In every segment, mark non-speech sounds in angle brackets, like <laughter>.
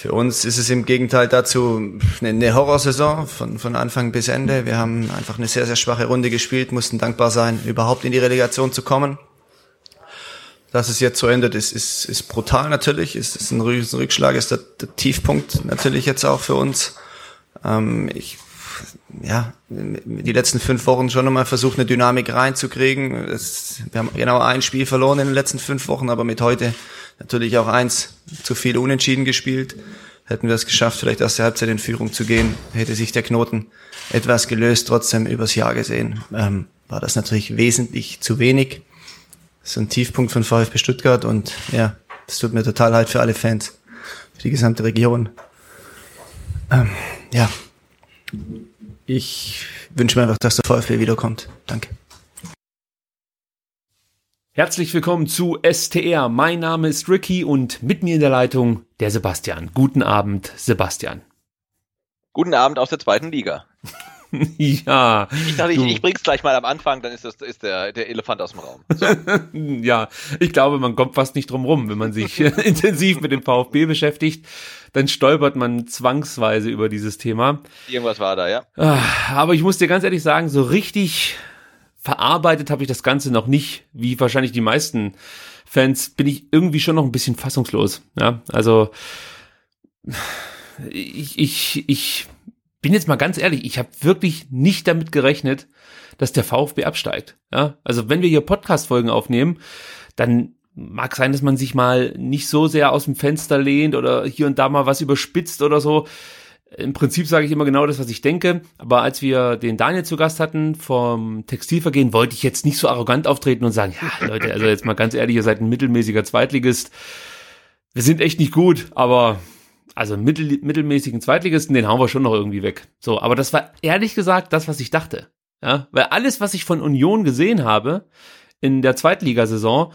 Für uns ist es im Gegenteil dazu eine Horrorsaison von, von Anfang bis Ende. Wir haben einfach eine sehr, sehr schwache Runde gespielt, mussten dankbar sein, überhaupt in die Relegation zu kommen. Dass es jetzt so endet, ist, ist, ist brutal natürlich, ist, ist ein Rückschlag, ist der, der Tiefpunkt natürlich jetzt auch für uns. Ähm, ich ja, die letzten fünf Wochen schon nochmal versucht, eine Dynamik reinzukriegen. Es, wir haben genau ein Spiel verloren in den letzten fünf Wochen, aber mit heute natürlich auch eins zu viel unentschieden gespielt. Hätten wir es geschafft, vielleicht aus der Halbzeit in Führung zu gehen, hätte sich der Knoten etwas gelöst, trotzdem übers Jahr gesehen, ähm, war das natürlich wesentlich zu wenig. Ist ein Tiefpunkt von VfB Stuttgart und ja, das tut mir total leid für alle Fans, für die gesamte Region. Ähm, ja, ich wünsche mir einfach, dass der VfB wiederkommt. Danke. Herzlich willkommen zu STR. Mein Name ist Ricky und mit mir in der Leitung der Sebastian. Guten Abend, Sebastian. Guten Abend aus der zweiten Liga. <laughs> ja. Ich dachte, ich, ich bring's gleich mal am Anfang, dann ist das ist der, der Elefant aus dem Raum. So. <laughs> ja, ich glaube, man kommt fast nicht drum rum, wenn man sich <laughs> intensiv mit dem VfB beschäftigt dann stolpert man zwangsweise über dieses Thema. Irgendwas war da, ja. Ah, aber ich muss dir ganz ehrlich sagen, so richtig verarbeitet habe ich das Ganze noch nicht, wie wahrscheinlich die meisten Fans, bin ich irgendwie schon noch ein bisschen fassungslos. Ja, also ich, ich, ich bin jetzt mal ganz ehrlich, ich habe wirklich nicht damit gerechnet, dass der VfB absteigt. Ja, also wenn wir hier Podcast-Folgen aufnehmen, dann mag sein, dass man sich mal nicht so sehr aus dem Fenster lehnt oder hier und da mal was überspitzt oder so. Im Prinzip sage ich immer genau das, was ich denke. Aber als wir den Daniel zu Gast hatten vom Textilvergehen, wollte ich jetzt nicht so arrogant auftreten und sagen, ja, Leute, also jetzt mal ganz ehrlich, ihr seid ein mittelmäßiger Zweitligist. Wir sind echt nicht gut, aber also mittel, mittelmäßigen Zweitligisten, den hauen wir schon noch irgendwie weg. So, aber das war ehrlich gesagt das, was ich dachte. Ja, weil alles, was ich von Union gesehen habe in der Zweitligasaison,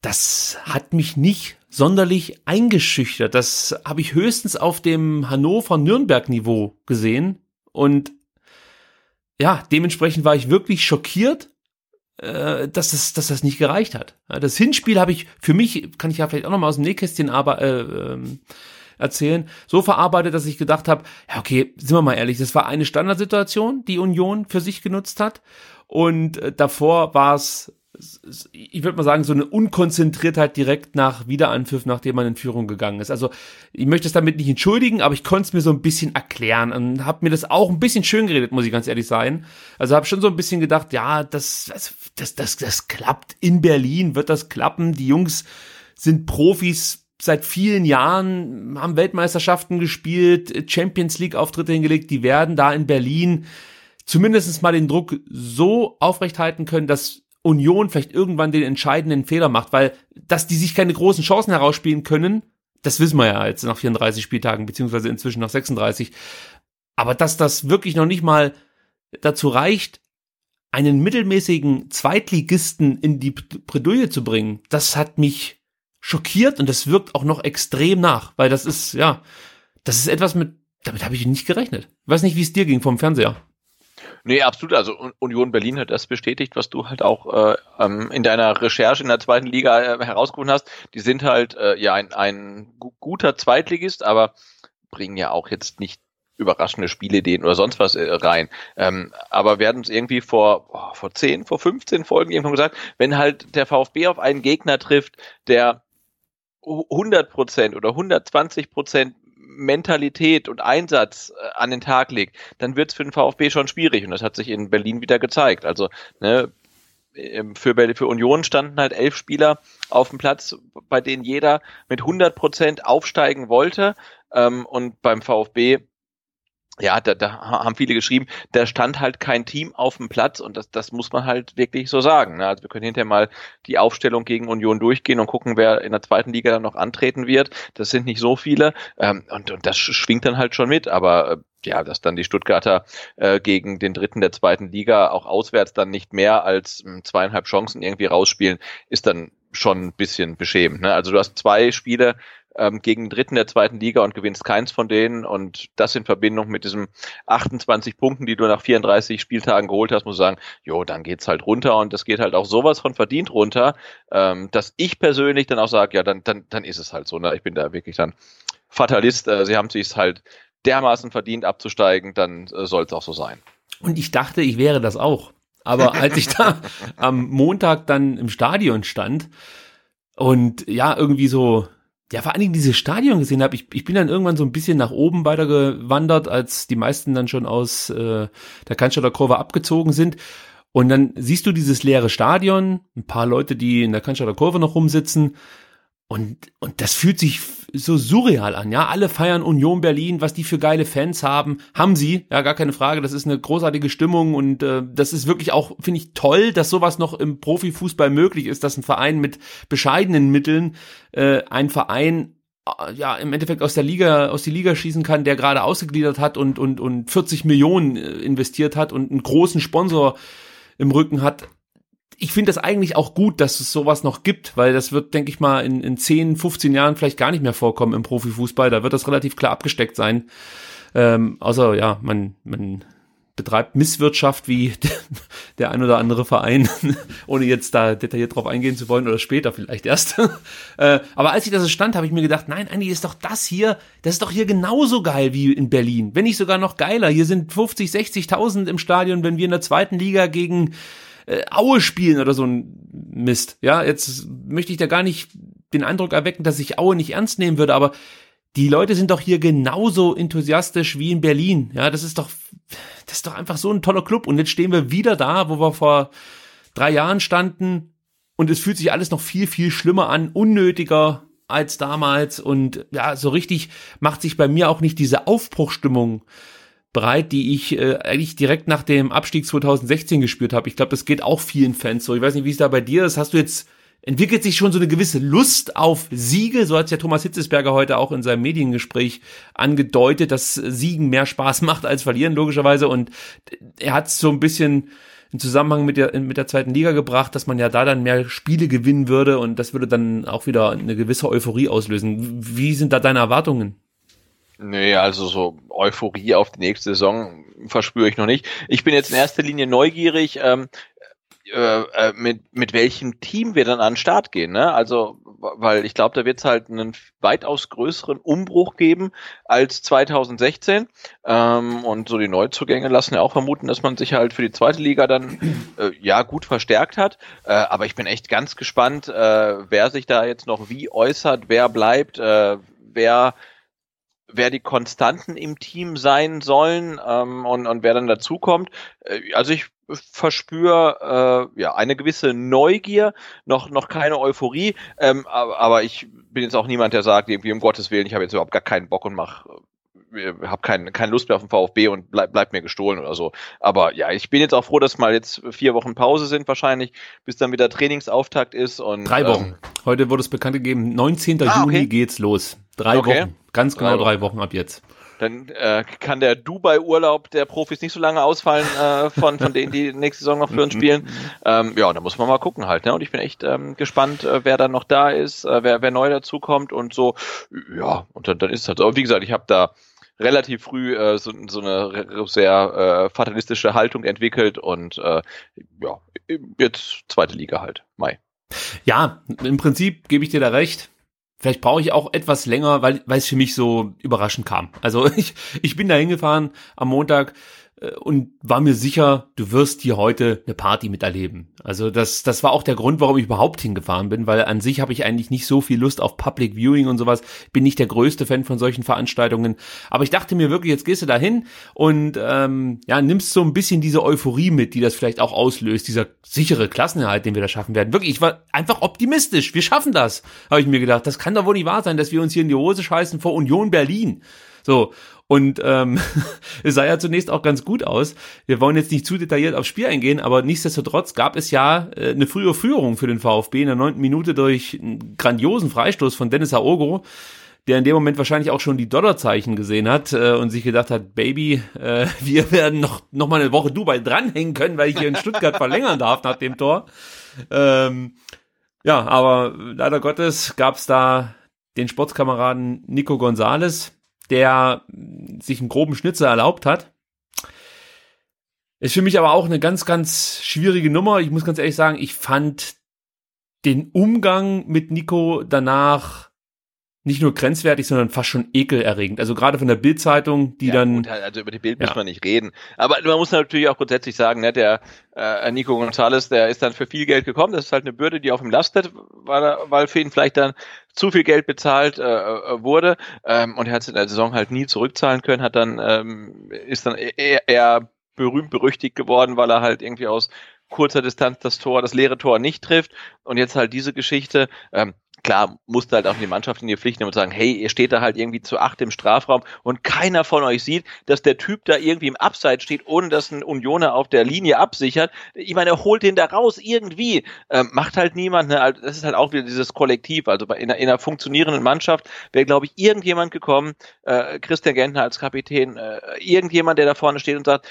das hat mich nicht sonderlich eingeschüchtert. Das habe ich höchstens auf dem Hannover-Nürnberg-Niveau gesehen. Und ja, dementsprechend war ich wirklich schockiert, äh, dass, es, dass das nicht gereicht hat. Das Hinspiel habe ich für mich, kann ich ja vielleicht auch noch mal aus dem Nähkästchen aber, äh, ähm, erzählen, so verarbeitet, dass ich gedacht habe, ja okay, sind wir mal ehrlich, das war eine Standardsituation, die Union für sich genutzt hat. Und äh, davor war es ich würde mal sagen, so eine Unkonzentriertheit direkt nach Wiederanpfiff, nachdem man in Führung gegangen ist. Also ich möchte es damit nicht entschuldigen, aber ich konnte es mir so ein bisschen erklären und habe mir das auch ein bisschen schön geredet, muss ich ganz ehrlich sein. Also habe schon so ein bisschen gedacht, ja, das, das, das, das, das klappt in Berlin, wird das klappen. Die Jungs sind Profis seit vielen Jahren, haben Weltmeisterschaften gespielt, Champions League Auftritte hingelegt, die werden da in Berlin zumindest mal den Druck so aufrechthalten können, dass Union vielleicht irgendwann den entscheidenden Fehler macht, weil dass die sich keine großen Chancen herausspielen können, das wissen wir ja jetzt nach 34 Spieltagen, beziehungsweise inzwischen nach 36. Aber dass das wirklich noch nicht mal dazu reicht, einen mittelmäßigen Zweitligisten in die Bredouille zu bringen, das hat mich schockiert und das wirkt auch noch extrem nach, weil das ist, ja, das ist etwas mit, damit habe ich nicht gerechnet. Ich weiß nicht, wie es dir ging vom Fernseher. Nee, absolut. Also Union Berlin hat das bestätigt, was du halt auch äh, ähm, in deiner Recherche in der zweiten Liga äh, herausgefunden hast. Die sind halt äh, ja ein, ein guter Zweitligist, aber bringen ja auch jetzt nicht überraschende Spielideen oder sonst was äh, rein. Ähm, aber wir hatten uns irgendwie vor, oh, vor 10, vor 15 Folgen irgendwann gesagt, wenn halt der VfB auf einen Gegner trifft, der 100 Prozent oder 120 Prozent Mentalität und Einsatz äh, an den Tag legt, dann wird es für den VfB schon schwierig. Und das hat sich in Berlin wieder gezeigt. Also ne, ähm, für, für Union standen halt elf Spieler auf dem Platz, bei denen jeder mit 100 Prozent aufsteigen wollte. Ähm, und beim VfB ja, da, da haben viele geschrieben, da stand halt kein Team auf dem Platz und das, das muss man halt wirklich so sagen. Ne? Also wir können hinterher mal die Aufstellung gegen Union durchgehen und gucken, wer in der zweiten Liga dann noch antreten wird. Das sind nicht so viele ähm, und, und das schwingt dann halt schon mit, aber äh, ja, dass dann die Stuttgarter äh, gegen den dritten der zweiten Liga auch auswärts dann nicht mehr als äh, zweieinhalb Chancen irgendwie rausspielen, ist dann schon ein bisschen beschämend. Ne? Also du hast zwei Spiele ähm, gegen den Dritten der zweiten Liga und gewinnst keins von denen und das in Verbindung mit diesem 28 Punkten, die du nach 34 Spieltagen geholt hast, muss sagen, jo, dann geht's halt runter und das geht halt auch sowas von verdient runter, ähm, dass ich persönlich dann auch sage, ja, dann, dann, dann ist es halt so, ne? Ich bin da wirklich dann Fatalist, äh, sie haben sich halt dermaßen verdient abzusteigen, dann äh, soll es auch so sein. Und ich dachte, ich wäre das auch. Aber als ich da <laughs> am Montag dann im Stadion stand und ja, irgendwie so, ja, vor allen Dingen dieses Stadion gesehen habe, ich, ich bin dann irgendwann so ein bisschen nach oben weitergewandert, als die meisten dann schon aus äh, der Cannstatter Kurve abgezogen sind. Und dann siehst du dieses leere Stadion, ein paar Leute, die in der Cannstatter Kurve noch rumsitzen und, und das fühlt sich so surreal an, ja. Alle feiern Union Berlin, was die für geile Fans haben. Haben sie, ja, gar keine Frage. Das ist eine großartige Stimmung und äh, das ist wirklich auch, finde ich, toll, dass sowas noch im Profifußball möglich ist, dass ein Verein mit bescheidenen Mitteln äh, ein Verein äh, ja im Endeffekt aus der Liga aus die Liga schießen kann, der gerade ausgegliedert hat und und und 40 Millionen äh, investiert hat und einen großen Sponsor im Rücken hat ich finde das eigentlich auch gut, dass es sowas noch gibt, weil das wird, denke ich mal, in, in 10, 15 Jahren vielleicht gar nicht mehr vorkommen im Profifußball. Da wird das relativ klar abgesteckt sein. Ähm, außer, ja, man, man betreibt Misswirtschaft wie <laughs> der ein oder andere Verein, <laughs> ohne jetzt da detailliert drauf eingehen zu wollen oder später vielleicht erst. <laughs> äh, aber als ich das stand, habe ich mir gedacht, nein, eigentlich ist doch das hier, das ist doch hier genauso geil wie in Berlin. Wenn nicht sogar noch geiler. Hier sind 50, 60.000 im Stadion, wenn wir in der zweiten Liga gegen äh, Aue spielen oder so ein Mist. Ja, jetzt möchte ich da gar nicht den Eindruck erwecken, dass ich Aue nicht ernst nehmen würde, aber die Leute sind doch hier genauso enthusiastisch wie in Berlin. Ja, das ist doch, das ist doch einfach so ein toller Club. Und jetzt stehen wir wieder da, wo wir vor drei Jahren standen. Und es fühlt sich alles noch viel, viel schlimmer an, unnötiger als damals. Und ja, so richtig macht sich bei mir auch nicht diese Aufbruchstimmung breit, die ich äh, eigentlich direkt nach dem Abstieg 2016 gespürt habe. Ich glaube, das geht auch vielen Fans so. Ich weiß nicht, wie es da bei dir ist. Hast du jetzt entwickelt sich schon so eine gewisse Lust auf Siege, so hat es ja Thomas Hitzesberger heute auch in seinem Mediengespräch angedeutet, dass Siegen mehr Spaß <laughs> macht als Verlieren, logischerweise. Und er hat so ein bisschen in Zusammenhang mit der, mit der zweiten Liga gebracht, dass man ja da dann mehr Spiele gewinnen würde und das würde dann auch wieder eine gewisse Euphorie auslösen. Wie sind da deine Erwartungen? Nee, also so Euphorie auf die nächste Saison verspüre ich noch nicht. Ich bin jetzt in erster Linie neugierig, ähm, äh, äh mit, mit welchem Team wir dann an den Start gehen. Ne? Also, weil ich glaube, da wird es halt einen weitaus größeren Umbruch geben als 2016. Ähm, und so die Neuzugänge lassen ja auch vermuten, dass man sich halt für die zweite Liga dann äh, ja gut verstärkt hat. Äh, aber ich bin echt ganz gespannt, äh, wer sich da jetzt noch wie äußert, wer bleibt, äh, wer wer die Konstanten im Team sein sollen ähm, und, und wer dann dazukommt. Äh, also ich verspüre äh, ja eine gewisse Neugier, noch noch keine Euphorie, ähm, aber, aber ich bin jetzt auch niemand, der sagt irgendwie um Gottes Willen, ich habe jetzt überhaupt gar keinen Bock und mach äh, habe keine keine Lust mehr auf den VfB und bleib, bleib mir gestohlen oder so. Aber ja, ich bin jetzt auch froh, dass mal jetzt vier Wochen Pause sind wahrscheinlich, bis dann wieder Trainingsauftakt ist und drei Wochen. Ähm, Heute wurde es bekannt gegeben, 19. Ah, okay. Juni geht's los. Drei okay. Wochen. Ganz genau drei, drei Wochen ab jetzt. Dann äh, kann der Dubai-Urlaub der Profis nicht so lange ausfallen äh, von, von denen, die <laughs> nächste Saison noch für uns spielen. Ähm, ja, da muss man mal gucken halt. Ne? Und ich bin echt ähm, gespannt, äh, wer dann noch da ist, äh, wer, wer neu dazukommt und so. Ja, und dann, dann ist es halt so. Aber wie gesagt, ich habe da relativ früh äh, so, so eine sehr äh, fatalistische Haltung entwickelt und äh, ja, jetzt zweite Liga halt, Mai. Ja, im Prinzip gebe ich dir da recht. Vielleicht brauche ich auch etwas länger, weil, weil es für mich so überraschend kam. Also <laughs> ich, ich bin da hingefahren am Montag und war mir sicher, du wirst hier heute eine Party miterleben. Also das, das war auch der Grund, warum ich überhaupt hingefahren bin, weil an sich habe ich eigentlich nicht so viel Lust auf Public Viewing und sowas. Bin nicht der größte Fan von solchen Veranstaltungen. Aber ich dachte mir wirklich, jetzt gehst du da hin und ähm, ja, nimmst so ein bisschen diese Euphorie mit, die das vielleicht auch auslöst, dieser sichere Klassenerhalt, den wir da schaffen werden. Wirklich, ich war einfach optimistisch. Wir schaffen das, habe ich mir gedacht. Das kann doch wohl nicht wahr sein, dass wir uns hier in die Hose scheißen vor Union Berlin. So, und ähm, <laughs> es sah ja zunächst auch ganz gut aus. Wir wollen jetzt nicht zu detailliert aufs Spiel eingehen, aber nichtsdestotrotz gab es ja äh, eine frühe Führung für den VfB in der neunten Minute durch einen grandiosen Freistoß von Dennis Aogo der in dem Moment wahrscheinlich auch schon die Dollarzeichen gesehen hat äh, und sich gedacht hat, Baby, äh, <laughs> wir werden noch, noch mal eine Woche Dubai dranhängen können, weil ich hier in Stuttgart verlängern darf nach dem Tor. Ähm, ja, aber leider Gottes gab es da den Sportskameraden Nico Gonzales, der sich einen groben Schnitzer erlaubt hat. Ist für mich aber auch eine ganz, ganz schwierige Nummer. Ich muss ganz ehrlich sagen, ich fand den Umgang mit Nico danach nicht nur grenzwertig, sondern fast schon ekelerregend. Also gerade von der Bildzeitung, die ja, dann. Gut, also über die Bild ja. muss man nicht reden. Aber man muss natürlich auch grundsätzlich sagen, ne, der äh, Nico Gonzalez, der ist dann für viel Geld gekommen. Das ist halt eine Bürde, die auf ihm lastet, weil, er, weil für ihn vielleicht dann zu viel Geld bezahlt äh, äh wurde. Ähm, und er hat es in der Saison halt nie zurückzahlen können, hat dann, ähm, ist dann eher, eher berühmt berüchtigt geworden, weil er halt irgendwie aus kurzer Distanz das Tor, das leere Tor nicht trifft. Und jetzt halt diese Geschichte. Ähm, klar, musste halt auch die Mannschaft in die Pflicht nehmen und sagen, hey, ihr steht da halt irgendwie zu acht im Strafraum und keiner von euch sieht, dass der Typ da irgendwie im Abseits steht, ohne dass ein Unioner auf der Linie absichert. Ich meine, er holt den da raus irgendwie. Ähm, macht halt niemand. Ne? Also das ist halt auch wieder dieses Kollektiv. Also bei, in, einer, in einer funktionierenden Mannschaft wäre, glaube ich, irgendjemand gekommen, äh, Christian Gentner als Kapitän, äh, irgendjemand, der da vorne steht und sagt,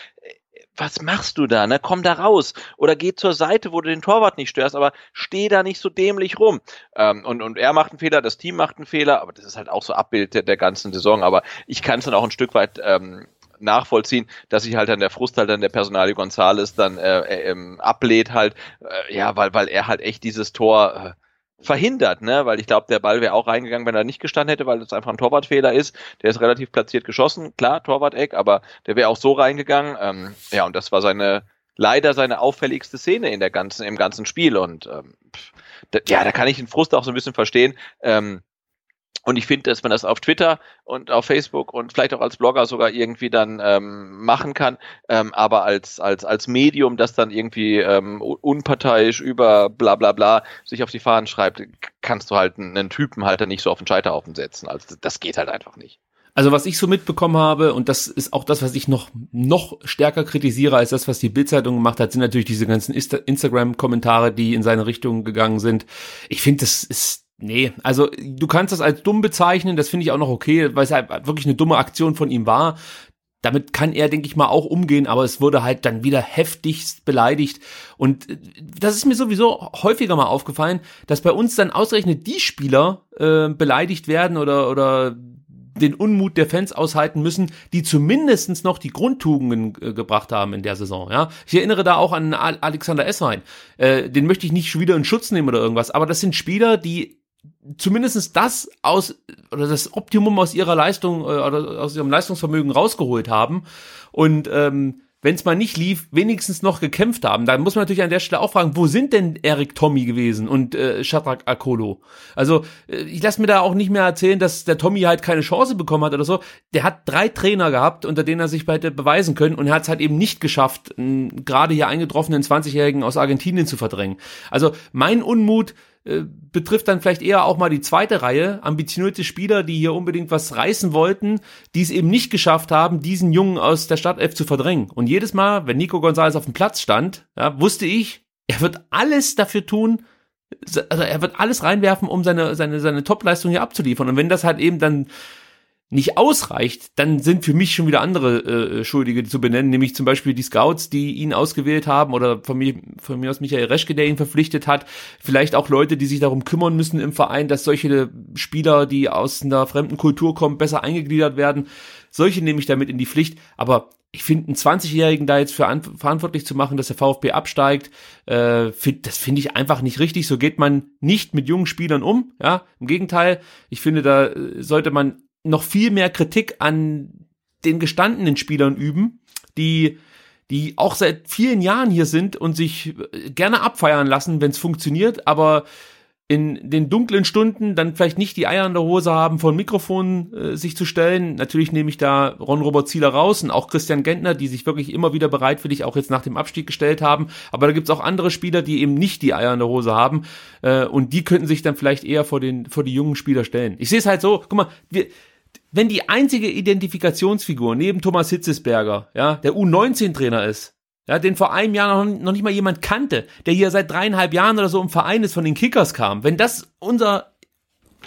was machst du da? Ne? Komm da raus. Oder geh zur Seite, wo du den Torwart nicht störst, aber steh da nicht so dämlich rum. Ähm, und, und er macht einen Fehler, das Team macht einen Fehler, aber das ist halt auch so Abbild der, der ganzen Saison. Aber ich kann es dann auch ein Stück weit ähm, nachvollziehen, dass sich halt dann der Frust halt dann der Personalie Gonzales dann äh, äh, ähm, ablehnt halt, äh, ja, weil, weil er halt echt dieses Tor äh, verhindert, ne? Weil ich glaube, der Ball wäre auch reingegangen, wenn er nicht gestanden hätte, weil es einfach ein Torwartfehler ist. Der ist relativ platziert geschossen, klar, Torwart-Eck, aber der wäre auch so reingegangen. Ähm, ja, und das war seine leider seine auffälligste Szene in der ganzen im ganzen Spiel und ähm, ja, da kann ich den Frust auch so ein bisschen verstehen. Ähm, und ich finde, dass man das auf Twitter und auf Facebook und vielleicht auch als Blogger sogar irgendwie dann ähm, machen kann, ähm, aber als, als, als Medium, das dann irgendwie ähm, unparteiisch über bla bla bla sich auf die Fahnen schreibt, kannst du halt einen Typen halt dann nicht so auf den Scheiterhaufen setzen. Also das geht halt einfach nicht. Also was ich so mitbekommen habe, und das ist auch das, was ich noch, noch stärker kritisiere als das, was die Bildzeitung gemacht hat, sind natürlich diese ganzen Instagram-Kommentare, die in seine Richtung gegangen sind. Ich finde, das ist Nee, also du kannst das als dumm bezeichnen, das finde ich auch noch okay, weil es halt wirklich eine dumme Aktion von ihm war. Damit kann er, denke ich mal, auch umgehen, aber es wurde halt dann wieder heftigst beleidigt. Und äh, das ist mir sowieso häufiger mal aufgefallen, dass bei uns dann ausgerechnet die Spieler äh, beleidigt werden oder, oder den Unmut der Fans aushalten müssen, die zumindestens noch die Grundtugenden äh, gebracht haben in der Saison. Ja, ich erinnere da auch an Alexander Esswein. Äh, den möchte ich nicht wieder in Schutz nehmen oder irgendwas, aber das sind Spieler, die zumindestens das aus oder das Optimum aus ihrer Leistung äh, oder aus ihrem Leistungsvermögen rausgeholt haben und ähm, wenn es mal nicht lief, wenigstens noch gekämpft haben. Da muss man natürlich an der Stelle auch fragen, wo sind denn Erik Tommy gewesen und äh, Shadrach Akolo? Also äh, ich lasse mir da auch nicht mehr erzählen, dass der Tommy halt keine Chance bekommen hat oder so. Der hat drei Trainer gehabt, unter denen er sich hätte beweisen können und er hat es halt eben nicht geschafft, gerade hier eingetroffenen 20-Jährigen aus Argentinien zu verdrängen. Also mein Unmut äh, betrifft dann vielleicht eher auch mal die zweite Reihe, ambitionierte Spieler, die hier unbedingt was reißen wollten, die es eben nicht geschafft haben, diesen Jungen aus der Startelf zu verdrängen. Und jedes Mal, wenn Nico Gonzalez auf dem Platz stand, ja, wusste ich, er wird alles dafür tun, also er wird alles reinwerfen, um seine, seine, seine Topleistung hier abzuliefern. Und wenn das halt eben dann nicht ausreicht, dann sind für mich schon wieder andere äh, Schuldige zu benennen, nämlich zum Beispiel die Scouts, die ihn ausgewählt haben oder von mir, von mir aus Michael Reschke, der ihn verpflichtet hat, vielleicht auch Leute, die sich darum kümmern müssen im Verein, dass solche Spieler, die aus einer fremden Kultur kommen, besser eingegliedert werden. Solche nehme ich damit in die Pflicht, aber ich finde, einen 20-Jährigen da jetzt für verantwortlich zu machen, dass der VfB absteigt, äh, find, das finde ich einfach nicht richtig. So geht man nicht mit jungen Spielern um. Ja, im Gegenteil. Ich finde, da äh, sollte man noch viel mehr Kritik an den gestandenen Spielern üben, die die auch seit vielen Jahren hier sind und sich gerne abfeiern lassen, wenn es funktioniert, aber in den dunklen Stunden dann vielleicht nicht die Eier in der Hose haben, vor ein Mikrofon äh, sich zu stellen. Natürlich nehme ich da Ron-Robert Zieler raus und auch Christian Gentner, die sich wirklich immer wieder bereitwillig auch jetzt nach dem Abstieg gestellt haben. Aber da gibt's auch andere Spieler, die eben nicht die Eier in der Hose haben äh, und die könnten sich dann vielleicht eher vor, den, vor die jungen Spieler stellen. Ich sehe es halt so, guck mal, wir, wenn die einzige Identifikationsfigur neben Thomas Hitzesberger, ja, der U19-Trainer ist, ja, den vor einem Jahr noch, noch nicht mal jemand kannte, der hier seit dreieinhalb Jahren oder so im Verein ist, von den Kickers kam, wenn das unser,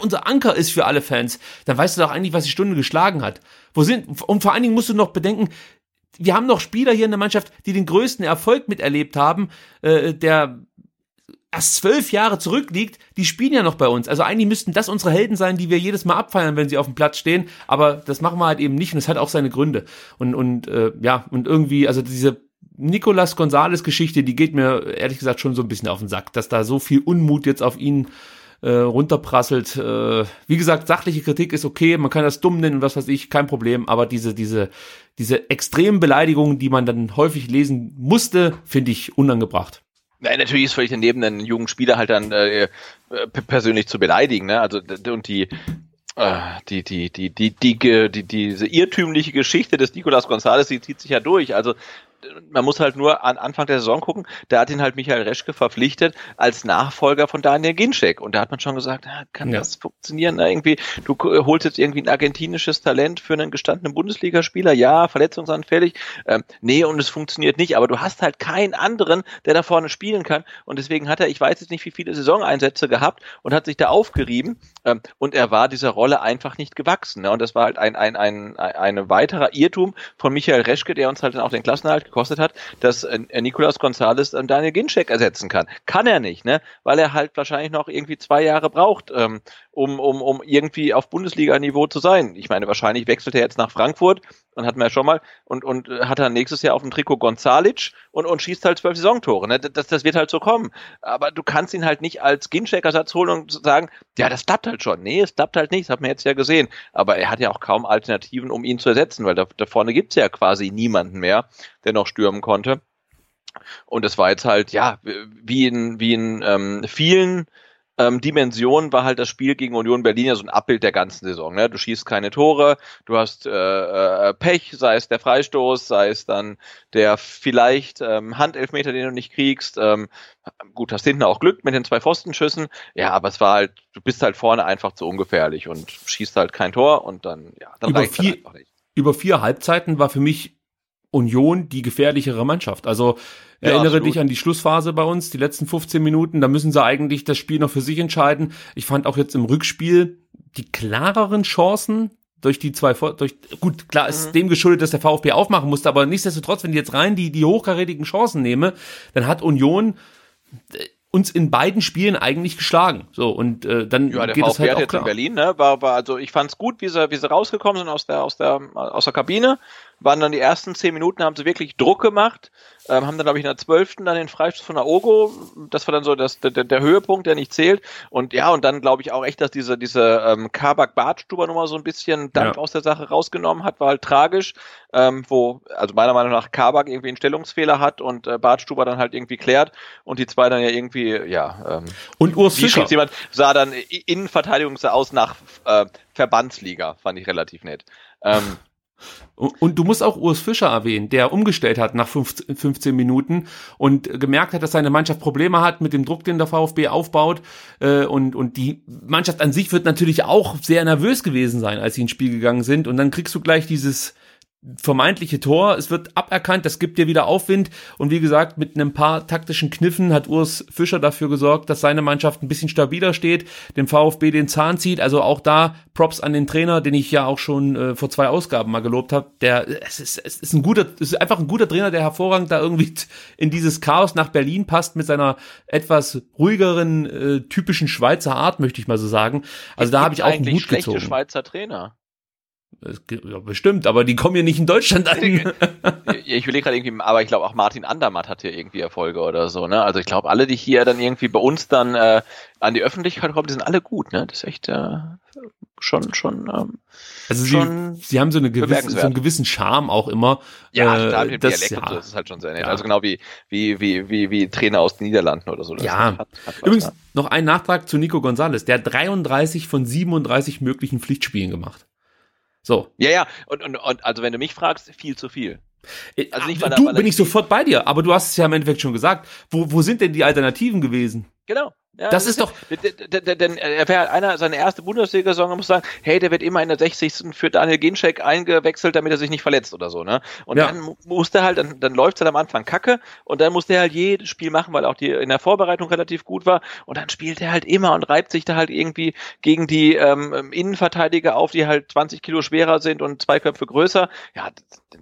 unser Anker ist für alle Fans, dann weißt du doch eigentlich, was die Stunde geschlagen hat. Wo sind, und vor allen Dingen musst du noch bedenken, wir haben noch Spieler hier in der Mannschaft, die den größten Erfolg miterlebt haben, äh, der erst zwölf Jahre zurückliegt, die spielen ja noch bei uns. Also eigentlich müssten das unsere Helden sein, die wir jedes Mal abfeiern, wenn sie auf dem Platz stehen. Aber das machen wir halt eben nicht und es hat auch seine Gründe. Und, und äh, ja, und irgendwie, also diese Nicolas Gonzales Geschichte, die geht mir ehrlich gesagt schon so ein bisschen auf den Sack, dass da so viel Unmut jetzt auf ihn äh, runterprasselt. Äh, wie gesagt, sachliche Kritik ist okay, man kann das dumm nennen und was weiß ich, kein Problem, aber diese, diese, diese extremen Beleidigungen, die man dann häufig lesen musste, finde ich unangebracht. Nein, natürlich ist völlig daneben, einen jungen Spieler halt dann äh, äh persönlich zu beleidigen. Ne? Also und äh, die die, die, die, die, die, die, diese irrtümliche Geschichte des Nicolas Gonzalez, die zieht sich ja durch. Also man muss halt nur an Anfang der Saison gucken, da hat ihn halt Michael Reschke verpflichtet als Nachfolger von Daniel Ginczek. Und da hat man schon gesagt, ah, kann ja. das funktionieren? Na, irgendwie, du holst jetzt irgendwie ein argentinisches Talent für einen gestandenen Bundesligaspieler, ja, verletzungsanfällig. Ähm, nee, und es funktioniert nicht, aber du hast halt keinen anderen, der da vorne spielen kann. Und deswegen hat er, ich weiß jetzt nicht, wie viele Saisoneinsätze gehabt und hat sich da aufgerieben. Ähm, und er war dieser Rolle einfach nicht gewachsen. Ne? Und das war halt ein, ein, ein, ein, ein weiterer Irrtum von Michael Reschke, der uns halt dann auch den Klassenerhalt gekostet hat, dass äh, Nicolas Gonzalez dann Daniel Ginczek ersetzen kann. Kann er nicht, ne? Weil er halt wahrscheinlich noch irgendwie zwei Jahre braucht, ähm, um, um, um irgendwie auf Bundesliga-Niveau zu sein. Ich meine, wahrscheinlich wechselt er jetzt nach Frankfurt und hat man ja schon mal und, und hat dann nächstes Jahr auf dem Trikot Gonzalic und, und schießt halt zwölf Saisontore. Ne? Das, das wird halt so kommen. Aber du kannst ihn halt nicht als Ginczek-Ersatz holen und sagen, ja, das klappt halt schon. Nee, es klappt halt nicht, das hat man jetzt ja gesehen. Aber er hat ja auch kaum Alternativen, um ihn zu ersetzen, weil da, da vorne gibt's ja quasi niemanden mehr, der noch stürmen konnte. Und es war jetzt halt, ja, wie in, wie in ähm, vielen ähm, Dimension war halt das Spiel gegen Union Berlin ja so ein Abbild der ganzen Saison. Ne? Du schießt keine Tore, du hast äh, äh, Pech, sei es der Freistoß, sei es dann der vielleicht ähm, Handelfmeter, den du nicht kriegst. Ähm, gut, hast hinten auch Glück mit den zwei Pfostenschüssen. Ja, aber es war halt, du bist halt vorne einfach zu ungefährlich und schießt halt kein Tor und dann, ja, dann über vier, halt einfach nicht. Über vier Halbzeiten war für mich Union die gefährlichere Mannschaft. Also ja, erinnere absolut. dich an die Schlussphase bei uns, die letzten 15 Minuten, da müssen sie eigentlich das Spiel noch für sich entscheiden. Ich fand auch jetzt im Rückspiel die klareren Chancen durch die zwei durch gut klar ist mhm. dem geschuldet, dass der VfB aufmachen musste, aber nichtsdestotrotz, wenn ich jetzt rein die die hochkarätigen Chancen nehme, dann hat Union äh, uns in beiden Spielen eigentlich geschlagen. So und äh, dann ja, der geht VfB es halt hat auch jetzt klar. in Berlin, ne? War, war also ich fand's gut, wie sie wie sie rausgekommen sind aus der aus der aus der Kabine waren dann die ersten zehn Minuten, haben sie wirklich Druck gemacht, ähm, haben dann, glaube ich, in der zwölften dann den Freistoß von Aogo, das war dann so das, der, der Höhepunkt, der nicht zählt. Und ja, und dann glaube ich auch echt, dass diese, diese ähm, Kabak-Bartstuber-Nummer so ein bisschen Dampf ja. aus der Sache rausgenommen hat, war halt tragisch, ähm, wo, also meiner Meinung nach Kabak irgendwie einen Stellungsfehler hat und äh, Bartstuber dann halt irgendwie klärt und die zwei dann ja irgendwie, ja, ähm, und Urs Fischer. jemand sah dann Innenverteidigung sah aus nach äh, Verbandsliga, fand ich relativ nett. Ähm, und du musst auch Urs Fischer erwähnen, der umgestellt hat nach 15 Minuten und gemerkt hat, dass seine Mannschaft Probleme hat mit dem Druck, den der VfB aufbaut. Äh, und, und die Mannschaft an sich wird natürlich auch sehr nervös gewesen sein, als sie ins Spiel gegangen sind. Und dann kriegst du gleich dieses vermeintliche Tor. Es wird aberkannt, das gibt dir wieder Aufwind. Und wie gesagt, mit einem paar taktischen Kniffen hat Urs Fischer dafür gesorgt, dass seine Mannschaft ein bisschen stabiler steht, dem VfB den Zahn zieht. Also auch da Props an den Trainer, den ich ja auch schon äh, vor zwei Ausgaben mal gelobt habe. Der es ist, es ist ein guter, es ist einfach ein guter Trainer, der hervorragend da irgendwie <laughs> in dieses Chaos nach Berlin passt mit seiner etwas ruhigeren, äh, typischen Schweizer Art, möchte ich mal so sagen. Also da habe ich auch einen Hut gezogen. Schweizer Trainer. Ja, bestimmt, aber die kommen ja nicht in Deutschland an. <laughs> ich will gerade irgendwie, aber ich glaube auch Martin Andermatt hat hier irgendwie Erfolge oder so, ne? Also ich glaube, alle, die hier dann irgendwie bei uns dann äh, an die Öffentlichkeit kommen, die sind alle gut, ne? Das ist echt äh, schon, schon. Ähm, also sie, sie haben so, eine gewisse, so einen gewissen Charme auch immer. Ja, äh, total, das, Dialekt ja, und so, das ist halt schon sehr nett. Ja. Also genau wie, wie, wie, wie, wie Trainer aus den Niederlanden oder so. ja. Hat, hat Übrigens, noch ein Nachtrag zu Nico Gonzalez. Der hat 33 von 37 möglichen Pflichtspielen gemacht. So. Ja, ja, und, und, und also wenn du mich fragst, viel zu viel. Äh, also nicht, weil du, weil bin ich sofort bei dir, aber du hast es ja im Endeffekt schon gesagt. Wo, wo sind denn die Alternativen gewesen? Genau. Ja, das, ist doch. Denn er wäre einer seine erste Bundesliga-Saison, muss sagen, hey, der wird immer in der 60. für Daniel Ginczek eingewechselt, damit er sich nicht verletzt oder so, ne? Und ja. dann musste halt, dann, dann läuft es halt am Anfang kacke und dann musste er halt jedes Spiel machen, weil auch die in der Vorbereitung relativ gut war und dann spielt er halt immer und reibt sich da halt irgendwie gegen die ähm, Innenverteidiger auf, die halt 20 Kilo schwerer sind und zwei Köpfe größer. Ja,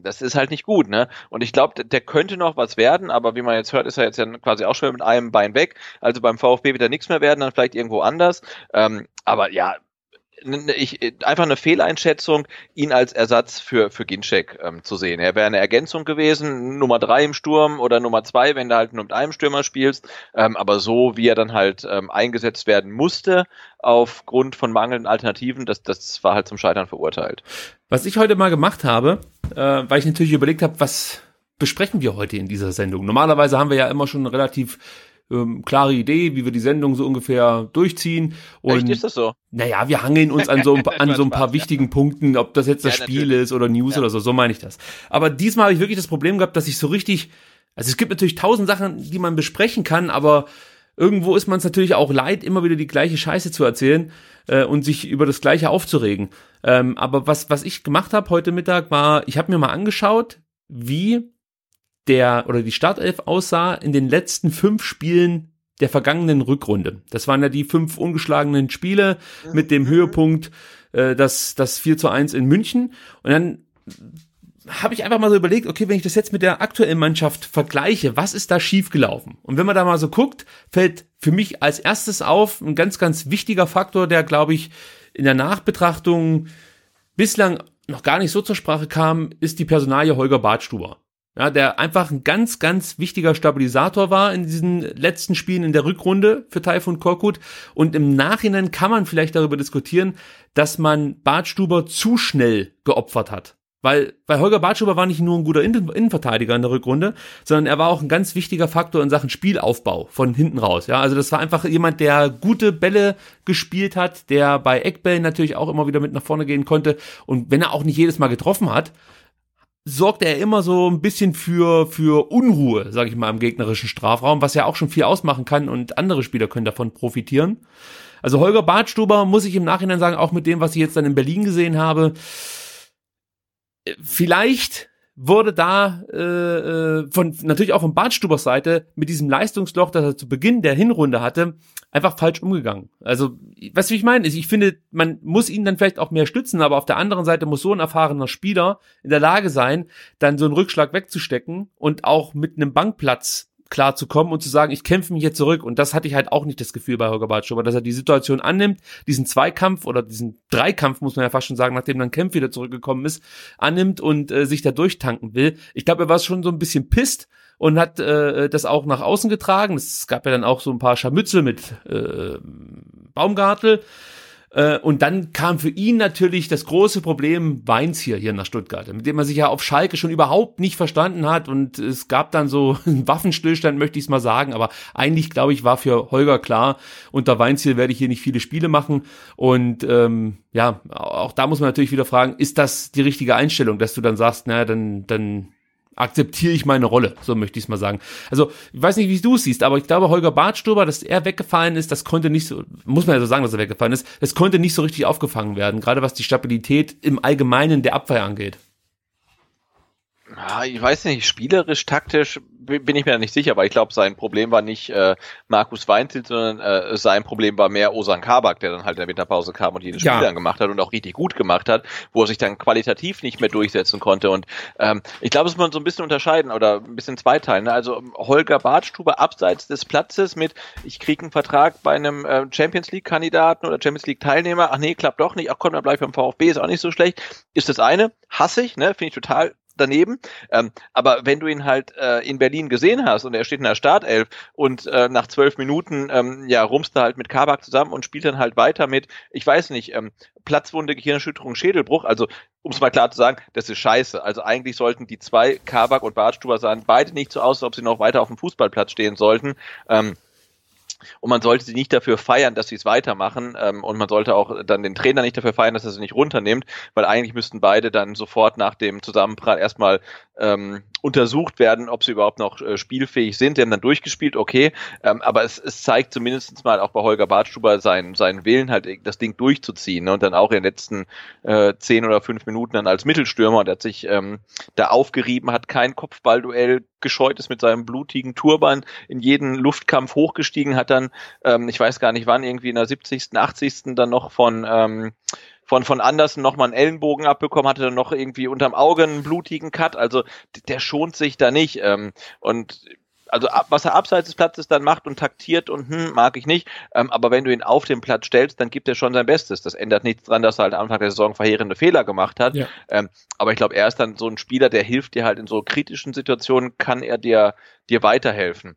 das ist halt nicht gut, ne? Und ich glaube, der könnte noch was werden, aber wie man jetzt hört, ist er jetzt ja quasi auch schon mit einem Bein weg. Also beim VfB wird nichts mehr werden, dann vielleicht irgendwo anders. Ähm, aber ja, ich, einfach eine Fehleinschätzung, ihn als Ersatz für, für Ginczek ähm, zu sehen. Er wäre eine Ergänzung gewesen, Nummer drei im Sturm oder Nummer zwei, wenn du halt nur mit einem Stürmer spielst. Ähm, aber so, wie er dann halt ähm, eingesetzt werden musste, aufgrund von mangelnden Alternativen, das, das war halt zum Scheitern verurteilt. Was ich heute mal gemacht habe, äh, weil ich natürlich überlegt habe, was besprechen wir heute in dieser Sendung? Normalerweise haben wir ja immer schon relativ ähm, klare Idee, wie wir die Sendung so ungefähr durchziehen. Und, Echt, ist das so? Naja, wir hangeln uns an so, <laughs> an so ein paar wichtigen Punkten, ob das jetzt das ja, Spiel natürlich. ist oder News ja. oder so, so meine ich das. Aber diesmal habe ich wirklich das Problem gehabt, dass ich so richtig, also es gibt natürlich tausend Sachen, die man besprechen kann, aber irgendwo ist man es natürlich auch leid, immer wieder die gleiche Scheiße zu erzählen äh, und sich über das Gleiche aufzuregen. Ähm, aber was, was ich gemacht habe heute Mittag war, ich habe mir mal angeschaut, wie der oder die Startelf aussah in den letzten fünf Spielen der vergangenen Rückrunde. Das waren ja die fünf ungeschlagenen Spiele mit dem mhm. Höhepunkt äh, das, das 4 zu 1 in München. Und dann habe ich einfach mal so überlegt, okay, wenn ich das jetzt mit der aktuellen Mannschaft vergleiche, was ist da schiefgelaufen? Und wenn man da mal so guckt, fällt für mich als erstes auf ein ganz, ganz wichtiger Faktor, der, glaube ich, in der Nachbetrachtung bislang noch gar nicht so zur Sprache kam, ist die Personalie Holger Badstuber ja, der einfach ein ganz, ganz wichtiger Stabilisator war in diesen letzten Spielen in der Rückrunde für Taifun Korkut. Und im Nachhinein kann man vielleicht darüber diskutieren, dass man Bartstuber zu schnell geopfert hat. Weil, weil Holger Bartschuber war nicht nur ein guter Innenverteidiger in der Rückrunde, sondern er war auch ein ganz wichtiger Faktor in Sachen Spielaufbau von hinten raus. Ja, also das war einfach jemand, der gute Bälle gespielt hat, der bei Eckbällen natürlich auch immer wieder mit nach vorne gehen konnte. Und wenn er auch nicht jedes Mal getroffen hat, sorgt er immer so ein bisschen für, für Unruhe, sage ich mal, im gegnerischen Strafraum, was ja auch schon viel ausmachen kann und andere Spieler können davon profitieren. Also Holger Badstuber muss ich im Nachhinein sagen, auch mit dem, was ich jetzt dann in Berlin gesehen habe, vielleicht wurde da äh, äh, von natürlich auch von Bartstubers Seite mit diesem Leistungsloch, das er zu Beginn der Hinrunde hatte, einfach falsch umgegangen. Also, wie ich meine? Ich finde, man muss ihn dann vielleicht auch mehr stützen, aber auf der anderen Seite muss so ein erfahrener Spieler in der Lage sein, dann so einen Rückschlag wegzustecken und auch mit einem Bankplatz klar zu kommen und zu sagen, ich kämpfe mich hier zurück. Und das hatte ich halt auch nicht das Gefühl bei Holger Bartschuber, dass er die Situation annimmt, diesen Zweikampf oder diesen Dreikampf, muss man ja fast schon sagen, nachdem dann Kempf wieder zurückgekommen ist, annimmt und äh, sich da durchtanken will. Ich glaube, er war schon so ein bisschen pisst und hat äh, das auch nach außen getragen. Es gab ja dann auch so ein paar Scharmützel mit äh, Baumgartel. Äh, und dann kam für ihn natürlich das große Problem Weins hier, hier nach Stuttgart, mit dem er sich ja auf Schalke schon überhaupt nicht verstanden hat. Und es gab dann so <laughs> einen Waffenstillstand, möchte ich es mal sagen. Aber eigentlich, glaube ich, war für Holger klar, unter Weinziel werde ich hier nicht viele Spiele machen. Und ähm, ja, auch da muss man natürlich wieder fragen, ist das die richtige Einstellung, dass du dann sagst, naja, dann, dann akzeptiere ich meine Rolle, so möchte ich es mal sagen. Also, ich weiß nicht, wie du es siehst, aber ich glaube, Holger Bartstuber, dass er weggefallen ist, das konnte nicht so, muss man ja so sagen, dass er weggefallen ist, das konnte nicht so richtig aufgefangen werden, gerade was die Stabilität im Allgemeinen der Abwehr angeht. Ja, ich weiß nicht, spielerisch, taktisch bin ich mir nicht sicher, aber ich glaube, sein Problem war nicht äh, Markus Weinzel, sondern äh, sein Problem war mehr Osan Kabak, der dann halt in der Winterpause kam und jedes ja. Spiel dann gemacht hat und auch richtig gut gemacht hat, wo er sich dann qualitativ nicht mehr durchsetzen konnte. Und ähm, ich glaube, das muss man so ein bisschen unterscheiden oder ein bisschen zweiteilen. Ne? Also Holger Bartstube abseits des Platzes mit, ich kriege einen Vertrag bei einem äh, Champions League-Kandidaten oder Champions League-Teilnehmer, ach nee, klappt doch nicht, ach komm, dann bleib ich beim VfB, ist auch nicht so schlecht, ist das eine, hasse ich, ne, finde ich total daneben. Ähm, aber wenn du ihn halt äh, in Berlin gesehen hast und er steht in der Startelf und äh, nach zwölf Minuten ähm, ja rumst er halt mit Kabak zusammen und spielt dann halt weiter mit, ich weiß nicht, ähm, Platzwunde, Gehirnerschütterung, Schädelbruch. Also um es mal klar zu sagen, das ist scheiße. Also eigentlich sollten die zwei Kabak und Bartstuber sahen beide nicht so aus, als ob sie noch weiter auf dem Fußballplatz stehen sollten. Ähm, und man sollte sie nicht dafür feiern, dass sie es weitermachen ähm, und man sollte auch dann den Trainer nicht dafür feiern, dass er sie nicht runternimmt, weil eigentlich müssten beide dann sofort nach dem Zusammenprall erstmal ähm, untersucht werden, ob sie überhaupt noch äh, spielfähig sind. Sie haben dann durchgespielt, okay, ähm, aber es, es zeigt zumindest mal auch bei Holger Bartstuber seinen, seinen Willen, halt das Ding durchzuziehen ne? und dann auch in den letzten äh, zehn oder fünf Minuten dann als Mittelstürmer und er hat sich ähm, da aufgerieben, hat kein Kopfballduell gescheut, ist mit seinem blutigen Turban in jeden Luftkampf hochgestiegen, hat dann, ähm, ich weiß gar nicht wann, irgendwie in der 70., 80. dann noch von ähm, von, von Andersen nochmal einen Ellenbogen abbekommen, hatte dann noch irgendwie unterm Auge einen blutigen Cut. Also der schont sich da nicht. Ähm, und also was er abseits des Platzes dann macht und taktiert und hm, mag ich nicht. Ähm, aber wenn du ihn auf den Platz stellst, dann gibt er schon sein Bestes. Das ändert nichts dran, dass er halt am Anfang der Saison verheerende Fehler gemacht hat. Ja. Ähm, aber ich glaube, er ist dann so ein Spieler, der hilft dir halt in so kritischen Situationen, kann er dir, dir weiterhelfen.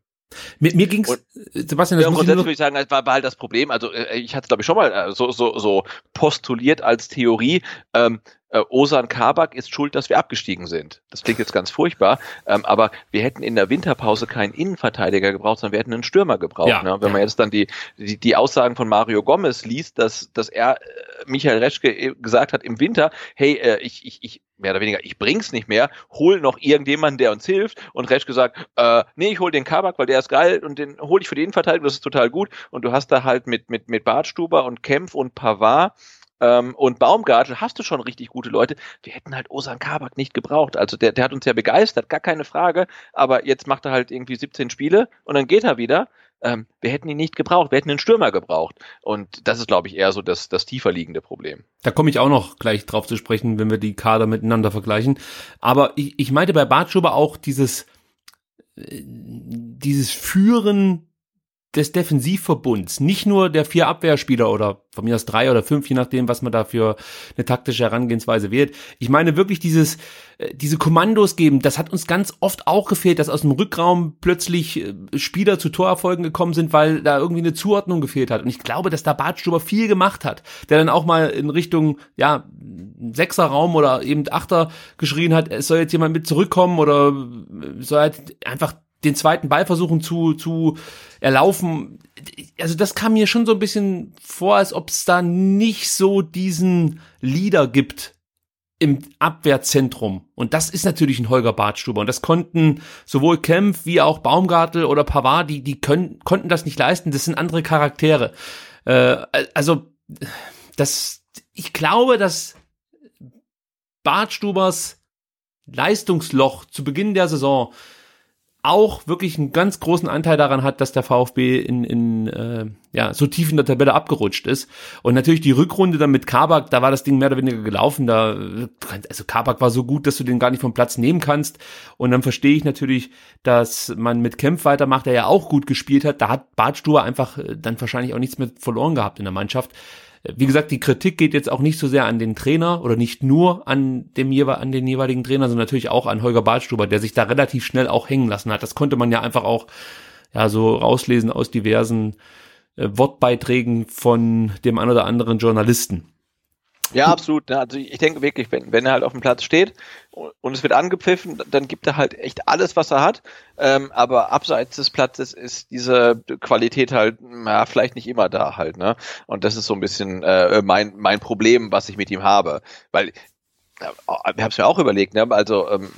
Mir, mir ging's, und, Sebastian, das ja, grundsätzlich würde ich sagen, das war, war halt das Problem. Also äh, ich hatte glaube ich schon mal äh, so, so, so postuliert als Theorie. Ähm, äh, Osan Kabak ist schuld, dass wir abgestiegen sind. Das klingt jetzt ganz furchtbar, ähm, aber wir hätten in der Winterpause keinen Innenverteidiger gebraucht, sondern wir hätten einen Stürmer gebraucht. Ja, ne? Wenn man jetzt dann die, die, die Aussagen von Mario Gomez liest, dass, dass er äh, Michael Reschke äh, gesagt hat im Winter, hey, äh, ich, ich, ich, mehr oder weniger, ich bring's nicht mehr, hol noch irgendjemanden, der uns hilft. Und Reschke sagt, äh, nee, ich hol den Kabak, weil der ist geil und den hol ich für die Innenverteidigung, das ist total gut. Und du hast da halt mit, mit, mit Bartstuber und Kempf und Pavard ähm, und Baumgartel hast du schon richtig gute Leute. Wir hätten halt Osan Kabak nicht gebraucht. Also der, der hat uns ja begeistert, gar keine Frage. Aber jetzt macht er halt irgendwie 17 Spiele und dann geht er wieder. Ähm, wir hätten ihn nicht gebraucht, wir hätten einen Stürmer gebraucht. Und das ist, glaube ich, eher so das, das tiefer liegende Problem. Da komme ich auch noch gleich drauf zu sprechen, wenn wir die Kader miteinander vergleichen. Aber ich, ich meinte bei Bartschuber auch dieses, äh, dieses Führen des Defensivverbunds, nicht nur der vier Abwehrspieler oder von mir aus drei oder fünf, je nachdem, was man da für eine taktische Herangehensweise wählt. Ich meine wirklich dieses, äh, diese Kommandos geben, das hat uns ganz oft auch gefehlt, dass aus dem Rückraum plötzlich äh, Spieler zu Torerfolgen gekommen sind, weil da irgendwie eine Zuordnung gefehlt hat. Und ich glaube, dass da Bartstuber viel gemacht hat, der dann auch mal in Richtung, ja, Sechserraum oder eben Achter geschrien hat, es soll jetzt jemand mit zurückkommen oder soll halt einfach den zweiten Ball versuchen zu, zu erlaufen. Also das kam mir schon so ein bisschen vor, als ob es da nicht so diesen Leader gibt im Abwehrzentrum. Und das ist natürlich ein Holger Bartstuber. Und das konnten sowohl Kempf wie auch Baumgartel oder Pavard, die, die können, konnten das nicht leisten. Das sind andere Charaktere. Äh, also, das, ich glaube, dass Bartstubers Leistungsloch zu Beginn der Saison auch wirklich einen ganz großen Anteil daran hat, dass der VfB in, in äh, ja, so tief in der Tabelle abgerutscht ist. Und natürlich die Rückrunde dann mit Kabak, da war das Ding mehr oder weniger gelaufen. Da, also Kabak war so gut, dass du den gar nicht vom Platz nehmen kannst. Und dann verstehe ich natürlich, dass man mit Kempf weitermacht, der ja auch gut gespielt hat. Da hat Bartstuber einfach äh, dann wahrscheinlich auch nichts mehr verloren gehabt in der Mannschaft. Wie gesagt, die Kritik geht jetzt auch nicht so sehr an den Trainer oder nicht nur an dem an den jeweiligen Trainer, sondern natürlich auch an Holger Badstuber, der sich da relativ schnell auch hängen lassen hat. Das konnte man ja einfach auch ja so rauslesen aus diversen äh, Wortbeiträgen von dem ein oder anderen Journalisten. Ja, absolut. Ne? Also ich denke wirklich, wenn, wenn er halt auf dem Platz steht und es wird angepfiffen, dann gibt er halt echt alles, was er hat. Ähm, aber abseits des Platzes ist diese Qualität halt, ja, vielleicht nicht immer da halt. Ne? Und das ist so ein bisschen äh, mein, mein Problem, was ich mit ihm habe. Weil, äh, wir haben es mir auch überlegt, ne? also ähm,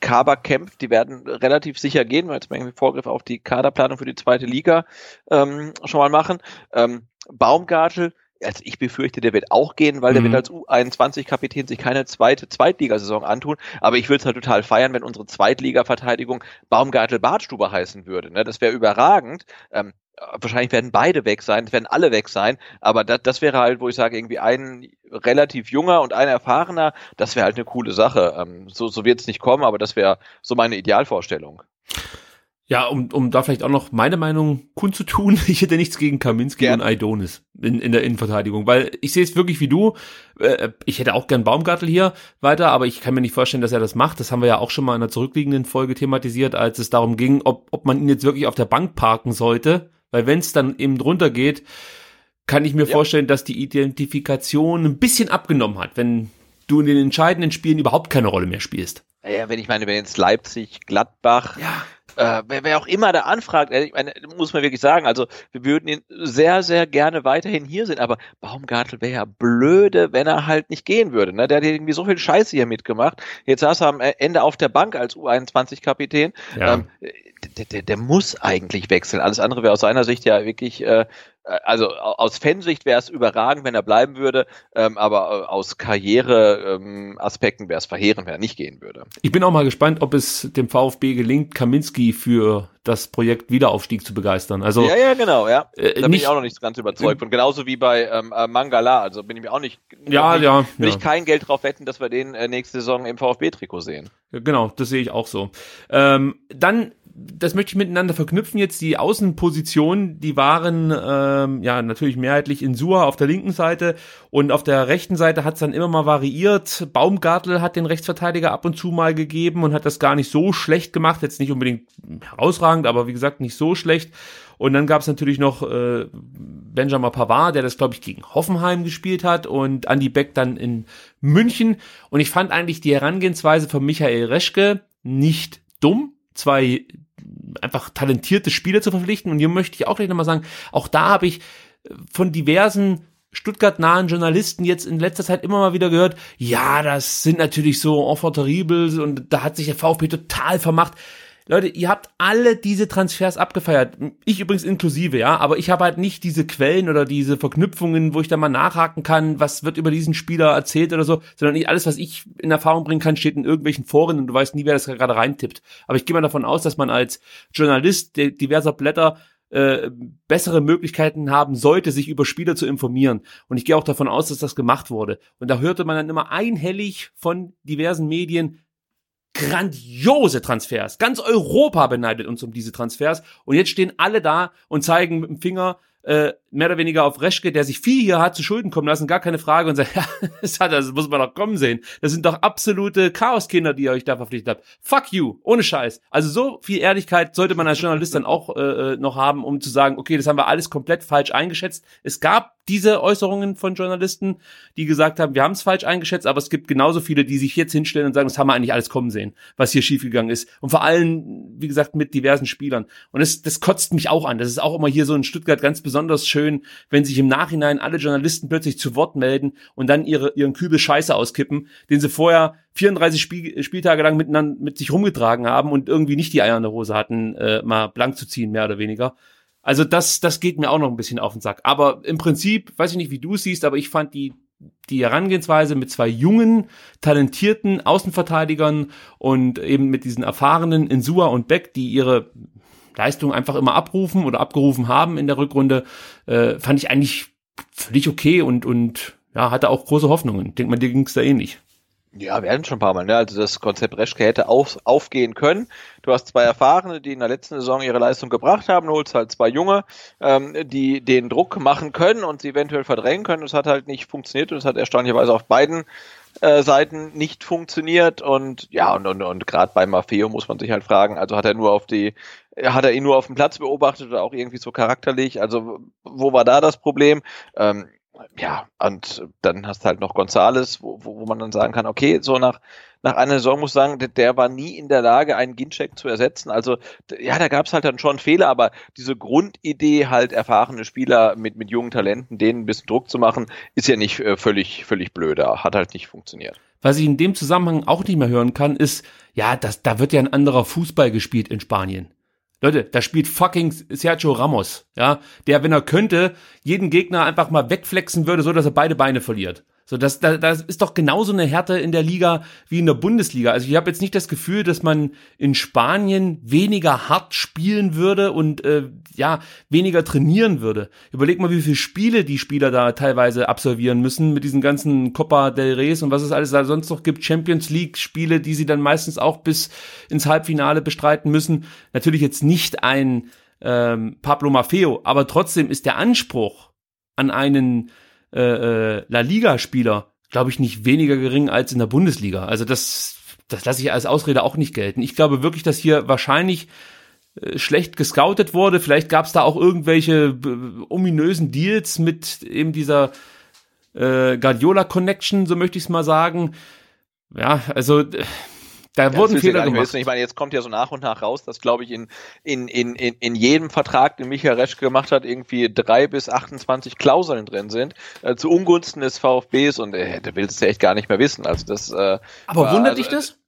Kabak kämpft, die werden relativ sicher gehen, weil jetzt mal irgendwie Vorgriff auf die Kaderplanung für die zweite Liga ähm, schon mal machen. Ähm, Baumgartel also ich befürchte, der wird auch gehen, weil der mhm. wird als U21-Kapitän sich keine zweite Zweitligasaison antun. Aber ich würde es halt total feiern, wenn unsere Zweitliga-Verteidigung Baumgartel-Bartstuber heißen würde. Ne? Das wäre überragend. Ähm, wahrscheinlich werden beide weg sein, es werden alle weg sein, aber das, das wäre halt, wo ich sage, irgendwie ein relativ junger und ein erfahrener, das wäre halt eine coole Sache. Ähm, so so wird es nicht kommen, aber das wäre so meine Idealvorstellung. Ja, um, um da vielleicht auch noch meine Meinung kundzutun, <laughs> ich hätte nichts gegen Kaminski gern. und Aidonis in, in der Innenverteidigung, weil ich sehe es wirklich wie du. Äh, ich hätte auch gern Baumgartel hier weiter, aber ich kann mir nicht vorstellen, dass er das macht. Das haben wir ja auch schon mal in der zurückliegenden Folge thematisiert, als es darum ging, ob, ob man ihn jetzt wirklich auf der Bank parken sollte, weil wenn es dann eben drunter geht, kann ich mir ja. vorstellen, dass die Identifikation ein bisschen abgenommen hat, wenn du in den entscheidenden Spielen überhaupt keine Rolle mehr spielst. Ja, wenn ich meine, wenn jetzt Leipzig, Gladbach, ja äh, wer, wer auch immer da anfragt, äh, ich meine, muss man wirklich sagen, also wir würden ihn sehr, sehr gerne weiterhin hier sehen, aber Baumgartel wäre ja blöde, wenn er halt nicht gehen würde. Ne? Der hat irgendwie so viel Scheiße hier mitgemacht. Jetzt saß er am Ende auf der Bank als U21-Kapitän. Ja. Ähm, der, der, der muss eigentlich wechseln. Alles andere wäre aus seiner Sicht ja wirklich äh, also aus Fansicht wäre es überragend, wenn er bleiben würde, ähm, aber äh, aus Karriereaspekten ähm, wäre es verheerend, wenn er nicht gehen würde. Ich bin auch mal gespannt, ob es dem VfB gelingt, Kaminski für das Projekt Wiederaufstieg zu begeistern. Also ja, ja, genau, ja. Äh, da bin ich auch noch nicht ganz überzeugt. Und genauso wie bei ähm, äh, Mangala, also bin ich mir auch nicht, ja, nicht, ja, will ja. ich kein Geld drauf wetten, dass wir den äh, nächste Saison im VfB-Trikot sehen. Genau, das sehe ich auch so. Ähm, dann das möchte ich miteinander verknüpfen jetzt. Die Außenpositionen, die waren ähm, ja natürlich mehrheitlich in Sua auf der linken Seite und auf der rechten Seite hat es dann immer mal variiert. Baumgartel hat den Rechtsverteidiger ab und zu mal gegeben und hat das gar nicht so schlecht gemacht. Jetzt nicht unbedingt herausragend, aber wie gesagt nicht so schlecht. Und dann gab es natürlich noch äh, Benjamin Pavard, der das, glaube ich, gegen Hoffenheim gespielt hat und Andy Beck dann in München. Und ich fand eigentlich die Herangehensweise von Michael Reschke nicht dumm. Zwei einfach talentierte Spieler zu verpflichten. Und hier möchte ich auch gleich nochmal sagen, auch da habe ich von diversen Stuttgart-nahen Journalisten jetzt in letzter Zeit immer mal wieder gehört, ja, das sind natürlich so enfant terribles und da hat sich der VfB total vermacht. Leute, ihr habt alle diese Transfers abgefeiert. Ich übrigens inklusive, ja, aber ich habe halt nicht diese Quellen oder diese Verknüpfungen, wo ich da mal nachhaken kann, was wird über diesen Spieler erzählt oder so, sondern nicht alles, was ich in Erfahrung bringen kann, steht in irgendwelchen Foren und du weißt nie, wer das gerade reintippt. Aber ich gehe mal davon aus, dass man als Journalist diverser Blätter äh, bessere Möglichkeiten haben sollte, sich über Spieler zu informieren. Und ich gehe auch davon aus, dass das gemacht wurde. Und da hörte man dann immer einhellig von diversen Medien, grandiose Transfers. Ganz Europa beneidet uns um diese Transfers. Und jetzt stehen alle da und zeigen mit dem Finger äh, mehr oder weniger auf Reschke, der sich viel hier hat zu Schulden kommen lassen, gar keine Frage und sagt, <laughs> ja, das, hat, das muss man doch kommen sehen. Das sind doch absolute Chaoskinder, die ihr euch da verpflichtet habt. Fuck you, ohne Scheiß. Also so viel Ehrlichkeit sollte man als Journalist dann auch äh, noch haben, um zu sagen, okay, das haben wir alles komplett falsch eingeschätzt. Es gab diese Äußerungen von Journalisten, die gesagt haben, wir haben es falsch eingeschätzt, aber es gibt genauso viele, die sich jetzt hinstellen und sagen, das haben wir eigentlich alles kommen sehen, was hier schiefgegangen ist. Und vor allem, wie gesagt, mit diversen Spielern. Und das, das kotzt mich auch an. Das ist auch immer hier so in Stuttgart ganz besonders schön, wenn sich im Nachhinein alle Journalisten plötzlich zu Wort melden und dann ihre, ihren Kübel Scheiße auskippen, den sie vorher 34 Spiel, Spieltage lang miteinander mit sich rumgetragen haben und irgendwie nicht die Eier in der Hose hatten, äh, mal blank zu ziehen, mehr oder weniger. Also das, das geht mir auch noch ein bisschen auf den Sack. Aber im Prinzip, weiß ich nicht, wie du es siehst, aber ich fand die, die Herangehensweise mit zwei jungen, talentierten Außenverteidigern und eben mit diesen erfahrenen Insua und Beck, die ihre Leistung einfach immer abrufen oder abgerufen haben in der Rückrunde, äh, fand ich eigentlich völlig okay und, und ja, hatte auch große Hoffnungen. Denkt man, dir ging's da ähnlich. Ja, wir hatten schon ein paar Mal, ne? Also das Konzept Reschke hätte auf, aufgehen können. Du hast zwei Erfahrene, die in der letzten Saison ihre Leistung gebracht haben, du holst halt zwei Junge, ähm, die den Druck machen können und sie eventuell verdrängen können. Das hat halt nicht funktioniert und es hat erstaunlicherweise auf beiden äh, Seiten nicht funktioniert. Und ja, und, und, und gerade bei Maffeo muss man sich halt fragen, also hat er nur auf die, hat er ihn nur auf dem Platz beobachtet oder auch irgendwie so charakterlich? Also wo war da das Problem? Ähm, ja, und dann hast du halt noch Gonzales, wo, wo man dann sagen kann, okay, so nach, nach einer Saison muss ich sagen, der, der war nie in der Lage, einen Gincheck zu ersetzen. Also, ja, da gab es halt dann schon Fehler, aber diese Grundidee, halt erfahrene Spieler mit, mit jungen Talenten, denen ein bisschen Druck zu machen, ist ja nicht äh, völlig, völlig blöder. Hat halt nicht funktioniert. Was ich in dem Zusammenhang auch nicht mehr hören kann, ist, ja, das, da wird ja ein anderer Fußball gespielt in Spanien. Leute, da spielt fucking Sergio Ramos, ja, der, wenn er könnte, jeden Gegner einfach mal wegflexen würde, so dass er beide Beine verliert. So, das, das, das ist doch genauso eine Härte in der Liga wie in der Bundesliga. Also ich habe jetzt nicht das Gefühl, dass man in Spanien weniger hart spielen würde und äh, ja weniger trainieren würde. Überleg mal, wie viele Spiele die Spieler da teilweise absolvieren müssen mit diesen ganzen Copa del Reyes und was es alles da sonst noch gibt, Champions League Spiele, die sie dann meistens auch bis ins Halbfinale bestreiten müssen. Natürlich jetzt nicht ein ähm, Pablo Maffeo, aber trotzdem ist der Anspruch an einen äh, äh, La Liga-Spieler, glaube ich, nicht weniger gering als in der Bundesliga. Also das, das lasse ich als Ausrede auch nicht gelten. Ich glaube wirklich, dass hier wahrscheinlich äh, schlecht gescoutet wurde. Vielleicht gab es da auch irgendwelche äh, ominösen Deals mit eben dieser äh, Guardiola-Connection, so möchte ich es mal sagen. Ja, also da ja, wurden Fehler gemacht. Ich meine, jetzt kommt ja so nach und nach raus, dass, glaube ich, in, in, in, in, in jedem Vertrag, den Michael Reschke gemacht hat, irgendwie drei bis 28 Klauseln drin sind, äh, zu Ungunsten des VfBs und äh, der will es ja echt gar nicht mehr wissen. Also das, äh, Aber wundert also, dich das?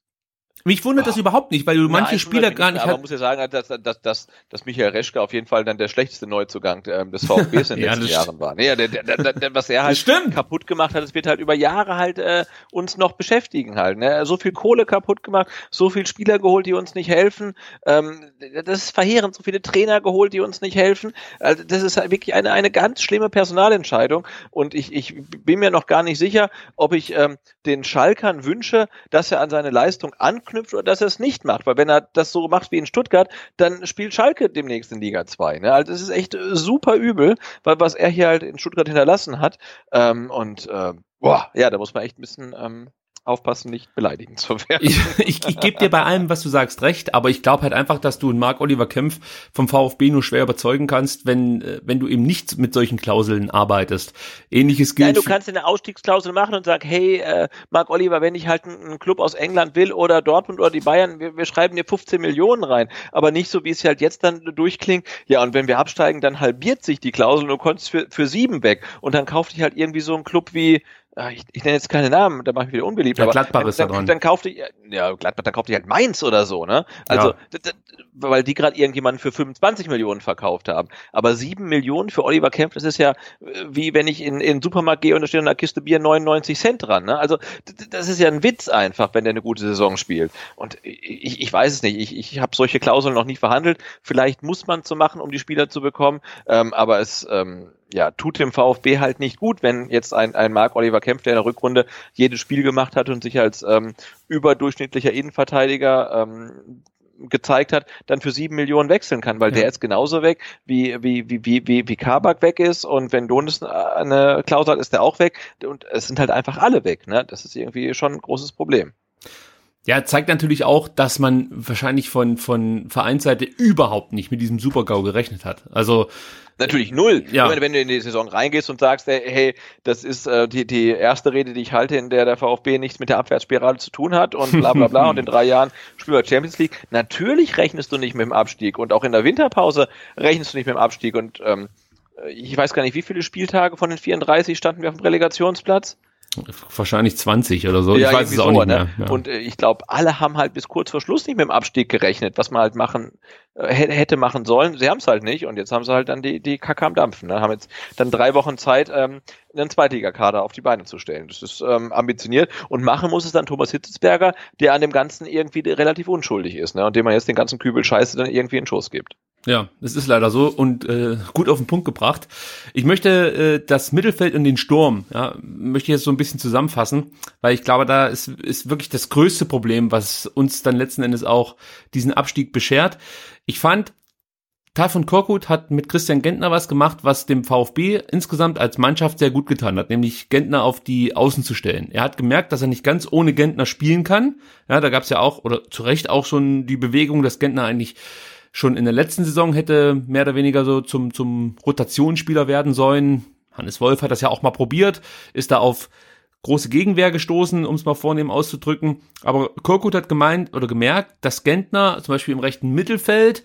Mich wundert das überhaupt nicht, weil du manche Spieler gar nicht. Aber man muss ja sagen, dass, dass, dass, dass Michael Reschke auf jeden Fall dann der schlechteste Neuzugang ähm, des VfBs in <laughs> den letzten Jahren war. Nee, der, der, der, der, was er halt kaputt gemacht hat, es wird halt über Jahre halt äh, uns noch beschäftigen halt. Ne? So viel Kohle kaputt gemacht, so viel Spieler geholt, die uns nicht helfen. Ähm, das ist verheerend, so viele Trainer geholt, die uns nicht helfen. Also das ist halt wirklich eine, eine ganz schlimme Personalentscheidung. Und ich, ich bin mir noch gar nicht sicher, ob ich ähm, den Schalkern wünsche, dass er an seine Leistung anknüpft anknüpft oder dass er es nicht macht. Weil wenn er das so macht wie in Stuttgart, dann spielt Schalke demnächst in Liga 2. Ne? Also es ist echt äh, super übel, weil was er hier halt in Stuttgart hinterlassen hat. Ähm, und äh, boah, ja, da muss man echt ein bisschen ähm, aufpassen, nicht beleidigend zu werden. Ich, ich, ich gebe dir bei allem, was du sagst, recht, aber ich glaube halt einfach, dass du einen Marc-Oliver Kempf vom VfB nur schwer überzeugen kannst, wenn, äh, wenn du eben nicht mit solchen Klauseln arbeitest. Ähnliches gilt. Ja, du kannst eine Ausstiegsklausel machen und sagen, hey, äh, Marc-Oliver, wenn ich halt einen Club aus England will oder Dortmund oder die Bayern, wir, wir schreiben dir 15 Millionen rein, aber nicht so, wie es halt jetzt dann durchklingt. Ja, und wenn wir absteigen, dann halbiert sich die Klausel und du kommst für, für sieben weg und dann kauft dich halt irgendwie so ein Club wie, ich, ich nenne jetzt keine Namen, da mache ich wieder unbeliebt. Ja, aber Gladbach ist dann, da dran. Dann kaufte ich, ja, Gladbach, dann kaufte ich halt Mainz oder so, ne? Also, ja. weil die gerade irgendjemanden für 25 Millionen verkauft haben. Aber 7 Millionen für Oliver Kempf, das ist ja wie wenn ich in, in den Supermarkt gehe und da steht eine Kiste Bier 99 Cent dran, ne? Also, das ist ja ein Witz einfach, wenn der eine gute Saison spielt. Und ich, ich weiß es nicht, ich, ich habe solche Klauseln noch nie verhandelt. Vielleicht muss man zu machen, um die Spieler zu bekommen, ähm, aber es, ähm, ja, tut dem VfB halt nicht gut, wenn jetzt ein, ein Marc Oliver Kempf, der in der Rückrunde jedes Spiel gemacht hat und sich als ähm, überdurchschnittlicher Innenverteidiger ähm, gezeigt hat, dann für sieben Millionen wechseln kann, weil ja. der ist genauso weg, wie, wie, wie, wie, wie, wie Kabak weg ist und wenn Donis eine Klausel hat, ist der auch weg und es sind halt einfach alle weg, ne? Das ist irgendwie schon ein großes Problem. Ja, zeigt natürlich auch, dass man wahrscheinlich von, von Vereinsseite überhaupt nicht mit diesem Supergau gerechnet hat. Also Natürlich null. Ja. Meine, wenn du in die Saison reingehst und sagst, hey, das ist äh, die, die erste Rede, die ich halte, in der der VfB nichts mit der Abwärtsspirale zu tun hat und bla bla bla und in <laughs> drei Jahren spielen wir Champions League. Natürlich rechnest du nicht mit dem Abstieg und auch in der Winterpause rechnest du nicht mit dem Abstieg und ähm, ich weiß gar nicht, wie viele Spieltage von den 34 standen wir auf dem Relegationsplatz. Wahrscheinlich 20 oder so. Ja, ich weiß es auch so, nicht ne? mehr. Ja. Und äh, ich glaube, alle haben halt bis kurz vor Schluss nicht mit dem Abstieg gerechnet, was man halt machen äh, hätte machen sollen. Sie haben es halt nicht und jetzt haben sie halt dann die, die Kacke am Dampfen. Ne? Haben jetzt dann drei Wochen Zeit, ähm, einen Zweitligakader auf die Beine zu stellen. Das ist ähm, ambitioniert und machen muss es dann Thomas Hitzesberger, der an dem Ganzen irgendwie relativ unschuldig ist ne? und dem man jetzt den ganzen Kübel Scheiße dann irgendwie in den Schoß gibt. Ja, es ist leider so und äh, gut auf den Punkt gebracht. Ich möchte äh, das Mittelfeld und den Sturm, ja, möchte ich jetzt so ein bisschen zusammenfassen, weil ich glaube, da ist, ist wirklich das größte Problem, was uns dann letzten Endes auch diesen Abstieg beschert. Ich fand, von Korkut hat mit Christian Gentner was gemacht, was dem VfB insgesamt als Mannschaft sehr gut getan hat, nämlich Gentner auf die Außen zu stellen. Er hat gemerkt, dass er nicht ganz ohne Gentner spielen kann. Ja, da gab es ja auch, oder zu Recht auch schon die Bewegung, dass Gentner eigentlich schon in der letzten Saison hätte mehr oder weniger so zum, zum Rotationsspieler werden sollen. Hannes Wolf hat das ja auch mal probiert, ist da auf große Gegenwehr gestoßen, um es mal vornehm auszudrücken. Aber Korkut hat gemeint oder gemerkt, dass Gentner zum Beispiel im rechten Mittelfeld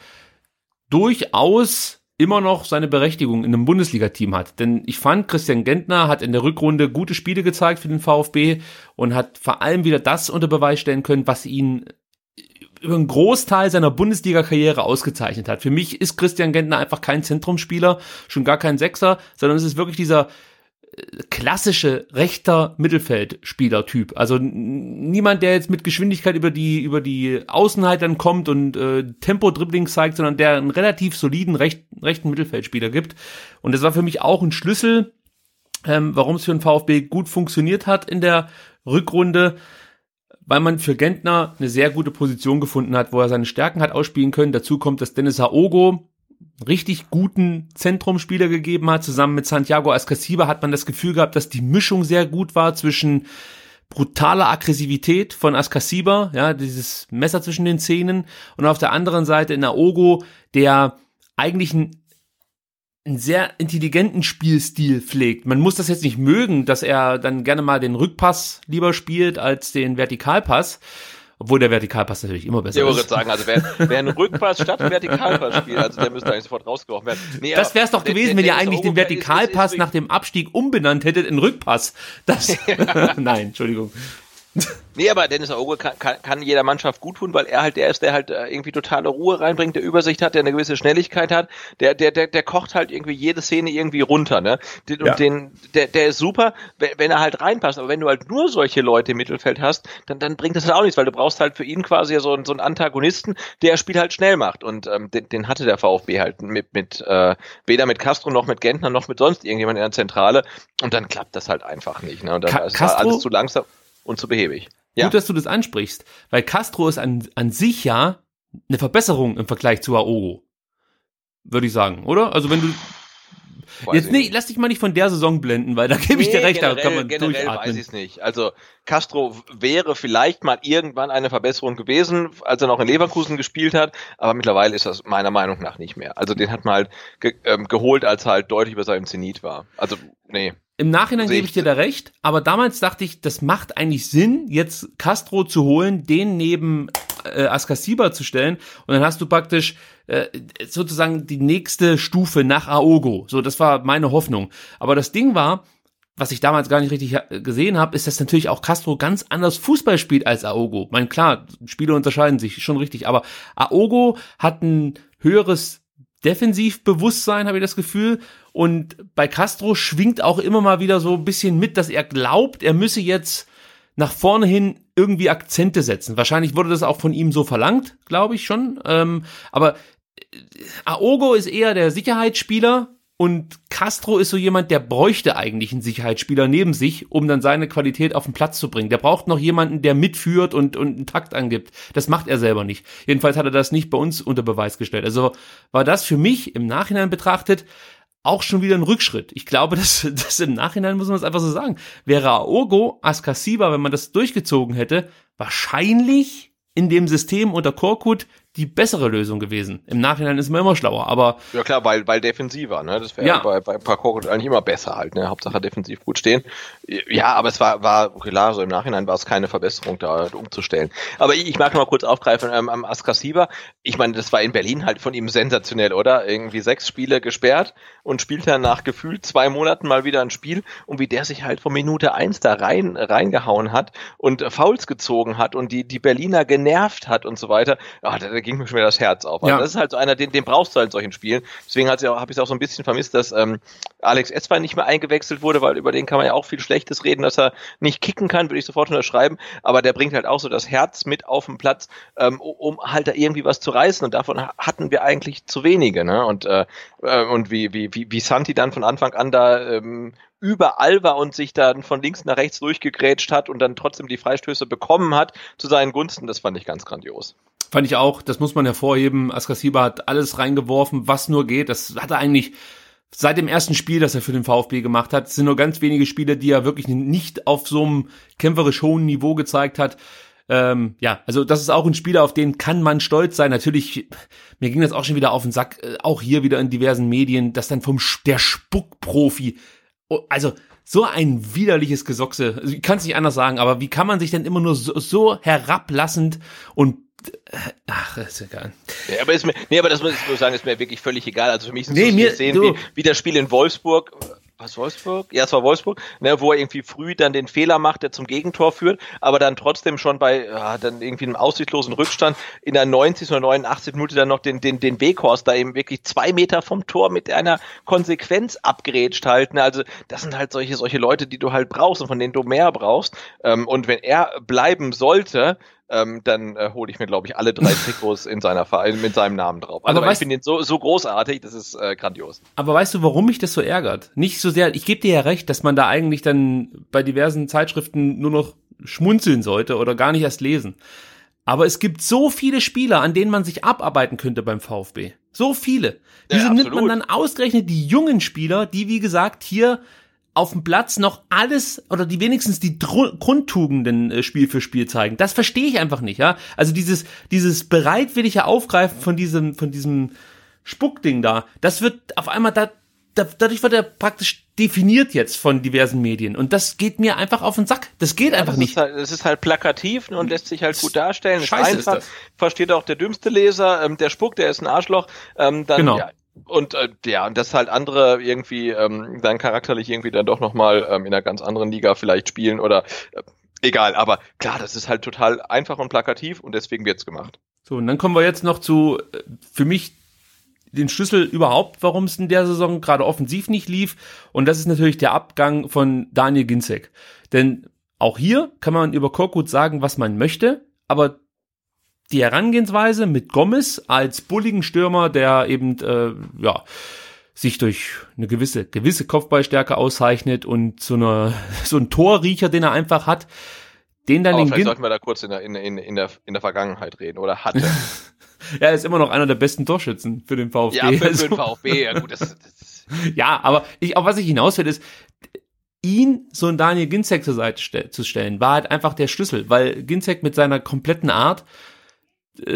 durchaus immer noch seine Berechtigung in einem Bundesliga-Team hat. Denn ich fand, Christian Gentner hat in der Rückrunde gute Spiele gezeigt für den VfB und hat vor allem wieder das unter Beweis stellen können, was ihn über einen Großteil seiner Bundesliga-Karriere ausgezeichnet hat. Für mich ist Christian Gentner einfach kein Zentrumspieler, schon gar kein Sechser, sondern es ist wirklich dieser äh, klassische rechter Mittelfeldspielertyp. Also niemand, der jetzt mit Geschwindigkeit über die über die Außenheit dann kommt und äh, Tempo-Dribbling zeigt, sondern der einen relativ soliden recht, rechten Mittelfeldspieler gibt. Und das war für mich auch ein Schlüssel, ähm, warum es für den VfB gut funktioniert hat in der Rückrunde weil man für Gentner eine sehr gute Position gefunden hat, wo er seine Stärken hat ausspielen können. Dazu kommt, dass Dennis Haogo richtig guten Zentrumspieler gegeben hat. Zusammen mit Santiago Ascasiba hat man das Gefühl gehabt, dass die Mischung sehr gut war zwischen brutaler Aggressivität von Ascasiba, ja, dieses Messer zwischen den Zähnen und auf der anderen Seite in Aogo, der eigentlich ein einen sehr intelligenten Spielstil pflegt. Man muss das jetzt nicht mögen, dass er dann gerne mal den Rückpass lieber spielt als den Vertikalpass. Obwohl der Vertikalpass natürlich immer besser ja, ist. Ich würde sagen, also wer, wer einen Rückpass statt einen Vertikalpass <laughs> spielt, also der müsste eigentlich sofort rausgeworfen werden. Nee, das wäre es doch gewesen, der, wenn ihr eigentlich den Vertikalpass ist, ist, ist, nach dem Abstieg umbenannt hättet in Rückpass. Das, <laughs> <laughs> nein, Entschuldigung. Nee, aber Dennis Auge kann, kann, kann jeder Mannschaft gut tun, weil er halt der ist, der halt äh, irgendwie totale Ruhe reinbringt, der Übersicht hat, der eine gewisse Schnelligkeit hat, der, der, der, der kocht halt irgendwie jede Szene irgendwie runter, ne? Den, ja. Und den, der, der ist super, wenn, wenn er halt reinpasst. Aber wenn du halt nur solche Leute im Mittelfeld hast, dann, dann bringt das halt auch nichts, weil du brauchst halt für ihn quasi so, so einen Antagonisten, der das Spiel halt schnell macht. Und ähm, den, den hatte der VfB halt mit, mit äh, weder mit Castro noch mit Gentner noch mit sonst irgendjemand in der Zentrale. Und dann klappt das halt einfach nicht. Ne? Und dann Ka ist Castro? alles zu langsam und zu behäbig. Ja. Gut, dass du das ansprichst, weil Castro ist an, an sich ja eine Verbesserung im Vergleich zu Aogo. Würde ich sagen, oder? Also wenn du Weiß Jetzt nee, lass dich mal nicht von der Saison blenden, weil da gebe nee, ich dir recht, generell, da kann man generell durchatmen. weiß ich es nicht. Also Castro wäre vielleicht mal irgendwann eine Verbesserung gewesen, als er noch in Leverkusen gespielt hat, aber mittlerweile ist das meiner Meinung nach nicht mehr. Also den hat man halt ge ähm, geholt, als er halt deutlich über seinem Zenit war. Also nee. Im Nachhinein gebe ich dir da recht, aber damals dachte ich, das macht eigentlich Sinn, jetzt Castro zu holen, den neben äh, Askasiba zu stellen und dann hast du praktisch äh, sozusagen die nächste Stufe nach Aogo. So, das war meine Hoffnung. Aber das Ding war, was ich damals gar nicht richtig äh, gesehen habe, ist, dass natürlich auch Castro ganz anders Fußball spielt als Aogo. Mein klar, Spiele unterscheiden sich schon richtig, aber Aogo hat ein höheres Defensivbewusstsein, habe ich das Gefühl. Und bei Castro schwingt auch immer mal wieder so ein bisschen mit, dass er glaubt, er müsse jetzt nach vorne hin irgendwie Akzente setzen. Wahrscheinlich wurde das auch von ihm so verlangt, glaube ich schon. Ähm, aber äh, Aogo ist eher der Sicherheitsspieler und Castro ist so jemand, der bräuchte eigentlich einen Sicherheitsspieler neben sich, um dann seine Qualität auf den Platz zu bringen. Der braucht noch jemanden, der mitführt und, und einen Takt angibt. Das macht er selber nicht. Jedenfalls hat er das nicht bei uns unter Beweis gestellt. Also war das für mich im Nachhinein betrachtet auch schon wieder ein Rückschritt. Ich glaube, dass <laughs> das im Nachhinein muss man es einfach so sagen. Wäre Aogo Askasiba, wenn man das durchgezogen hätte, wahrscheinlich in dem System unter Korkut die bessere Lösung gewesen. Im Nachhinein ist man immer schlauer, aber. Ja klar, weil, weil defensiver, ne? Das wäre ja. bei, bei Parkour eigentlich immer besser halt, ne? Hauptsache defensiv gut stehen. Ja, aber es war, war klar, so im Nachhinein war es keine Verbesserung, da umzustellen. Aber ich, ich mag noch mal kurz aufgreifen ähm, am Askasiba. Ich meine, das war in Berlin halt von ihm sensationell, oder? Irgendwie sechs Spiele gesperrt und spielt dann nach gefühlt zwei Monaten mal wieder ein Spiel und wie der sich halt von Minute eins da rein, reingehauen hat und Fouls gezogen hat und die, die Berliner genervt hat und so weiter. Ja, da, ging mir schon wieder das Herz auf. Also ja. das ist halt so einer, den, den brauchst du halt in solchen Spielen. Deswegen habe ich es auch so ein bisschen vermisst, dass ähm, Alex Eswein nicht mehr eingewechselt wurde, weil über den kann man ja auch viel Schlechtes reden, dass er nicht kicken kann, würde ich sofort unterschreiben. Aber der bringt halt auch so das Herz mit auf den Platz, ähm, um halt da irgendwie was zu reißen. Und davon hatten wir eigentlich zu wenige. Ne? Und, äh, äh und wie, wie, wie, wie Santi dann von Anfang an da ähm, überall war und sich dann von links nach rechts durchgegrätscht hat und dann trotzdem die Freistöße bekommen hat zu seinen Gunsten, das fand ich ganz grandios. Fand ich auch, das muss man hervorheben. Askasiba hat alles reingeworfen, was nur geht. Das hat er eigentlich seit dem ersten Spiel, das er für den VfB gemacht hat. Es sind nur ganz wenige Spiele, die er wirklich nicht auf so einem kämpferisch hohen Niveau gezeigt hat. Ähm, ja, also das ist auch ein Spieler, auf den kann man stolz sein. Natürlich, mir ging das auch schon wieder auf den Sack, äh, auch hier wieder in diversen Medien, dass dann vom der Spuckprofi, oh, also so ein widerliches Gesochse, also ich kann es nicht anders sagen, aber wie kann man sich denn immer nur so, so herablassend und Ach, ist egal. Ja, aber, ist mir, nee, aber das muss ich sagen, ist mir wirklich völlig egal. Also für mich sind nee, so mir, Szenen wie, wie das Spiel in Wolfsburg, was Wolfsburg? Ja, es war Wolfsburg, ne, wo er irgendwie früh dann den Fehler macht, der zum Gegentor führt, aber dann trotzdem schon bei ja, dann irgendwie einem aussichtslosen Rückstand in der 90. oder 89. Minute dann noch den, den, den Weghorst da eben wirklich zwei Meter vom Tor mit einer Konsequenz abgerätscht halten. Also das sind halt solche, solche Leute, die du halt brauchst und von denen du mehr brauchst. Ähm, und wenn er bleiben sollte, ähm, dann äh, hole ich mir, glaube ich, alle drei <laughs> Trikots in seiner Verein mit seinem Namen drauf. Also aber ich finde ihn so, so großartig, das ist äh, grandios. Aber weißt du, warum mich das so ärgert? Nicht so sehr, ich gebe dir ja recht, dass man da eigentlich dann bei diversen Zeitschriften nur noch schmunzeln sollte oder gar nicht erst lesen. Aber es gibt so viele Spieler, an denen man sich abarbeiten könnte beim VfB. So viele. Wieso ja, nimmt man dann ausgerechnet die jungen Spieler, die, wie gesagt, hier auf dem Platz noch alles oder die wenigstens die Dr Grundtugenden äh, Spiel für Spiel zeigen. Das verstehe ich einfach nicht, ja. Also dieses, dieses bereitwillige Aufgreifen von diesem, von diesem Spuckding da, das wird auf einmal da, da dadurch wird er praktisch definiert jetzt von diversen Medien. Und das geht mir einfach auf den Sack. Das geht ja, einfach das nicht. Ist halt, das ist halt plakativ und lässt sich halt gut darstellen. Scheiße ist, einfach, ist das. Versteht auch der dümmste Leser. Ähm, der Spuck, der ist ein Arschloch. Ähm, dann, genau. Ja, und äh, ja, und dass halt andere irgendwie ähm, dann charakterlich irgendwie dann doch nochmal ähm, in einer ganz anderen Liga vielleicht spielen oder äh, egal, aber klar, das ist halt total einfach und plakativ und deswegen wird's gemacht. So, und dann kommen wir jetzt noch zu, äh, für mich den Schlüssel überhaupt, warum es in der Saison gerade offensiv nicht lief. Und das ist natürlich der Abgang von Daniel Ginzek. Denn auch hier kann man über Korkut sagen, was man möchte, aber die Herangehensweise mit Gomez als bulligen Stürmer, der eben äh, ja sich durch eine gewisse gewisse Kopfballstärke auszeichnet und so eine <laughs> so ein Torriecher, den er einfach hat, den dann Aber den vielleicht sollten wir da kurz in der, in, in, in der, in der Vergangenheit reden oder hatte. <laughs> er ist immer noch einer der besten Torschützen für den VfB. ja, für, für Also- den VfB, ja gut, das, das <laughs> Ja, aber ich, auf was ich hinaus will, ist, ihn so ein Daniel Ginzek zur Seite ste zu stellen, war halt einfach der Schlüssel, weil Ginzek mit seiner kompletten Art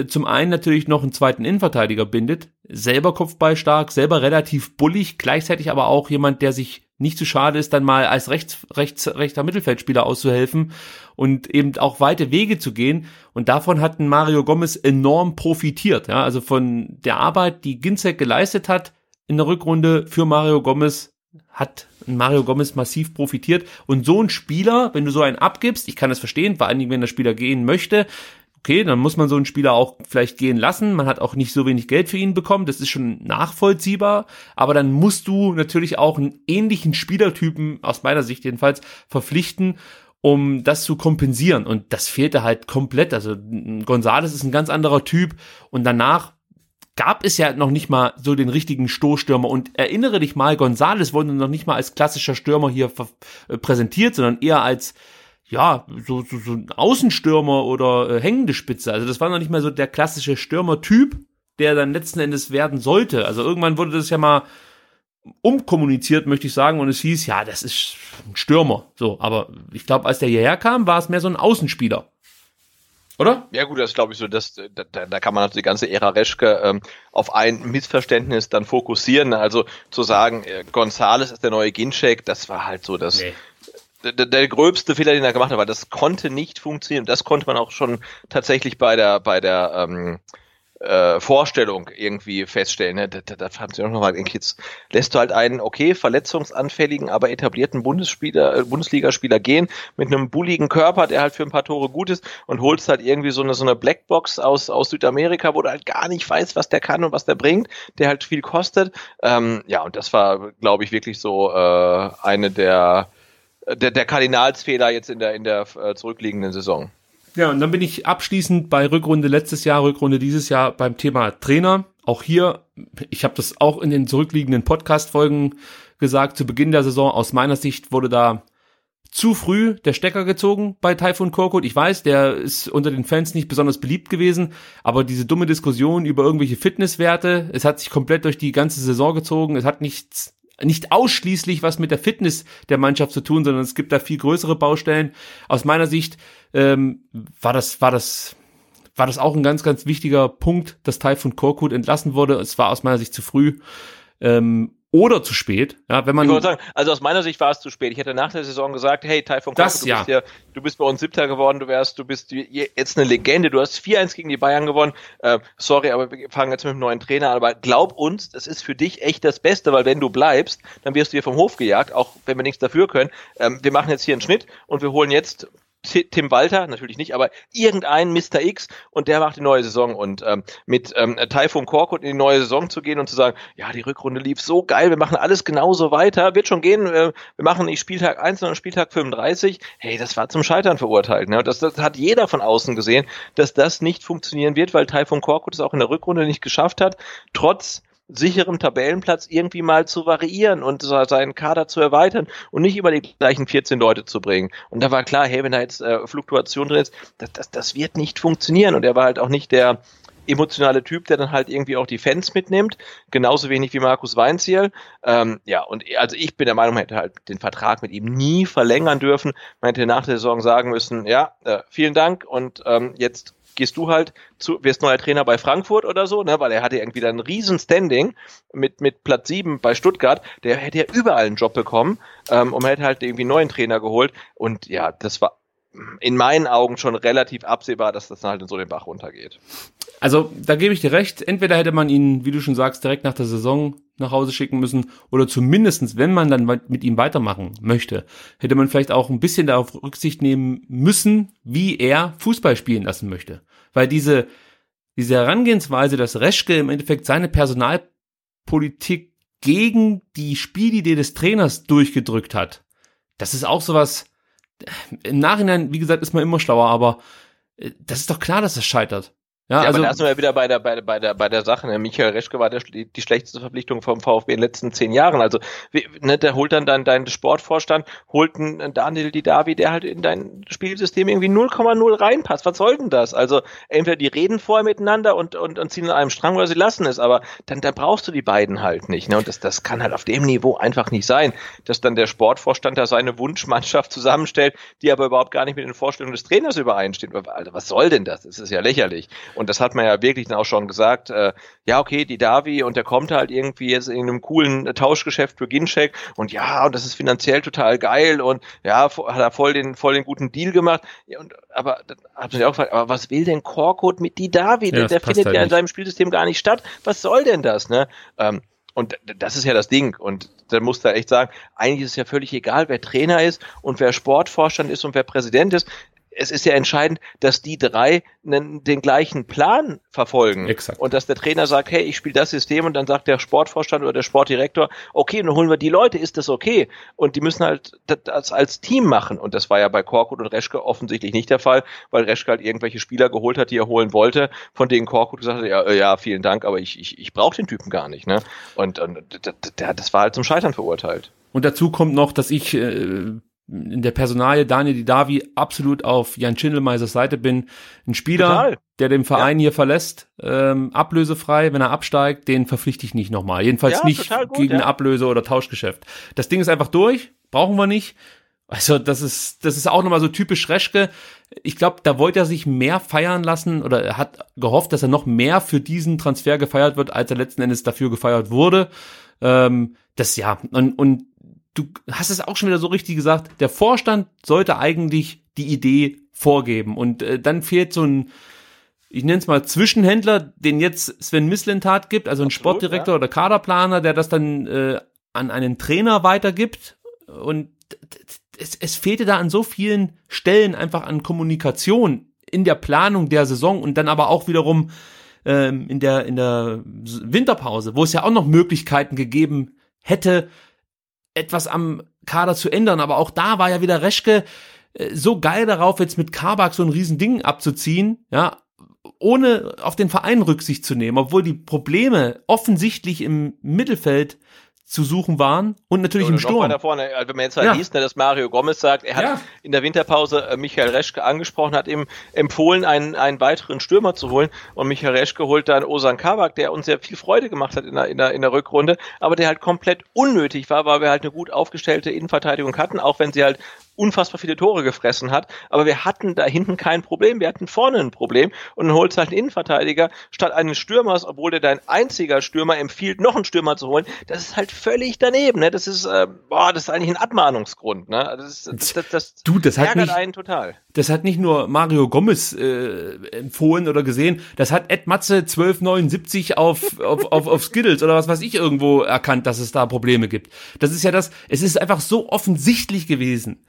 zum einen natürlich noch einen zweiten Innenverteidiger bindet, selber kopfballstark, selber relativ bullig, gleichzeitig aber auch jemand, der sich nicht zu schade ist, dann mal als rechts, rechts, rechter Mittelfeldspieler auszuhelfen und eben auch weite Wege zu gehen. Und davon hat Mario Gomez enorm profitiert. Ja, also von der Arbeit, die Ginzek geleistet hat in der Rückrunde für Mario Gomez, hat Mario Gomez massiv profitiert. Und so ein Spieler, wenn du so einen abgibst, ich kann das verstehen, vor allen Dingen, wenn der Spieler gehen möchte, okay, dann muss man so einen Spieler auch vielleicht gehen lassen. Man hat auch nicht so wenig Geld für ihn bekommen. Das ist schon nachvollziehbar. Aber dann musst du natürlich auch einen ähnlichen Spielertypen, aus meiner Sicht jedenfalls, verpflichten, um das zu kompensieren. Und das fehlte halt komplett. Also Gonzales ist ein ganz anderer Typ. Und danach gab es ja noch nicht mal so den richtigen Stoßstürmer. Und erinnere dich mal, Gonzales wurde noch nicht mal als klassischer Stürmer hier äh, präsentiert, sondern eher als ja, so, so, so ein Außenstürmer oder äh, hängende Spitze. Also das war noch nicht mal so der klassische Stürmertyp, der dann letzten Endes werden sollte. Also irgendwann wurde das ja mal umkommuniziert, möchte ich sagen, und es hieß, ja, das ist ein Stürmer. So, aber ich glaube, als der hierher kam, war es mehr so ein Außenspieler. Oder? Ja gut, das glaube ich so, dass da, da kann man also die ganze Ära Reschke ähm, auf ein Missverständnis dann fokussieren. Also zu sagen, äh, Gonzales ist der neue Ginczek, das war halt so das der, der gröbste Fehler, den er gemacht hat, weil das konnte nicht funktionieren. Das konnte man auch schon tatsächlich bei der bei der ähm, äh, Vorstellung irgendwie feststellen. Ne? Da, da, da haben sie auch nochmal, jetzt lässt du halt einen, okay, verletzungsanfälligen, aber etablierten Bundesspieler, äh, Bundesligaspieler gehen mit einem bulligen Körper, der halt für ein paar Tore gut ist und holst halt irgendwie so eine, so eine Blackbox aus, aus Südamerika, wo du halt gar nicht weißt, was der kann und was der bringt, der halt viel kostet. Ähm, ja, und das war, glaube ich, wirklich so äh, eine der der, der Kardinalsfehler jetzt in der in der äh, zurückliegenden Saison. Ja, und dann bin ich abschließend bei Rückrunde letztes Jahr, Rückrunde dieses Jahr beim Thema Trainer. Auch hier, ich habe das auch in den zurückliegenden Podcast-Folgen gesagt, zu Beginn der Saison, aus meiner Sicht wurde da zu früh der Stecker gezogen bei Taifun Korkut. Ich weiß, der ist unter den Fans nicht besonders beliebt gewesen, aber diese dumme Diskussion über irgendwelche Fitnesswerte, es hat sich komplett durch die ganze Saison gezogen. Es hat nichts nicht ausschließlich was mit der Fitness der Mannschaft zu tun, sondern es gibt da viel größere Baustellen. Aus meiner Sicht ähm, war das war das war das auch ein ganz ganz wichtiger Punkt, dass Taifun Korkut entlassen wurde. Es war aus meiner Sicht zu früh ähm, oder zu spät. Ja, wenn man Ich sagen, also aus meiner Sicht war es zu spät. Ich hätte nach der Saison gesagt, hey, Taifun Korkut, du ja. bist ja, du bist bei uns Siebter geworden, du wärst, du bist jetzt eine Legende, du hast 4-1 gegen die Bayern gewonnen. Äh, sorry, aber wir fangen jetzt mit dem neuen Trainer an. Aber glaub uns, das ist für dich echt das Beste, weil wenn du bleibst, dann wirst du hier vom Hof gejagt, auch wenn wir nichts dafür können. Ähm, wir machen jetzt hier einen Schnitt und wir holen jetzt Tim Walter, natürlich nicht, aber irgendein Mr. X und der macht die neue Saison und ähm, mit ähm, Taifun Korkut in die neue Saison zu gehen und zu sagen, ja, die Rückrunde lief so geil, wir machen alles genauso weiter, wird schon gehen, äh, wir machen nicht Spieltag 1, sondern Spieltag 35, hey, das war zum Scheitern verurteilt. Ne? Das, das hat jeder von außen gesehen, dass das nicht funktionieren wird, weil Taifun Korkut es auch in der Rückrunde nicht geschafft hat, trotz sicherem Tabellenplatz irgendwie mal zu variieren und seinen Kader zu erweitern und nicht immer die gleichen 14 Leute zu bringen. Und da war klar, hey, wenn da jetzt äh, Fluktuation drin ist, das, das, das wird nicht funktionieren. Und er war halt auch nicht der emotionale Typ, der dann halt irgendwie auch die Fans mitnimmt, genauso wenig wie Markus Weinziel. Ähm, ja, und also ich bin der Meinung, man hätte halt den Vertrag mit ihm nie verlängern dürfen. Man hätte nach der Saison sagen müssen, ja, äh, vielen Dank und ähm, jetzt gehst du halt zu, wirst neuer Trainer bei Frankfurt oder so, ne, weil er hatte irgendwie dann ein riesen Standing mit, mit Platz 7 bei Stuttgart, der hätte ja überall einen Job bekommen ähm, und man hätte halt irgendwie einen neuen Trainer geholt. Und ja, das war in meinen Augen schon relativ absehbar, dass das halt in so den Bach runtergeht. Also da gebe ich dir recht. Entweder hätte man ihn, wie du schon sagst, direkt nach der Saison nach Hause schicken müssen oder zumindestens, wenn man dann mit ihm weitermachen möchte, hätte man vielleicht auch ein bisschen darauf Rücksicht nehmen müssen, wie er Fußball spielen lassen möchte. Weil diese, diese Herangehensweise, dass Reschke im Endeffekt seine Personalpolitik gegen die Spielidee des Trainers durchgedrückt hat, das ist auch sowas, im Nachhinein, wie gesagt, ist man immer schlauer, aber äh, das ist doch klar, dass es scheitert. Ja, ja also, aber da sind wir wieder bei der, bei der, bei der, bei der Sache. Ne? Michael Reschke war der, die, schlechteste Verpflichtung vom VfB in den letzten zehn Jahren. Also, wie, ne, der holt dann dein, dein Sportvorstand, holt einen Daniel Didavi, der halt in dein Spielsystem irgendwie 0,0 reinpasst. Was soll denn das? Also, entweder die reden vorher miteinander und, und, und ziehen an einem Strang oder sie lassen es, aber dann, dann brauchst du die beiden halt nicht. Ne? Und das, das kann halt auf dem Niveau einfach nicht sein, dass dann der Sportvorstand da seine Wunschmannschaft zusammenstellt, die aber überhaupt gar nicht mit den Vorstellungen des Trainers übereinsteht. Also, was soll denn das? Das ist ja lächerlich. Und das hat man ja wirklich dann auch schon gesagt, äh, ja, okay, die Davi und der kommt halt irgendwie jetzt in einem coolen äh, Tauschgeschäft für Ginchek und ja, und das ist finanziell total geil und ja, hat er voll den, voll den guten Deal gemacht. Ja, und, aber dann hat man sich auch gefragt, aber was will denn Korkut mit die Davi? Ja, der, der findet halt ja in seinem Spielsystem gar nicht statt. Was soll denn das, ne? Ähm, und das ist ja das Ding. Und da muss da echt sagen, eigentlich ist es ja völlig egal, wer Trainer ist und wer Sportvorstand ist und wer Präsident ist es ist ja entscheidend, dass die drei den, den gleichen Plan verfolgen. Exakt. Und dass der Trainer sagt, hey, ich spiele das System und dann sagt der Sportvorstand oder der Sportdirektor, okay, dann holen wir die Leute, ist das okay? Und die müssen halt das als Team machen. Und das war ja bei Korkut und Reschke offensichtlich nicht der Fall, weil Reschke halt irgendwelche Spieler geholt hat, die er holen wollte, von denen Korkut gesagt hat, ja, ja vielen Dank, aber ich, ich, ich brauche den Typen gar nicht. Ne? Und, und das war halt zum Scheitern verurteilt. Und dazu kommt noch, dass ich äh, in der Personalie Daniel Didavi absolut auf Jan Schindelmeisers Seite bin. Ein Spieler, Total. der den Verein ja. hier verlässt, ähm, ablösefrei, wenn er absteigt, den verpflichte ich nicht nochmal. Jedenfalls ja, nicht gut, gegen ja. eine Ablöse oder Tauschgeschäft. Das Ding ist einfach durch, brauchen wir nicht. Also das ist, das ist auch nochmal so typisch Reschke. Ich glaube, da wollte er sich mehr feiern lassen oder er hat gehofft, dass er noch mehr für diesen Transfer gefeiert wird, als er letzten Endes dafür gefeiert wurde. Ähm, das ja, und, und du hast es auch schon wieder so richtig gesagt, der Vorstand sollte eigentlich die Idee vorgeben und äh, dann fehlt so ein ich nenne es mal Zwischenhändler, den jetzt Sven Mislintat gibt, also ein Absolut, Sportdirektor ja. oder Kaderplaner, der das dann äh, an einen Trainer weitergibt und es, es fehlte da an so vielen Stellen einfach an Kommunikation in der Planung der Saison und dann aber auch wiederum ähm, in der in der Winterpause, wo es ja auch noch Möglichkeiten gegeben hätte, etwas am Kader zu ändern. Aber auch da war ja wieder Reschke äh, so geil darauf, jetzt mit Kabak so ein Riesending abzuziehen, ja, ohne auf den Verein Rücksicht zu nehmen, obwohl die Probleme offensichtlich im Mittelfeld zu suchen waren und natürlich Oder im Sturm. Noch vorne, also wenn man jetzt halt ja. liest, ne, dass Mario Gomez sagt, er hat ja. in der Winterpause äh, Michael Reschke angesprochen, hat ihm empfohlen, einen, einen weiteren Stürmer zu holen und Michael Reschke holt dann Osan Kabak, der uns sehr viel Freude gemacht hat in der, in der, in der Rückrunde, aber der halt komplett unnötig war, weil wir halt eine gut aufgestellte Innenverteidigung hatten, auch wenn sie halt unfassbar viele Tore gefressen hat. Aber wir hatten da hinten kein Problem. Wir hatten vorne ein Problem. Und dann holst halt einen Innenverteidiger statt eines Stürmers, obwohl der dein einziger Stürmer empfiehlt, noch einen Stürmer zu holen. Das ist halt völlig daneben. Ne? Das ist, äh, boah, das ist eigentlich ein Abmahnungsgrund. Ne? Das, das, das, das, du, das hat nicht, einen total. Das hat nicht nur Mario Gomez äh, empfohlen oder gesehen. Das hat Ed Matze 1279 auf, auf, auf, auf Skittles oder was weiß ich irgendwo erkannt, dass es da Probleme gibt. Das ist ja das, es ist einfach so offensichtlich gewesen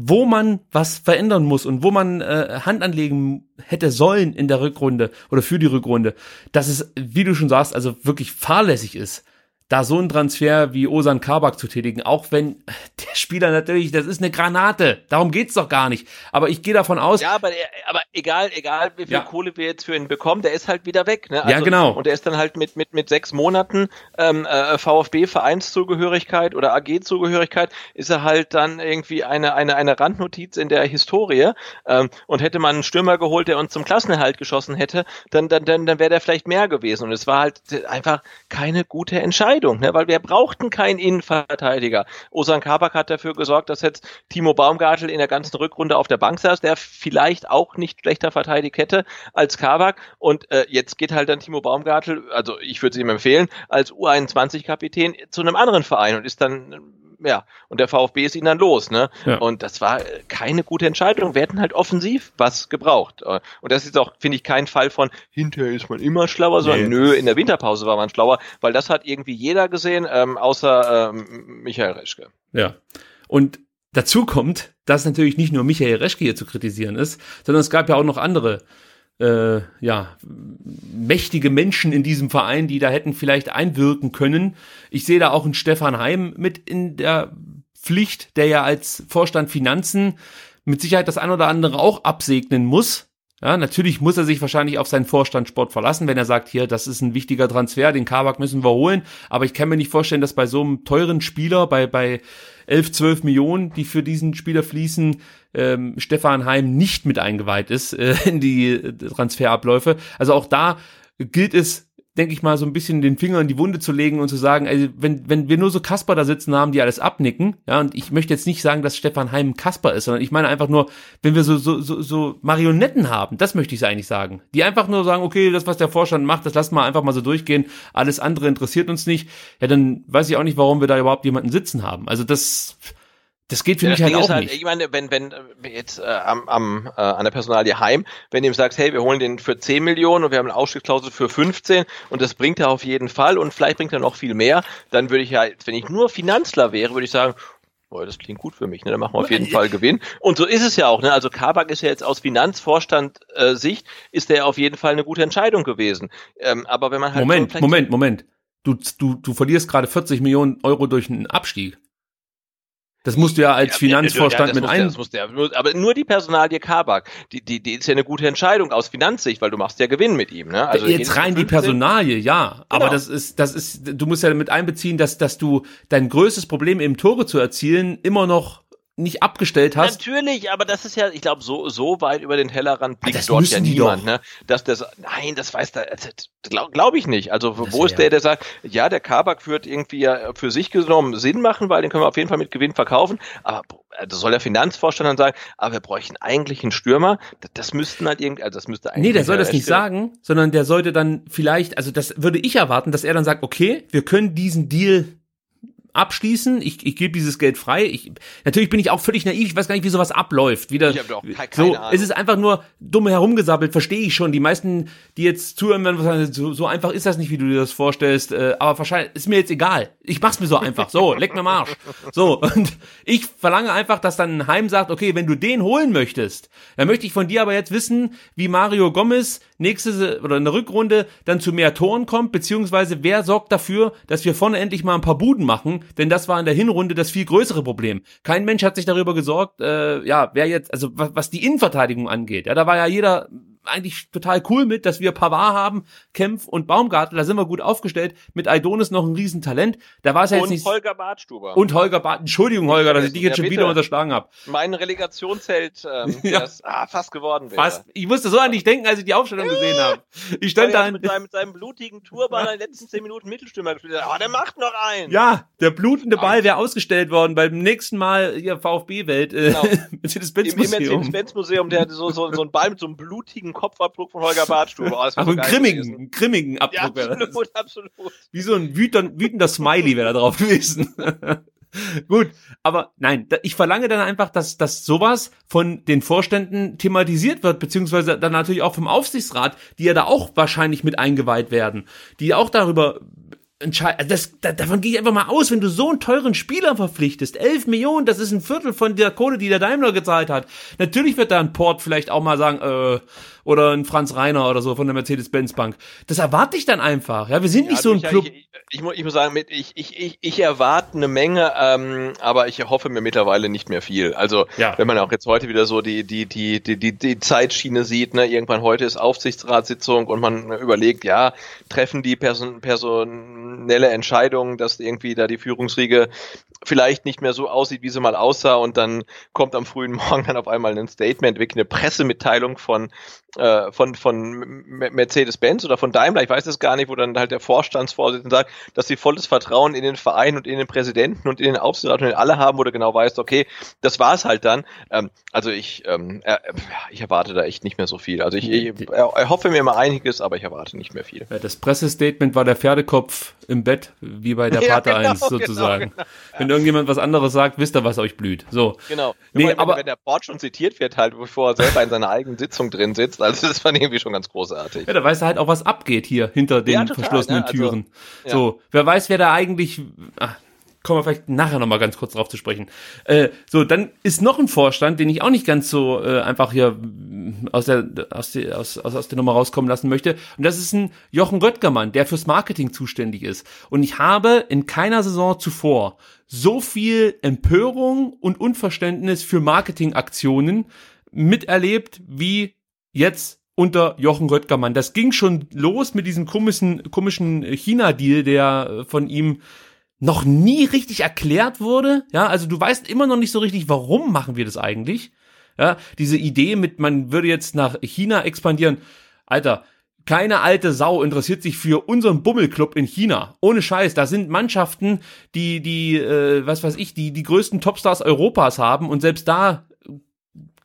wo man was verändern muss und wo man äh, Hand anlegen hätte sollen in der Rückrunde oder für die Rückrunde, dass es, wie du schon sagst, also wirklich fahrlässig ist da so einen Transfer wie Osan Kabak zu tätigen, auch wenn <laughs> der Spieler natürlich, das ist eine Granate, darum geht's doch gar nicht. Aber ich gehe davon aus. Ja, aber, aber egal, egal wie viel ja. Kohle wir jetzt für ihn bekommen, der ist halt wieder weg. Ne? Also, ja, genau. Und der ist dann halt mit, mit, mit sechs Monaten ähm, äh, VfB-Vereinszugehörigkeit oder AG-Zugehörigkeit, ist er halt dann irgendwie eine, eine, eine Randnotiz in der Historie. Ähm, und hätte man einen Stürmer geholt, der uns zum Klassenerhalt geschossen hätte, dann, dann, dann, dann wäre der vielleicht mehr gewesen. Und es war halt einfach keine gute Entscheidung. Entscheidung, ne? weil wir brauchten keinen Innenverteidiger. Osan Kabak hat dafür gesorgt, dass jetzt Timo Baumgartel in der ganzen Rückrunde auf der Bank saß, der vielleicht auch nicht schlechter verteidigt hätte als Kabak. Und äh, jetzt geht halt dann Timo Baumgartel, also ich würde es ihm empfehlen, als U21-Kapitän zu einem anderen Verein und ist dann ja, und der VfB ist ihn dann los, ne? Ja. Und das war keine gute Entscheidung. Wir hätten halt offensiv was gebraucht. Und das ist auch, finde ich, kein Fall von hinterher ist man immer schlauer, sondern nee. nö, in der Winterpause war man schlauer, weil das hat irgendwie jeder gesehen, ähm, außer ähm, Michael Reschke. Ja. Und dazu kommt, dass natürlich nicht nur Michael Reschke hier zu kritisieren ist, sondern es gab ja auch noch andere äh, ja, mächtige Menschen in diesem Verein, die da hätten vielleicht einwirken können. Ich sehe da auch einen Stefan Heim mit in der Pflicht, der ja als Vorstand Finanzen mit Sicherheit das ein oder andere auch absegnen muss. Ja, natürlich muss er sich wahrscheinlich auf seinen Vorstand Sport verlassen, wenn er sagt, hier, das ist ein wichtiger Transfer, den Kabak müssen wir holen. Aber ich kann mir nicht vorstellen, dass bei so einem teuren Spieler, bei, bei 11, 12 Millionen, die für diesen Spieler fließen, ähm, Stefan Heim nicht mit eingeweiht ist äh, in die Transferabläufe. Also auch da gilt es denke ich mal, so ein bisschen den Finger in die Wunde zu legen und zu sagen, also wenn, wenn wir nur so Kasper da sitzen haben, die alles abnicken, ja, und ich möchte jetzt nicht sagen, dass Stefan Heim Kasper ist, sondern ich meine einfach nur, wenn wir so, so, so, so Marionetten haben, das möchte ich eigentlich sagen, die einfach nur sagen, okay, das, was der Vorstand macht, das lassen wir einfach mal so durchgehen, alles andere interessiert uns nicht, ja, dann weiß ich auch nicht, warum wir da überhaupt jemanden sitzen haben. Also das, das geht für ja, mich halt auch halt, nicht. Ich meine, wenn, wenn äh, jetzt äh, am, am, äh, an der Personalie Heim, wenn du ihm sagst, hey, wir holen den für 10 Millionen und wir haben eine Ausstiegsklausel für 15 und das bringt er auf jeden Fall und vielleicht bringt er noch viel mehr, dann würde ich ja, wenn ich nur Finanzler wäre, würde ich sagen, Boah, das klingt gut für mich, ne? Da machen wir auf jeden Fall Gewinn. Und so ist es ja auch, ne? Also Kabak ist ja jetzt aus Finanzvorstand äh, ist der auf jeden Fall eine gute Entscheidung gewesen. Ähm, aber wenn man halt Moment, Moment, Moment. Du, du, du verlierst gerade 40 Millionen Euro durch einen Abstieg. Das musst du ja als ja, Finanzvorstand ja, mit ein. Ja, aber nur die Personalie Kabak, die, die, die ist ja eine gute Entscheidung aus Finanzsicht, weil du machst ja Gewinn mit ihm. Ne? Also jetzt rein die Personalie, ja. Genau. Aber das ist, das ist, du musst ja mit einbeziehen, dass, dass du dein größtes Problem eben Tore zu erzielen immer noch nicht abgestellt hast. Natürlich, aber das ist ja, ich glaube, so, so weit über den Tellerrand blickt dort ja niemand, ne? Dass das, nein, das weiß da, glaube glaub ich nicht. Also, das wo ist der, der sagt, ja, der Kabak wird irgendwie ja für sich genommen Sinn machen, weil den können wir auf jeden Fall mit Gewinn verkaufen, aber das soll der Finanzvorstand dann sagen, aber wir bräuchten eigentlich einen Stürmer, das, das müssten halt irgendwie, also das müsste eigentlich. Nee, der soll das nicht sagen, sondern der sollte dann vielleicht, also das würde ich erwarten, dass er dann sagt, okay, wir können diesen Deal abschließen. Ich, ich gebe dieses Geld frei. Ich, natürlich bin ich auch völlig naiv. Ich weiß gar nicht, wie sowas abläuft. Wieder, ich habe keine so, Ahnung. Es ist einfach nur dumm herumgesabbelt. Verstehe ich schon. Die meisten, die jetzt zuhören, werden sagen, so, so einfach ist das nicht, wie du dir das vorstellst. Äh, aber wahrscheinlich ist mir jetzt egal. Ich mach's mir so einfach. So, leck mir Marsch. So und ich verlange einfach, dass dann ein Heim sagt, okay, wenn du den holen möchtest, dann möchte ich von dir aber jetzt wissen, wie Mario Gomez nächste oder in der Rückrunde dann zu mehr Toren kommt, beziehungsweise wer sorgt dafür, dass wir vorne endlich mal ein paar Buden machen, denn das war in der Hinrunde das viel größere Problem. Kein Mensch hat sich darüber gesorgt, äh, ja, wer jetzt, also was, was die Innenverteidigung angeht, ja, da war ja jeder eigentlich total cool mit, dass wir Pavard haben, Kempf und Baumgartel, da sind wir gut aufgestellt. Mit Aidonis noch ein Riesentalent. Da war es ja jetzt nicht. Und Holger Bartstuber. Und Holger Bart, Entschuldigung, Holger, dass ich dich jetzt schon wieder unterschlagen habe. Mein Relegationsheld, ähm, <laughs> ja. das ah, fast geworden wäre. Fast. Ich musste so an dich denken, als ich die Aufstellung gesehen habe. Ich stand da mit seinem, mit seinem blutigen Turban in den letzten zehn Minuten Mittelstürmer gespielt. Ah, oh, der macht noch einen. Ja, der blutende Ball wäre ausgestellt worden beim nächsten Mal hier VfB-Welt. Äh, genau. <laughs> Mercedes-Benz-Museum. Im Mercedes-Benz-Museum, der so, so, so einen Ball mit so einem blutigen Kopfabdruck von Holger Bartstube. Oh, Aber einen grimmigen, einen grimmigen Abdruck ja, absolut, absolut. Wie so ein wütender, wütender Smiley wäre da drauf <laughs> gewesen. Gut, aber nein, ich verlange dann einfach, dass, dass sowas von den Vorständen thematisiert wird, beziehungsweise dann natürlich auch vom Aufsichtsrat, die ja da auch wahrscheinlich mit eingeweiht werden, die auch darüber entscheiden. Also das, da, davon gehe ich einfach mal aus, wenn du so einen teuren Spieler verpflichtest, 11 Millionen, das ist ein Viertel von der Kohle, die der Daimler gezahlt hat. Natürlich wird da ein Port vielleicht auch mal sagen, äh, oder ein Franz Reiner oder so von der Mercedes-Benz Bank. Das erwarte ich dann einfach. Ja, wir sind ja, nicht so ein Club. Ich, ich, ich, ich, muss sagen, ich, ich, ich, ich erwarte eine Menge, ähm, aber ich hoffe mir mittlerweile nicht mehr viel. Also ja. wenn man auch jetzt heute wieder so die, die, die, die, die, die Zeitschiene sieht, ne, irgendwann heute ist Aufsichtsratssitzung und man überlegt, ja, treffen die Person, personelle Entscheidungen, dass irgendwie da die Führungsriege vielleicht nicht mehr so aussieht, wie sie mal aussah und dann kommt am frühen <laughs> Morgen dann auf einmal ein Statement, wirklich eine Pressemitteilung von äh, von, von Mercedes-Benz oder von Daimler, ich weiß es gar nicht, wo dann halt der Vorstandsvorsitzende sagt, dass sie volles Vertrauen in den Verein und in den Präsidenten und in den Aufsichtsrat und in alle haben, wo du genau weißt, okay, das war es halt dann. Ähm, also ich, ähm, äh, ich erwarte da echt nicht mehr so viel. Also ich, ich erhoffe mir mal einiges, aber ich erwarte nicht mehr viel. Ja, das Pressestatement war der Pferdekopf im Bett, wie bei der Pate <laughs> ja, genau, 1 sozusagen. Genau, genau. Wenn irgendjemand was anderes sagt, wisst ihr, was euch blüht. So. Genau. Nee, wenn, aber, wenn der Board schon zitiert wird, halt, bevor er selber in seiner eigenen Sitzung drin sitzt, also das fand ich irgendwie schon ganz großartig. Ja, da weiß er halt auch, was abgeht hier hinter den ja, total, verschlossenen ne? also, Türen. So, wer weiß, wer da eigentlich, ach, kommen wir vielleicht nachher nochmal ganz kurz drauf zu sprechen. Äh, so, dann ist noch ein Vorstand, den ich auch nicht ganz so äh, einfach hier aus der, aus, die, aus, aus, aus der Nummer rauskommen lassen möchte. Und das ist ein Jochen Röttgermann, der fürs Marketing zuständig ist. Und ich habe in keiner Saison zuvor so viel Empörung und Unverständnis für Marketingaktionen miterlebt wie jetzt unter Jochen Röttgermann. Das ging schon los mit diesem komischen, komischen China-Deal, der von ihm noch nie richtig erklärt wurde. Ja, also du weißt immer noch nicht so richtig, warum machen wir das eigentlich. Ja, diese Idee mit, man würde jetzt nach China expandieren. Alter, keine alte Sau interessiert sich für unseren Bummelclub in China. Ohne Scheiß, da sind Mannschaften, die die äh, was weiß ich, die die größten Topstars Europas haben und selbst da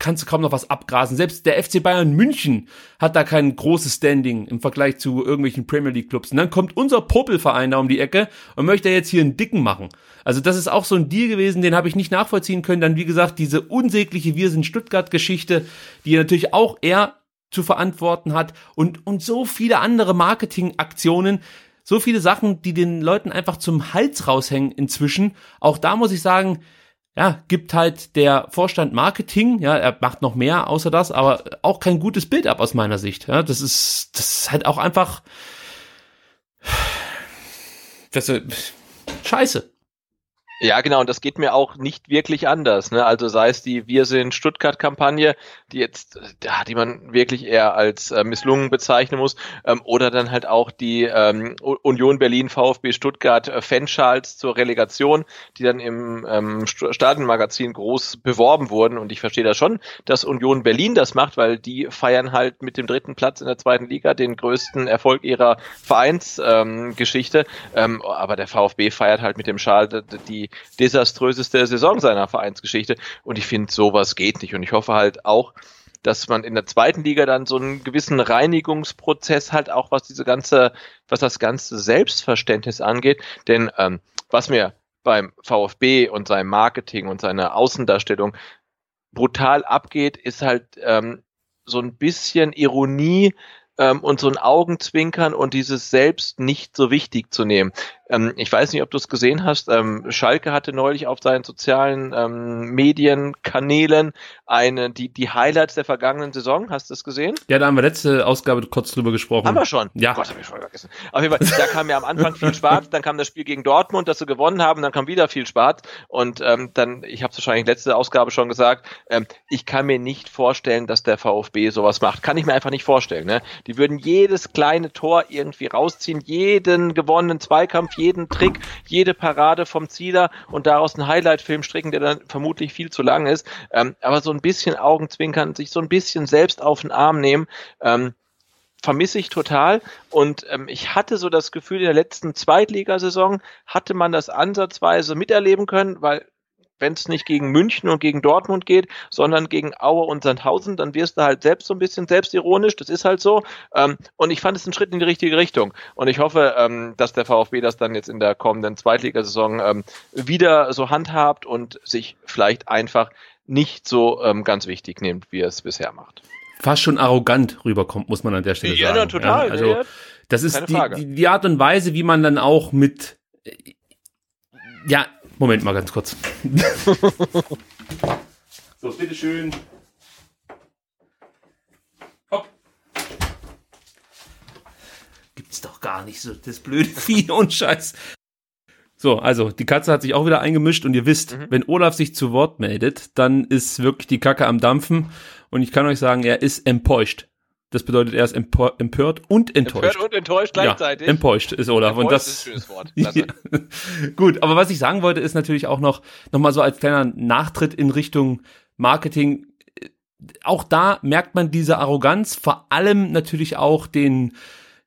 kannst du kaum noch was abgrasen. Selbst der FC Bayern München hat da kein großes Standing im Vergleich zu irgendwelchen Premier League Clubs. Und dann kommt unser Popelverein da um die Ecke und möchte jetzt hier einen Dicken machen. Also das ist auch so ein Deal gewesen, den habe ich nicht nachvollziehen können. Dann wie gesagt diese unsägliche Wir sind Stuttgart Geschichte, die natürlich auch er zu verantworten hat und und so viele andere Marketingaktionen so viele Sachen, die den Leuten einfach zum Hals raushängen inzwischen. Auch da muss ich sagen, ja, gibt halt der Vorstand Marketing, ja, er macht noch mehr außer das, aber auch kein gutes Bild ab aus meiner Sicht. Ja, das ist, das ist halt auch einfach, <sighs> das ist scheiße. Ja, genau, und das geht mir auch nicht wirklich anders. Ne? Also sei es die Wir sind Stuttgart-Kampagne, die jetzt, ja, die man wirklich eher als äh, misslungen bezeichnen muss, ähm, oder dann halt auch die ähm, Union Berlin VfB Stuttgart äh, Fanschals zur Relegation, die dann im ähm, Stadionmagazin groß beworben wurden. Und ich verstehe das schon, dass Union Berlin das macht, weil die feiern halt mit dem dritten Platz in der zweiten Liga den größten Erfolg ihrer Vereinsgeschichte. Ähm, aber der VfB feiert halt mit dem Schal die desaströseste Saison seiner Vereinsgeschichte. Und ich finde, sowas geht nicht. Und ich hoffe halt auch, dass man in der zweiten Liga dann so einen gewissen Reinigungsprozess halt auch, was diese ganze, was das ganze Selbstverständnis angeht. Denn ähm, was mir beim VfB und seinem Marketing und seiner Außendarstellung brutal abgeht, ist halt ähm, so ein bisschen Ironie ähm, und so ein Augenzwinkern und dieses selbst nicht so wichtig zu nehmen. Ähm, ich weiß nicht, ob du es gesehen hast. Ähm, Schalke hatte neulich auf seinen sozialen ähm, Medienkanälen eine, die, die Highlights der vergangenen Saison. Hast du es gesehen? Ja, da haben wir letzte Ausgabe kurz drüber gesprochen. Haben wir schon? Ja. Gott, hab ich voll vergessen. Auf jeden Fall, da kam ja am Anfang viel Spaß, dann kam das Spiel gegen Dortmund, das sie gewonnen haben, dann kam wieder viel Spaß und ähm, dann, ich habe es wahrscheinlich letzte Ausgabe schon gesagt, ähm, ich kann mir nicht vorstellen, dass der VfB sowas macht. Kann ich mir einfach nicht vorstellen. Ne? Die würden jedes kleine Tor irgendwie rausziehen, jeden gewonnenen Zweikampf, jeden Trick, jede Parade vom Zieler und daraus einen Highlight-Film stricken, der dann vermutlich viel zu lang ist. Ähm, aber so ein bisschen Augenzwinkern, sich so ein bisschen selbst auf den Arm nehmen, ähm, vermisse ich total. Und ähm, ich hatte so das Gefühl, in der letzten Zweitligasaison hatte man das ansatzweise miterleben können, weil wenn es nicht gegen München und gegen Dortmund geht, sondern gegen Aue und Sandhausen, dann wirst du halt selbst so ein bisschen selbstironisch, das ist halt so. Ähm, und ich fand es einen Schritt in die richtige Richtung. Und ich hoffe, ähm, dass der VfB das dann jetzt in der kommenden Zweitligasaison ähm, wieder so handhabt und sich vielleicht einfach nicht so ähm, ganz wichtig nimmt, wie er es bisher macht. Fast schon arrogant rüberkommt, muss man an der Stelle ja, sagen. Ja, total. Ja, also, das ist die, die, die Art und Weise, wie man dann auch mit ja, Moment mal ganz kurz. <laughs> so, bitteschön. Hopp. Gibt's doch gar nicht so, das blöde <laughs> Vieh und Scheiß. So, also die Katze hat sich auch wieder eingemischt und ihr wisst, mhm. wenn Olaf sich zu Wort meldet, dann ist wirklich die Kacke am Dampfen und ich kann euch sagen, er ist empeuscht. Das bedeutet, er ist empört und enttäuscht. Empört und enttäuscht gleichzeitig. Ja, empört ist Olaf. Empört und das ist ein schönes Wort. <laughs> Gut, aber was ich sagen wollte, ist natürlich auch noch, noch mal so als kleiner Nachtritt in Richtung Marketing. auch da merkt man diese Arroganz, vor allem natürlich auch den,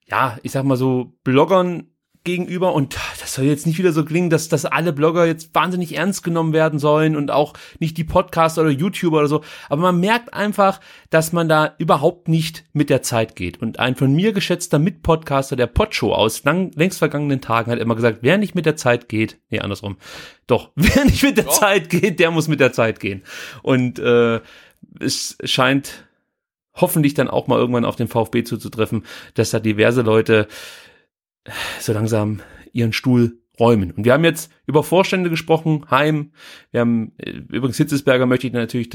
ja, ich sag mal so, Bloggern gegenüber. Und das soll jetzt nicht wieder so klingen, dass, dass alle Blogger jetzt wahnsinnig ernst genommen werden sollen und auch nicht die Podcaster oder YouTuber oder so, aber man merkt einfach, dass man da überhaupt nicht mit der Zeit geht. Und ein von mir geschätzter Mitpodcaster der Podshow aus lang, längst vergangenen Tagen hat immer gesagt, wer nicht mit der Zeit geht, nee, andersrum, doch, <laughs> wer nicht mit der doch. Zeit geht, der muss mit der Zeit gehen. Und äh, es scheint hoffentlich dann auch mal irgendwann auf den VfB zuzutreffen, dass da diverse Leute so langsam ihren Stuhl räumen. Und wir haben jetzt über Vorstände gesprochen, Heim, wir haben, äh, übrigens Hitzesberger möchte ich natürlich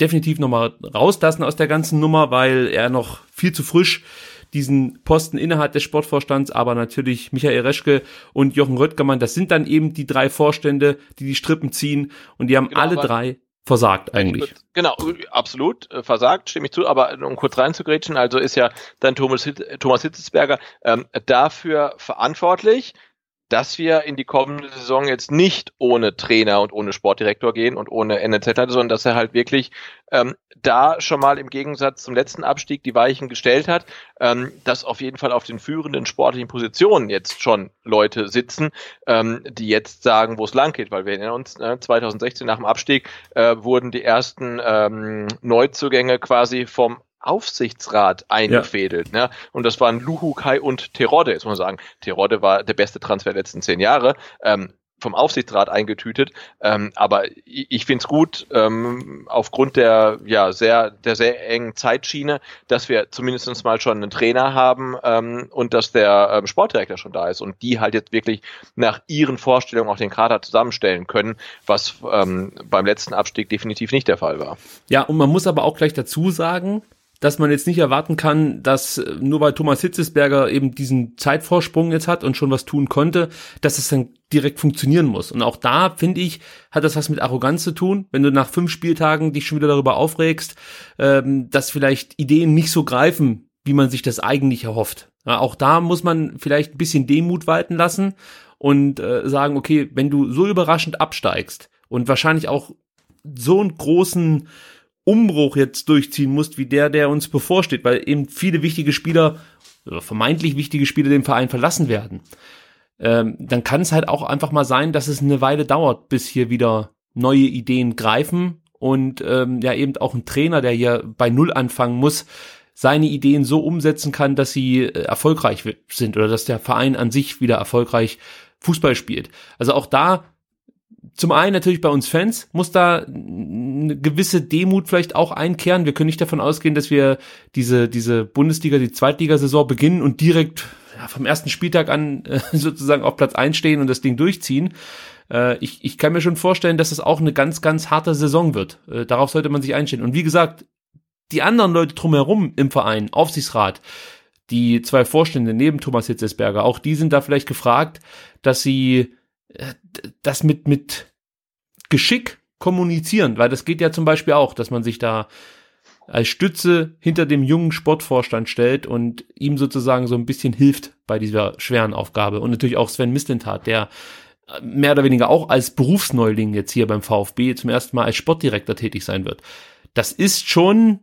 definitiv nochmal rauslassen aus der ganzen Nummer, weil er noch viel zu frisch diesen Posten innerhalb des Sportvorstands, aber natürlich Michael Reschke und Jochen Röttgermann, das sind dann eben die drei Vorstände, die die Strippen ziehen und die haben genau, alle drei versagt eigentlich. Genau, absolut äh, versagt, stimme ich zu, aber um kurz reinzugrätschen, also ist ja dann Thomas, Thomas Hitzesberger ähm, dafür verantwortlich, dass wir in die kommende Saison jetzt nicht ohne Trainer und ohne Sportdirektor gehen und ohne NNZ, sondern dass er halt wirklich ähm, da schon mal im Gegensatz zum letzten Abstieg die Weichen gestellt hat, ähm, dass auf jeden Fall auf den führenden sportlichen Positionen jetzt schon Leute sitzen, ähm, die jetzt sagen, wo es lang geht, weil wir erinnern uns, äh, 2016 nach dem Abstieg äh, wurden die ersten ähm, Neuzugänge quasi vom Aufsichtsrat eingefädelt. Ja. Ne? Und das waren Luhukai und Terodde, jetzt muss man sagen. Terodde war der beste Transfer der letzten zehn Jahre. Ähm, vom Aufsichtsrat eingetütet. Ähm, aber ich, ich finde es gut, ähm, aufgrund der ja sehr der sehr engen Zeitschiene, dass wir zumindest mal schon einen Trainer haben ähm, und dass der ähm, Sportdirektor schon da ist und die halt jetzt wirklich nach ihren Vorstellungen auch den Kader zusammenstellen können, was ähm, beim letzten Abstieg definitiv nicht der Fall war. Ja, und man muss aber auch gleich dazu sagen, dass man jetzt nicht erwarten kann, dass äh, nur weil Thomas Hitzesberger eben diesen Zeitvorsprung jetzt hat und schon was tun konnte, dass es dann direkt funktionieren muss. Und auch da, finde ich, hat das was mit Arroganz zu tun, wenn du nach fünf Spieltagen dich schon wieder darüber aufregst, ähm, dass vielleicht Ideen nicht so greifen, wie man sich das eigentlich erhofft. Ja, auch da muss man vielleicht ein bisschen Demut walten lassen und äh, sagen, okay, wenn du so überraschend absteigst und wahrscheinlich auch so einen großen Umbruch jetzt durchziehen musst, wie der, der uns bevorsteht, weil eben viele wichtige Spieler, vermeintlich wichtige Spieler den Verein verlassen werden, ähm, dann kann es halt auch einfach mal sein, dass es eine Weile dauert, bis hier wieder neue Ideen greifen und ähm, ja eben auch ein Trainer, der hier bei Null anfangen muss, seine Ideen so umsetzen kann, dass sie äh, erfolgreich sind oder dass der Verein an sich wieder erfolgreich Fußball spielt. Also auch da zum einen natürlich bei uns Fans muss da eine gewisse Demut vielleicht auch einkehren. Wir können nicht davon ausgehen, dass wir diese, diese Bundesliga, die Zweitligasaison beginnen und direkt ja, vom ersten Spieltag an äh, <laughs> sozusagen auf Platz einstehen und das Ding durchziehen. Äh, ich, ich kann mir schon vorstellen, dass es das auch eine ganz, ganz harte Saison wird. Äh, darauf sollte man sich einstellen. Und wie gesagt, die anderen Leute drumherum im Verein, Aufsichtsrat, die zwei Vorstände neben Thomas Hitzesberger, auch die sind da vielleicht gefragt, dass sie das mit, mit Geschick kommunizieren, weil das geht ja zum Beispiel auch, dass man sich da als Stütze hinter dem jungen Sportvorstand stellt und ihm sozusagen so ein bisschen hilft bei dieser schweren Aufgabe. Und natürlich auch Sven Mislintat, der äh, mehr oder weniger auch als Berufsneuling jetzt hier beim VfB zum ersten Mal als Sportdirektor tätig sein wird. Das ist schon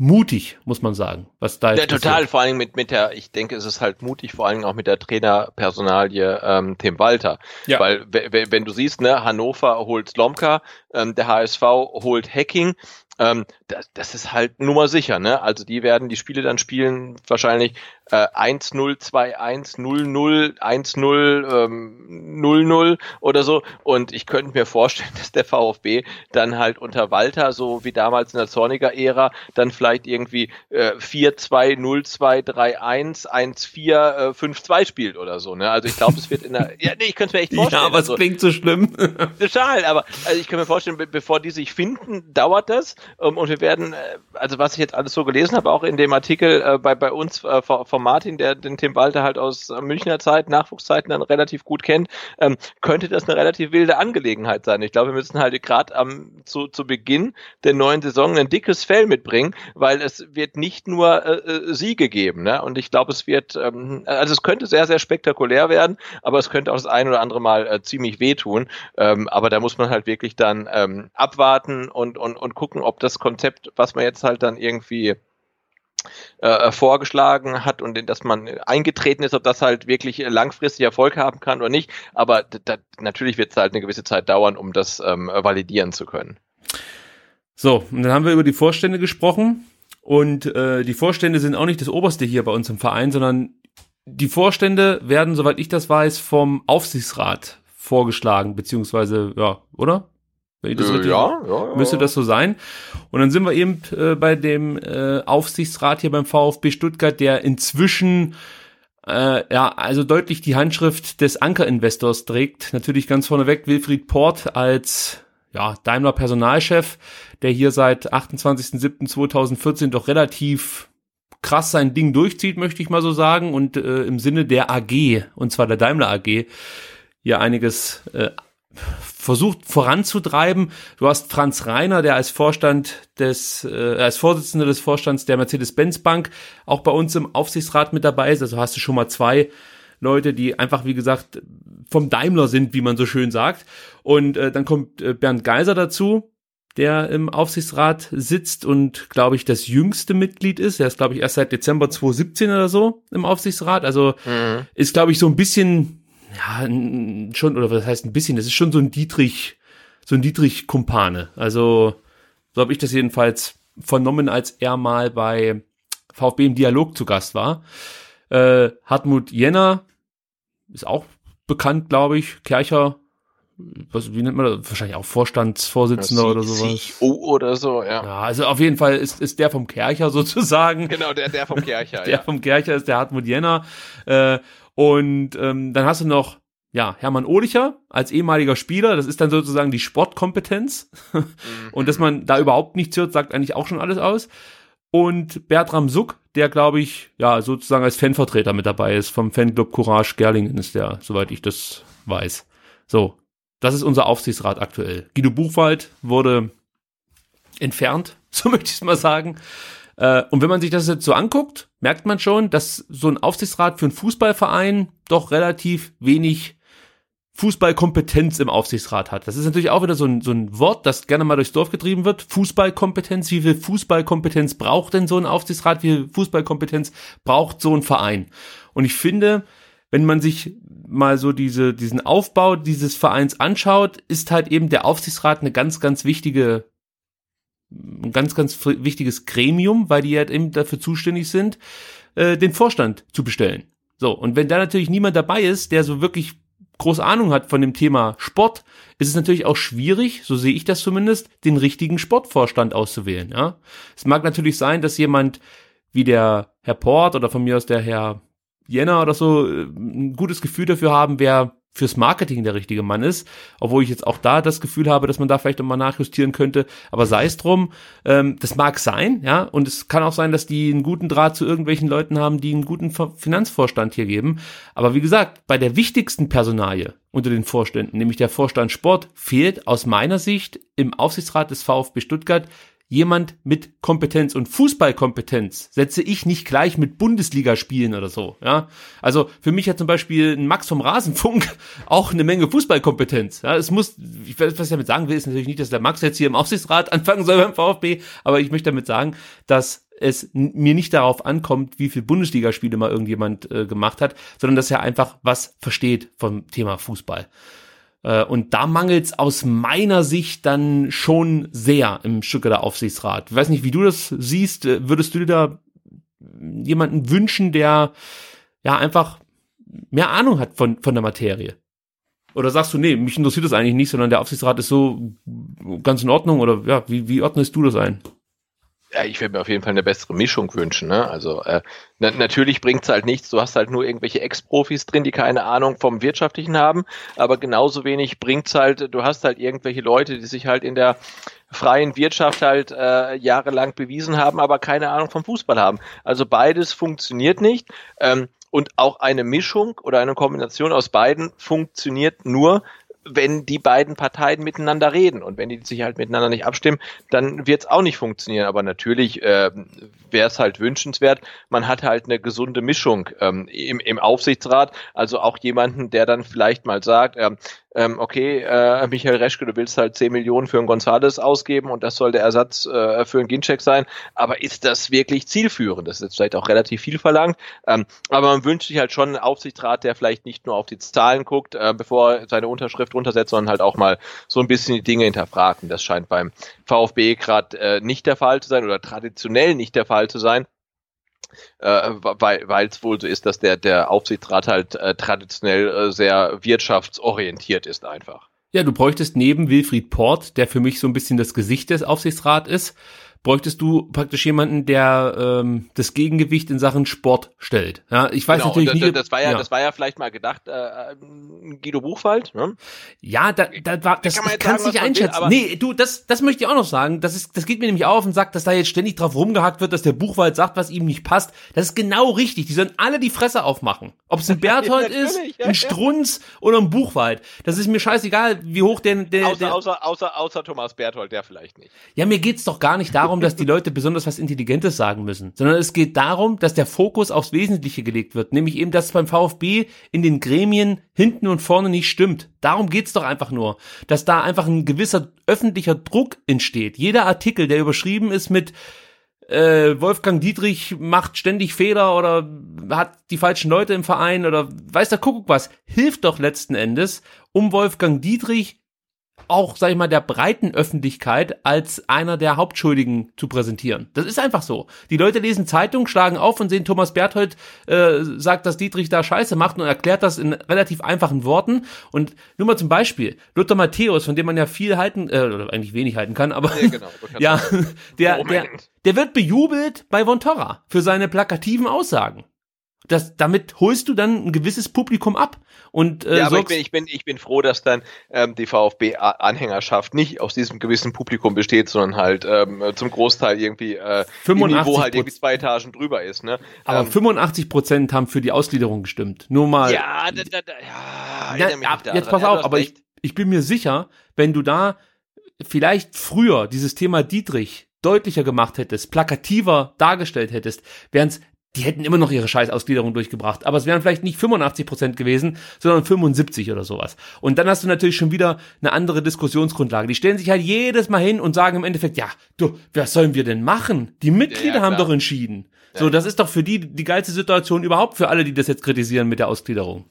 mutig, muss man sagen, was da jetzt ja, total, vor allem mit, mit der, ich denke, es ist halt mutig, vor allem auch mit der Trainerpersonalie ähm, Tim Walter. Ja. Weil wenn du siehst, ne, Hannover holt Slomka, ähm, der HSV holt Hacking, ähm, das, das ist halt nummer sicher, ne? Also die werden die Spiele dann spielen wahrscheinlich äh, 1-0, 2-1, 0-0, 1-0, ähm, 0-0 oder so. Und ich könnte mir vorstellen, <laughs> dass der VfB dann halt unter Walter, so wie damals in der Zorniger Ära, dann vielleicht irgendwie äh, 4-2, 0-2, 3-1, 1-4, äh, 5-2 spielt oder so. Ne? Also ich glaube, es wird in der. <laughs> Ja, nee, ich könnte mir echt vorstellen. Ja, aber es also, klingt so schlimm. <laughs> Total, aber also ich kann mir vorstellen, be bevor die sich finden, dauert das. Ähm, und wir werden, äh, also was ich jetzt alles so gelesen habe, auch in dem Artikel äh, bei, bei uns äh, vom Tom Martin, der den Tim Walter halt aus Münchner Zeit, Nachwuchszeiten dann relativ gut kennt, ähm, könnte das eine relativ wilde Angelegenheit sein. Ich glaube, wir müssen halt gerade am zu, zu Beginn der neuen Saison ein dickes Fell mitbringen, weil es wird nicht nur äh, äh Siege geben. Ne? Und ich glaube, es wird, ähm, also es könnte sehr, sehr spektakulär werden, aber es könnte auch das ein oder andere Mal äh, ziemlich wehtun. Ähm, aber da muss man halt wirklich dann ähm, abwarten und, und, und gucken, ob das Konzept, was man jetzt halt dann irgendwie äh, vorgeschlagen hat und in das man eingetreten ist, ob das halt wirklich langfristig Erfolg haben kann oder nicht. Aber natürlich wird es halt eine gewisse Zeit dauern, um das ähm, validieren zu können. So, und dann haben wir über die Vorstände gesprochen. Und äh, die Vorstände sind auch nicht das Oberste hier bei uns im Verein, sondern die Vorstände werden, soweit ich das weiß, vom Aufsichtsrat vorgeschlagen, beziehungsweise, ja, oder? Wenn ich das äh, richtig, ja, ja, ja, müsste das so sein. Und dann sind wir eben äh, bei dem äh, Aufsichtsrat hier beim VfB Stuttgart, der inzwischen äh, ja, also deutlich die Handschrift des Anker-Investors trägt. Natürlich ganz vorneweg Wilfried Port als ja, Daimler Personalchef, der hier seit 28.07.2014 doch relativ krass sein Ding durchzieht, möchte ich mal so sagen, und äh, im Sinne der AG, und zwar der Daimler AG, hier einiges äh, versucht voranzutreiben. Du hast Franz Reiner, der als Vorstand des, äh, als Vorsitzender des Vorstands der Mercedes-Benz Bank auch bei uns im Aufsichtsrat mit dabei ist. Also hast du schon mal zwei Leute, die einfach, wie gesagt, vom Daimler sind, wie man so schön sagt. Und äh, dann kommt äh, Bernd Geiser dazu, der im Aufsichtsrat sitzt und, glaube ich, das jüngste Mitglied ist. Er ist, glaube ich, erst seit Dezember 2017 oder so im Aufsichtsrat. Also mhm. ist, glaube ich, so ein bisschen ja, schon, oder was heißt ein bisschen, das ist schon so ein Dietrich, so ein Dietrich Kumpane. Also, so habe ich das jedenfalls vernommen, als er mal bei VfB im Dialog zu Gast war. Äh, Hartmut Jenner ist auch bekannt, glaube ich. Kercher, was, wie nennt man das? Wahrscheinlich auch Vorstandsvorsitzender oder sowas. CEO oder so, ja. Ja, also auf jeden Fall ist, ist der vom Kercher <laughs> sozusagen. Genau, der, der vom Kercher, <laughs> Der ja. vom Kercher ist der Hartmut Jenner. Äh, und ähm, dann hast du noch ja, Hermann Ohlicher als ehemaliger Spieler, das ist dann sozusagen die Sportkompetenz. <laughs> und dass man da überhaupt nichts hört, sagt eigentlich auch schon alles aus. Und Bertram Suck, der glaube ich, ja, sozusagen als Fanvertreter mit dabei ist, vom Fanclub Courage Gerlingen ist der, soweit ich das weiß. So, das ist unser Aufsichtsrat aktuell. Guido Buchwald wurde entfernt, <laughs> so möchte ich es mal sagen. Äh, und wenn man sich das jetzt so anguckt, merkt man schon, dass so ein Aufsichtsrat für einen Fußballverein doch relativ wenig Fußballkompetenz im Aufsichtsrat hat. Das ist natürlich auch wieder so ein, so ein Wort, das gerne mal durchs Dorf getrieben wird. Fußballkompetenz. Wie viel Fußballkompetenz braucht denn so ein Aufsichtsrat? Wie viel Fußballkompetenz braucht so ein Verein? Und ich finde, wenn man sich mal so diese, diesen Aufbau dieses Vereins anschaut, ist halt eben der Aufsichtsrat eine ganz, ganz wichtige ein ganz, ganz wichtiges Gremium, weil die halt eben dafür zuständig sind, äh, den Vorstand zu bestellen. So, und wenn da natürlich niemand dabei ist, der so wirklich große Ahnung hat von dem Thema Sport, ist es natürlich auch schwierig, so sehe ich das zumindest, den richtigen Sportvorstand auszuwählen. Ja, es mag natürlich sein, dass jemand wie der Herr Port oder von mir aus der Herr Jenner oder so äh, ein gutes Gefühl dafür haben, wer fürs Marketing der richtige Mann ist, obwohl ich jetzt auch da das Gefühl habe, dass man da vielleicht nochmal nachjustieren könnte, aber sei es drum, ähm, das mag sein, ja, und es kann auch sein, dass die einen guten Draht zu irgendwelchen Leuten haben, die einen guten Finanzvorstand hier geben, aber wie gesagt, bei der wichtigsten Personalie unter den Vorständen, nämlich der Vorstand Sport, fehlt aus meiner Sicht im Aufsichtsrat des VfB Stuttgart jemand mit Kompetenz und Fußballkompetenz setze ich nicht gleich mit Bundesligaspielen oder so, ja. Also für mich hat zum Beispiel ein Max vom Rasenfunk <laughs> auch eine Menge Fußballkompetenz. Ja, es muss, ich, was ich damit sagen will, ist natürlich nicht, dass der Max jetzt hier im Aufsichtsrat <laughs> anfangen soll beim VfB, aber ich möchte damit sagen, dass es mir nicht darauf ankommt, wie viel Bundesligaspiele mal irgendjemand äh, gemacht hat, sondern dass er einfach was versteht vom Thema Fußball. Äh, und da mangelt es aus meiner Sicht dann schon sehr im Stuttgarter Aufsichtsrat. Ich weiß nicht, wie du das siehst. Äh, würdest du dir da jemanden wünschen, der ja einfach mehr Ahnung hat von, von der Materie? Oder sagst du, nee, mich interessiert das eigentlich nicht, sondern der Aufsichtsrat ist so ganz in Ordnung? Oder ja, wie, wie ordnest du das ein? Ja, ich würde mir auf jeden Fall eine bessere Mischung wünschen. Ne? Also äh, na natürlich bringt's halt nichts. Du hast halt nur irgendwelche Ex-Profis drin, die keine Ahnung vom Wirtschaftlichen haben. Aber genauso wenig bringt's halt. Du hast halt irgendwelche Leute, die sich halt in der freien Wirtschaft halt äh, jahrelang bewiesen haben, aber keine Ahnung vom Fußball haben. Also beides funktioniert nicht. Ähm, und auch eine Mischung oder eine Kombination aus beiden funktioniert nur, wenn die beiden Parteien miteinander reden. Und wenn die sich halt miteinander nicht abstimmen, dann wird es auch nicht funktionieren. Aber natürlich äh, wäre es halt wünschenswert, man hat halt eine gesunde Mischung ähm, im, im Aufsichtsrat. Also auch jemanden, der dann vielleicht mal sagt, ähm, ähm, okay, äh, Michael Reschke, du willst halt 10 Millionen für einen Gonzales ausgeben und das soll der Ersatz äh, für einen Ginczek sein, aber ist das wirklich zielführend? Das ist jetzt vielleicht auch relativ viel verlangt, ähm, aber man wünscht sich halt schon einen Aufsichtsrat, der vielleicht nicht nur auf die Zahlen guckt, äh, bevor er seine Unterschrift runtersetzt, sondern halt auch mal so ein bisschen die Dinge hinterfragt. Und das scheint beim VfB gerade äh, nicht der Fall zu sein oder traditionell nicht der Fall zu sein äh, weil es wohl so ist, dass der, der Aufsichtsrat halt äh, traditionell äh, sehr wirtschaftsorientiert ist einfach. Ja, du bräuchtest neben Wilfried Port, der für mich so ein bisschen das Gesicht des Aufsichtsrats ist, bräuchtest du praktisch jemanden, der ähm, das Gegengewicht in Sachen Sport stellt. Ja, ich weiß genau, natürlich nicht. Das war ja, ja, das war ja vielleicht mal gedacht, äh, Guido Buchwald. Ne? Ja, da, da war, das, da kann kannst nicht einschätzen. Will, nee, du, das, das möchte ich auch noch sagen. Das ist, das geht mir nämlich auf und sagt, dass da jetzt ständig drauf rumgehackt wird, dass der Buchwald sagt, was ihm nicht passt. Das ist genau richtig. Die sollen alle die Fresse aufmachen. Ob es ein <laughs> Berthold ja, ist, ja, ein Strunz oder ein Buchwald. Das ist mir scheißegal, wie hoch der, der, außer, der außer, außer, außer Thomas Berthold, der vielleicht nicht. Ja, mir geht's doch gar nicht darum, darum, dass die Leute besonders was Intelligentes sagen müssen, sondern es geht darum, dass der Fokus aufs Wesentliche gelegt wird, nämlich eben, dass beim VfB in den Gremien hinten und vorne nicht stimmt. Darum geht's doch einfach nur, dass da einfach ein gewisser öffentlicher Druck entsteht. Jeder Artikel, der überschrieben ist mit äh, Wolfgang Dietrich macht ständig Fehler oder hat die falschen Leute im Verein oder weiß der Kuckuck was, hilft doch letzten Endes, um Wolfgang Dietrich auch, sag ich mal, der breiten Öffentlichkeit als einer der Hauptschuldigen zu präsentieren. Das ist einfach so. Die Leute lesen Zeitung, schlagen auf und sehen Thomas Berthold äh, sagt, dass Dietrich da Scheiße macht und erklärt das in relativ einfachen Worten. Und nur mal zum Beispiel, Luther Matthäus, von dem man ja viel halten, äh, oder eigentlich wenig halten kann, aber ja, genau, <laughs> ja der, der, der wird bejubelt bei Von Torra für seine plakativen Aussagen das, damit holst du dann ein gewisses Publikum ab. Und, äh, ja, aber ich bin, ich, bin, ich bin froh, dass dann ähm, die VfB-Anhängerschaft nicht aus diesem gewissen Publikum besteht, sondern halt ähm, zum Großteil irgendwie äh, 85 Niveau halt irgendwie zwei Etagen drüber ist. Ne? Aber ähm, 85 Prozent haben für die Ausgliederung gestimmt. Nur mal. Ja, da, da, da, ja, ja ab, jetzt pass auf, aber ich, ich bin mir sicher, wenn du da vielleicht früher dieses Thema Dietrich deutlicher gemacht hättest, plakativer dargestellt hättest, wären es die hätten immer noch ihre Scheißausgliederung durchgebracht. Aber es wären vielleicht nicht 85 Prozent gewesen, sondern 75 oder sowas. Und dann hast du natürlich schon wieder eine andere Diskussionsgrundlage. Die stellen sich halt jedes Mal hin und sagen im Endeffekt, ja, du, was sollen wir denn machen? Die Mitglieder ja, haben doch entschieden. Ja. So, das ist doch für die die geilste Situation überhaupt für alle, die das jetzt kritisieren mit der Ausgliederung.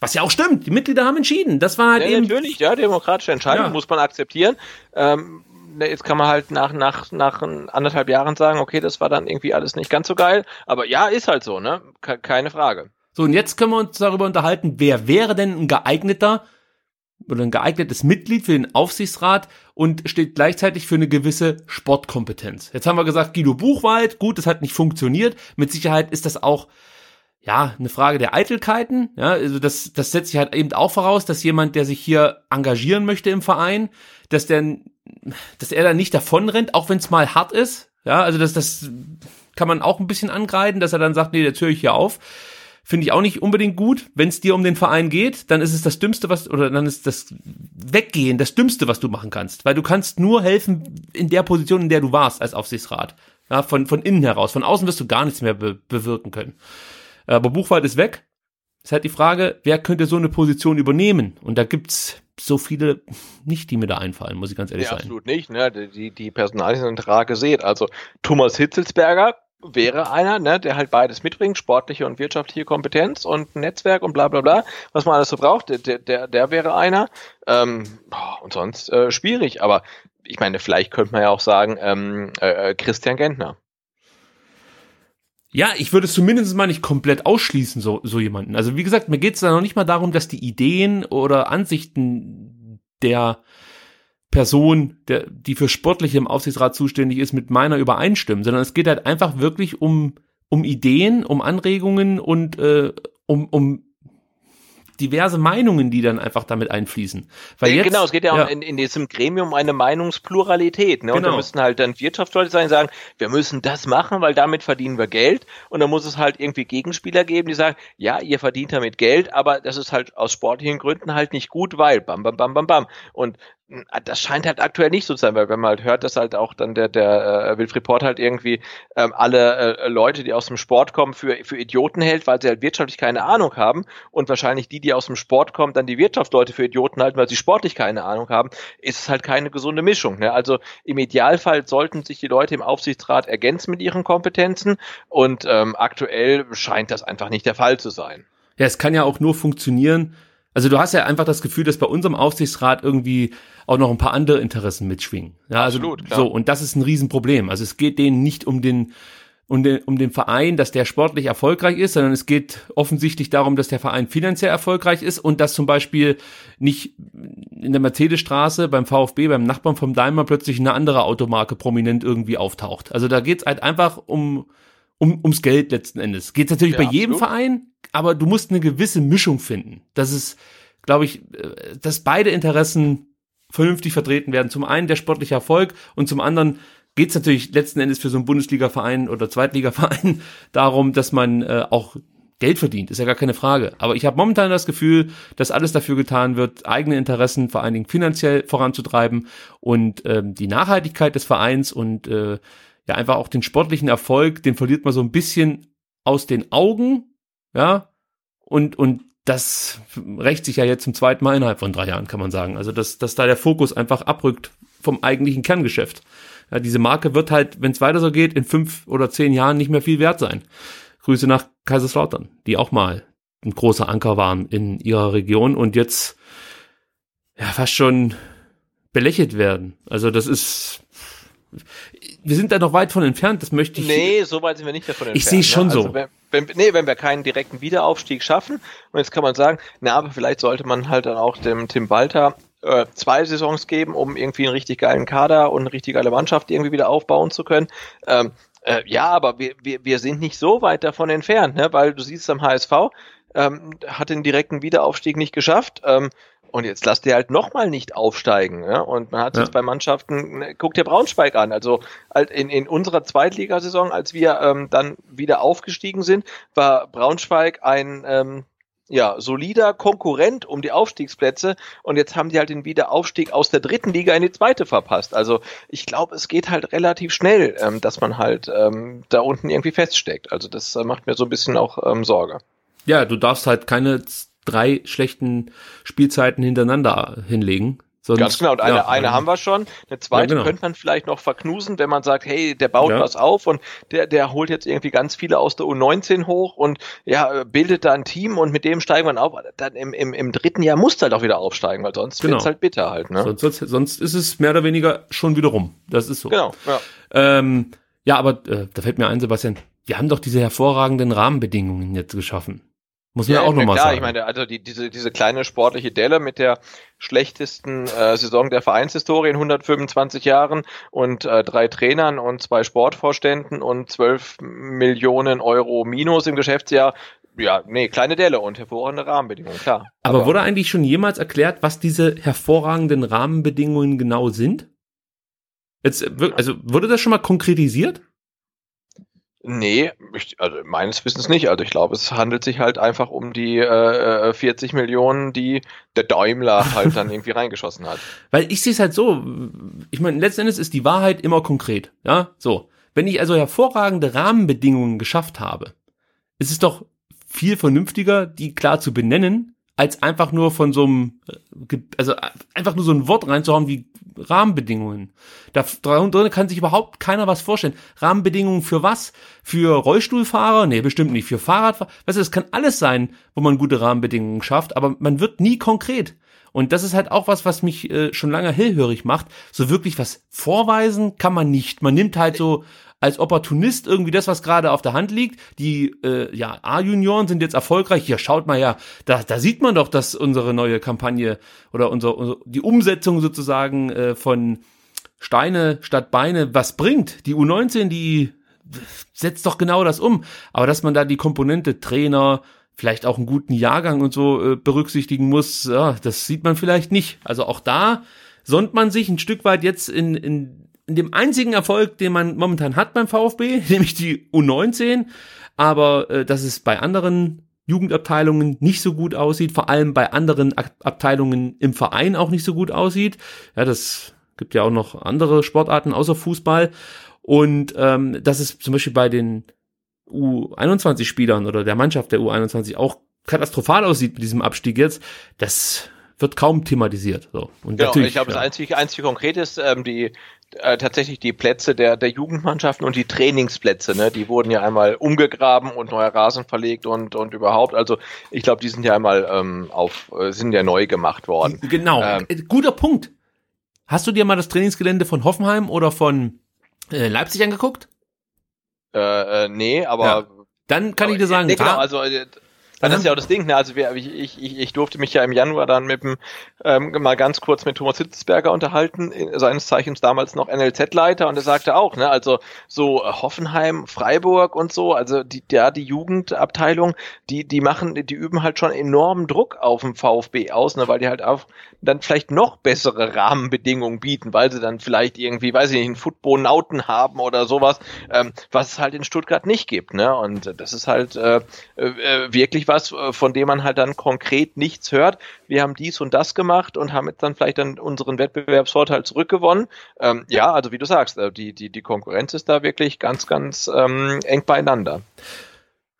Was ja auch stimmt, die Mitglieder haben entschieden. Das war halt ja, eben. Natürlich, ja, demokratische Entscheidung muss man akzeptieren. Ähm, jetzt kann man halt nach, nach, nach anderthalb Jahren sagen, okay, das war dann irgendwie alles nicht ganz so geil. Aber ja, ist halt so, ne? Keine Frage. So, und jetzt können wir uns darüber unterhalten, wer wäre denn ein geeigneter oder ein geeignetes Mitglied für den Aufsichtsrat und steht gleichzeitig für eine gewisse Sportkompetenz. Jetzt haben wir gesagt, Guido Buchwald, gut, das hat nicht funktioniert. Mit Sicherheit ist das auch ja, eine Frage der Eitelkeiten. Ja, also das, das setzt sich halt eben auch voraus, dass jemand, der sich hier engagieren möchte im Verein, dass der, dass er da nicht davonrennt, auch wenn es mal hart ist. Ja, also das, das kann man auch ein bisschen angreifen, dass er dann sagt, nee, jetzt höre ich hier auf. Finde ich auch nicht unbedingt gut. Wenn es dir um den Verein geht, dann ist es das Dümmste, was, oder dann ist das Weggehen das Dümmste, was du machen kannst. Weil du kannst nur helfen in der Position, in der du warst als Aufsichtsrat. Ja, von, von innen heraus. Von außen wirst du gar nichts mehr be bewirken können. Aber Buchwald ist weg. Ist halt die Frage, wer könnte so eine Position übernehmen? Und da gibt's so viele nicht, die mir da einfallen, muss ich ganz ehrlich nee, sein. Absolut nicht, ne? Die, die Personalien sind rar gesät. Also Thomas Hitzelsberger wäre einer, ne, der halt beides mitbringt, sportliche und wirtschaftliche Kompetenz und Netzwerk und bla bla bla, was man alles so braucht, der, der, der wäre einer. Ähm, und sonst äh, schwierig, aber ich meine, vielleicht könnte man ja auch sagen, ähm, äh, Christian Gentner. Ja, ich würde zumindest mal nicht komplett ausschließen, so, so jemanden. Also wie gesagt, mir geht es da noch nicht mal darum, dass die Ideen oder Ansichten der Person, der, die für Sportliche im Aufsichtsrat zuständig ist, mit meiner übereinstimmen, sondern es geht halt einfach wirklich um, um Ideen, um Anregungen und äh, um, um diverse Meinungen, die dann einfach damit einfließen. Weil jetzt, genau, es geht ja, ja. In, in, diesem Gremium um eine Meinungspluralität. Ne? Und genau. da müssten halt dann Wirtschaftsleute sein, sagen, wir müssen das machen, weil damit verdienen wir Geld. Und dann muss es halt irgendwie Gegenspieler geben, die sagen, ja, ihr verdient damit Geld, aber das ist halt aus sportlichen Gründen halt nicht gut, weil bam, bam, bam, bam, bam. Und das scheint halt aktuell nicht so zu sein, weil wenn man halt hört, dass halt auch dann der, der äh, Wilfried Port halt irgendwie ähm, alle äh, Leute, die aus dem Sport kommen, für, für Idioten hält, weil sie halt wirtschaftlich keine Ahnung haben und wahrscheinlich die, die aus dem Sport kommen, dann die Wirtschaftsleute für Idioten halten, weil sie sportlich keine Ahnung haben, ist es halt keine gesunde Mischung. Ne? Also im Idealfall sollten sich die Leute im Aufsichtsrat ergänzen mit ihren Kompetenzen und ähm, aktuell scheint das einfach nicht der Fall zu sein. Ja, es kann ja auch nur funktionieren, also du hast ja einfach das Gefühl, dass bei unserem Aufsichtsrat irgendwie auch noch ein paar andere Interessen mitschwingen. Ja, also Absolut, klar. so und das ist ein Riesenproblem. Also es geht denen nicht um den um den, um den Verein, dass der sportlich erfolgreich ist, sondern es geht offensichtlich darum, dass der Verein finanziell erfolgreich ist und dass zum Beispiel nicht in der Mercedesstraße beim VfB, beim Nachbarn vom Daimler plötzlich eine andere Automarke prominent irgendwie auftaucht. Also da geht's halt einfach um, um ums Geld letzten Endes. Geht natürlich ja, bei jedem absolut. Verein, aber du musst eine gewisse Mischung finden. Das ist, glaube ich, äh, dass beide Interessen vernünftig vertreten werden. Zum einen der sportliche Erfolg und zum anderen geht es natürlich letzten Endes für so einen Bundesliga-Verein oder Zweitliga-Verein <laughs> darum, dass man äh, auch Geld verdient, ist ja gar keine Frage. Aber ich habe momentan das Gefühl, dass alles dafür getan wird, eigene Interessen vor allen Dingen finanziell voranzutreiben und ähm, die Nachhaltigkeit des Vereins und äh, ja einfach auch den sportlichen Erfolg, den verliert man so ein bisschen aus den Augen, ja, und, und das rächt sich ja jetzt zum zweiten Mal innerhalb von drei Jahren, kann man sagen. Also, dass, dass da der Fokus einfach abrückt vom eigentlichen Kerngeschäft. Ja, diese Marke wird halt, wenn es weiter so geht, in fünf oder zehn Jahren nicht mehr viel wert sein. Grüße nach Kaiserslautern, die auch mal ein großer Anker waren in ihrer Region und jetzt ja fast schon belächelt werden. Also das ist wir sind da noch weit von entfernt, das möchte ich. Nee, so weit sind wir nicht davon entfernt. Ich sehe schon ne? also so. Wenn, wenn, nee, wenn wir keinen direkten Wiederaufstieg schaffen, und jetzt kann man sagen, na, aber vielleicht sollte man halt dann auch dem Tim Walter äh, zwei Saisons geben, um irgendwie einen richtig geilen Kader und eine richtig geile Mannschaft irgendwie wieder aufbauen zu können. Ähm, äh, ja, aber wir, wir, wir sind nicht so weit davon entfernt, ne? weil du siehst am HSV, ähm, hat den direkten Wiederaufstieg nicht geschafft. Ähm, und jetzt lasst ihr halt nochmal nicht aufsteigen. Ja? Und man hat ja. jetzt bei Mannschaften, ne, guckt dir Braunschweig an. Also in, in unserer Zweitligasaison, als wir ähm, dann wieder aufgestiegen sind, war Braunschweig ein ähm, ja, solider Konkurrent um die Aufstiegsplätze und jetzt haben die halt den Wiederaufstieg aus der dritten Liga in die zweite verpasst. Also ich glaube, es geht halt relativ schnell, ähm, dass man halt ähm, da unten irgendwie feststeckt. Also das äh, macht mir so ein bisschen auch ähm, Sorge. Ja, du darfst halt keine drei schlechten Spielzeiten hintereinander hinlegen. Sonst, Ganz genau, und eine, ja, eine haben wir schon. Eine zweite ja, genau. könnte man vielleicht noch verknusen, wenn man sagt, hey, der baut ja. was auf und der, der holt jetzt irgendwie ganz viele aus der U19 hoch und ja, bildet da ein Team und mit dem steigen wir auf. Dann im, im, im dritten Jahr muss halt auch wieder aufsteigen, weil sonst genau. wird's halt bitter halt. Ne? Sonst, sonst, sonst ist es mehr oder weniger schon wieder rum. Das ist so. Genau, ja. Ähm, ja, aber äh, da fällt mir ein, Sebastian, wir haben doch diese hervorragenden Rahmenbedingungen jetzt geschaffen. Muss man ja, auch nochmal sagen. Ich meine, also die, diese, diese kleine sportliche Delle mit der schlechtesten äh, Saison der Vereinshistorie in 125 Jahren und äh, drei Trainern und zwei Sportvorständen und 12 Millionen Euro Minus im Geschäftsjahr. Ja, nee, kleine Delle und hervorragende Rahmenbedingungen, klar. Aber, Aber wurde eigentlich schon jemals erklärt, was diese hervorragenden Rahmenbedingungen genau sind? Jetzt, also wurde das schon mal konkretisiert? Nee, ich, also meines Wissens nicht. Also ich glaube, es handelt sich halt einfach um die äh, 40 äh, Millionen, die der Daimler halt dann irgendwie reingeschossen hat. <laughs> Weil ich sehe es halt so, ich meine, letzten Endes ist die Wahrheit immer konkret. Ja, so. Wenn ich also hervorragende Rahmenbedingungen geschafft habe, ist es doch viel vernünftiger, die klar zu benennen, als einfach nur von so einem, äh, also einfach nur so ein Wort reinzuhauen wie Rahmenbedingungen. Da drin kann sich überhaupt keiner was vorstellen. Rahmenbedingungen für was? Für Rollstuhlfahrer? Nee, bestimmt nicht. Für Fahrradfahrer? Weißt du, es kann alles sein, wo man gute Rahmenbedingungen schafft, aber man wird nie konkret. Und das ist halt auch was, was mich äh, schon lange hellhörig macht. So wirklich was vorweisen kann man nicht. Man nimmt halt so als Opportunist irgendwie das, was gerade auf der Hand liegt. Die äh, ja, A-Junioren sind jetzt erfolgreich. Hier schaut mal ja, da, da sieht man doch, dass unsere neue Kampagne oder unser, unser die Umsetzung sozusagen äh, von Steine statt Beine was bringt. Die U19, die setzt doch genau das um. Aber dass man da die Komponente Trainer, vielleicht auch einen guten Jahrgang und so äh, berücksichtigen muss, ja, das sieht man vielleicht nicht. Also auch da sonnt man sich ein Stück weit jetzt in, in, in dem einzigen Erfolg, den man momentan hat beim VfB, <laughs> nämlich die U19. Aber äh, dass es bei anderen Jugendabteilungen nicht so gut aussieht, vor allem bei anderen Abteilungen im Verein auch nicht so gut aussieht. Ja, das gibt ja auch noch andere Sportarten außer Fußball. Und ähm, dass es zum Beispiel bei den U21-Spielern oder der Mannschaft der U21 auch katastrophal aussieht mit diesem Abstieg jetzt, das wird kaum thematisiert. So. Und genau, natürlich, ich glaube, ja. das einzige, einzige konkret ist, ähm, die äh, tatsächlich die Plätze der, der Jugendmannschaften und die Trainingsplätze, ne, die wurden ja einmal umgegraben und neuer Rasen verlegt und, und überhaupt. Also ich glaube, die sind ja einmal ähm, auf, äh, sind ja neu gemacht worden. Genau, ähm, äh, guter Punkt. Hast du dir mal das Trainingsgelände von Hoffenheim oder von äh, Leipzig angeguckt? Äh, äh, nee, aber. Ja. Dann kann ich dir sagen, nee, genau, also äh, das ist ja auch das Ding, ne? Also wir, ich, ich, ich durfte mich ja im Januar dann mit dem ähm, mal ganz kurz mit Thomas Hitzberger unterhalten, seines Zeichens damals noch NLZ-Leiter, und er sagte auch, ne, also so Hoffenheim, Freiburg und so, also die, ja, die Jugendabteilung, die, die machen, die üben halt schon enormen Druck auf dem VfB aus, ne, weil die halt auch dann vielleicht noch bessere Rahmenbedingungen bieten, weil sie dann vielleicht irgendwie, weiß ich nicht, einen Football-Nauten haben oder sowas, ähm, was es halt in Stuttgart nicht gibt, ne? Und das ist halt äh, äh, wirklich was, äh, von dem man halt dann konkret nichts hört. Wir haben dies und das gemacht und haben jetzt dann vielleicht dann unseren Wettbewerbsvorteil zurückgewonnen. Ähm, ja, also wie du sagst, äh, die, die, die Konkurrenz ist da wirklich ganz, ganz ähm, eng beieinander.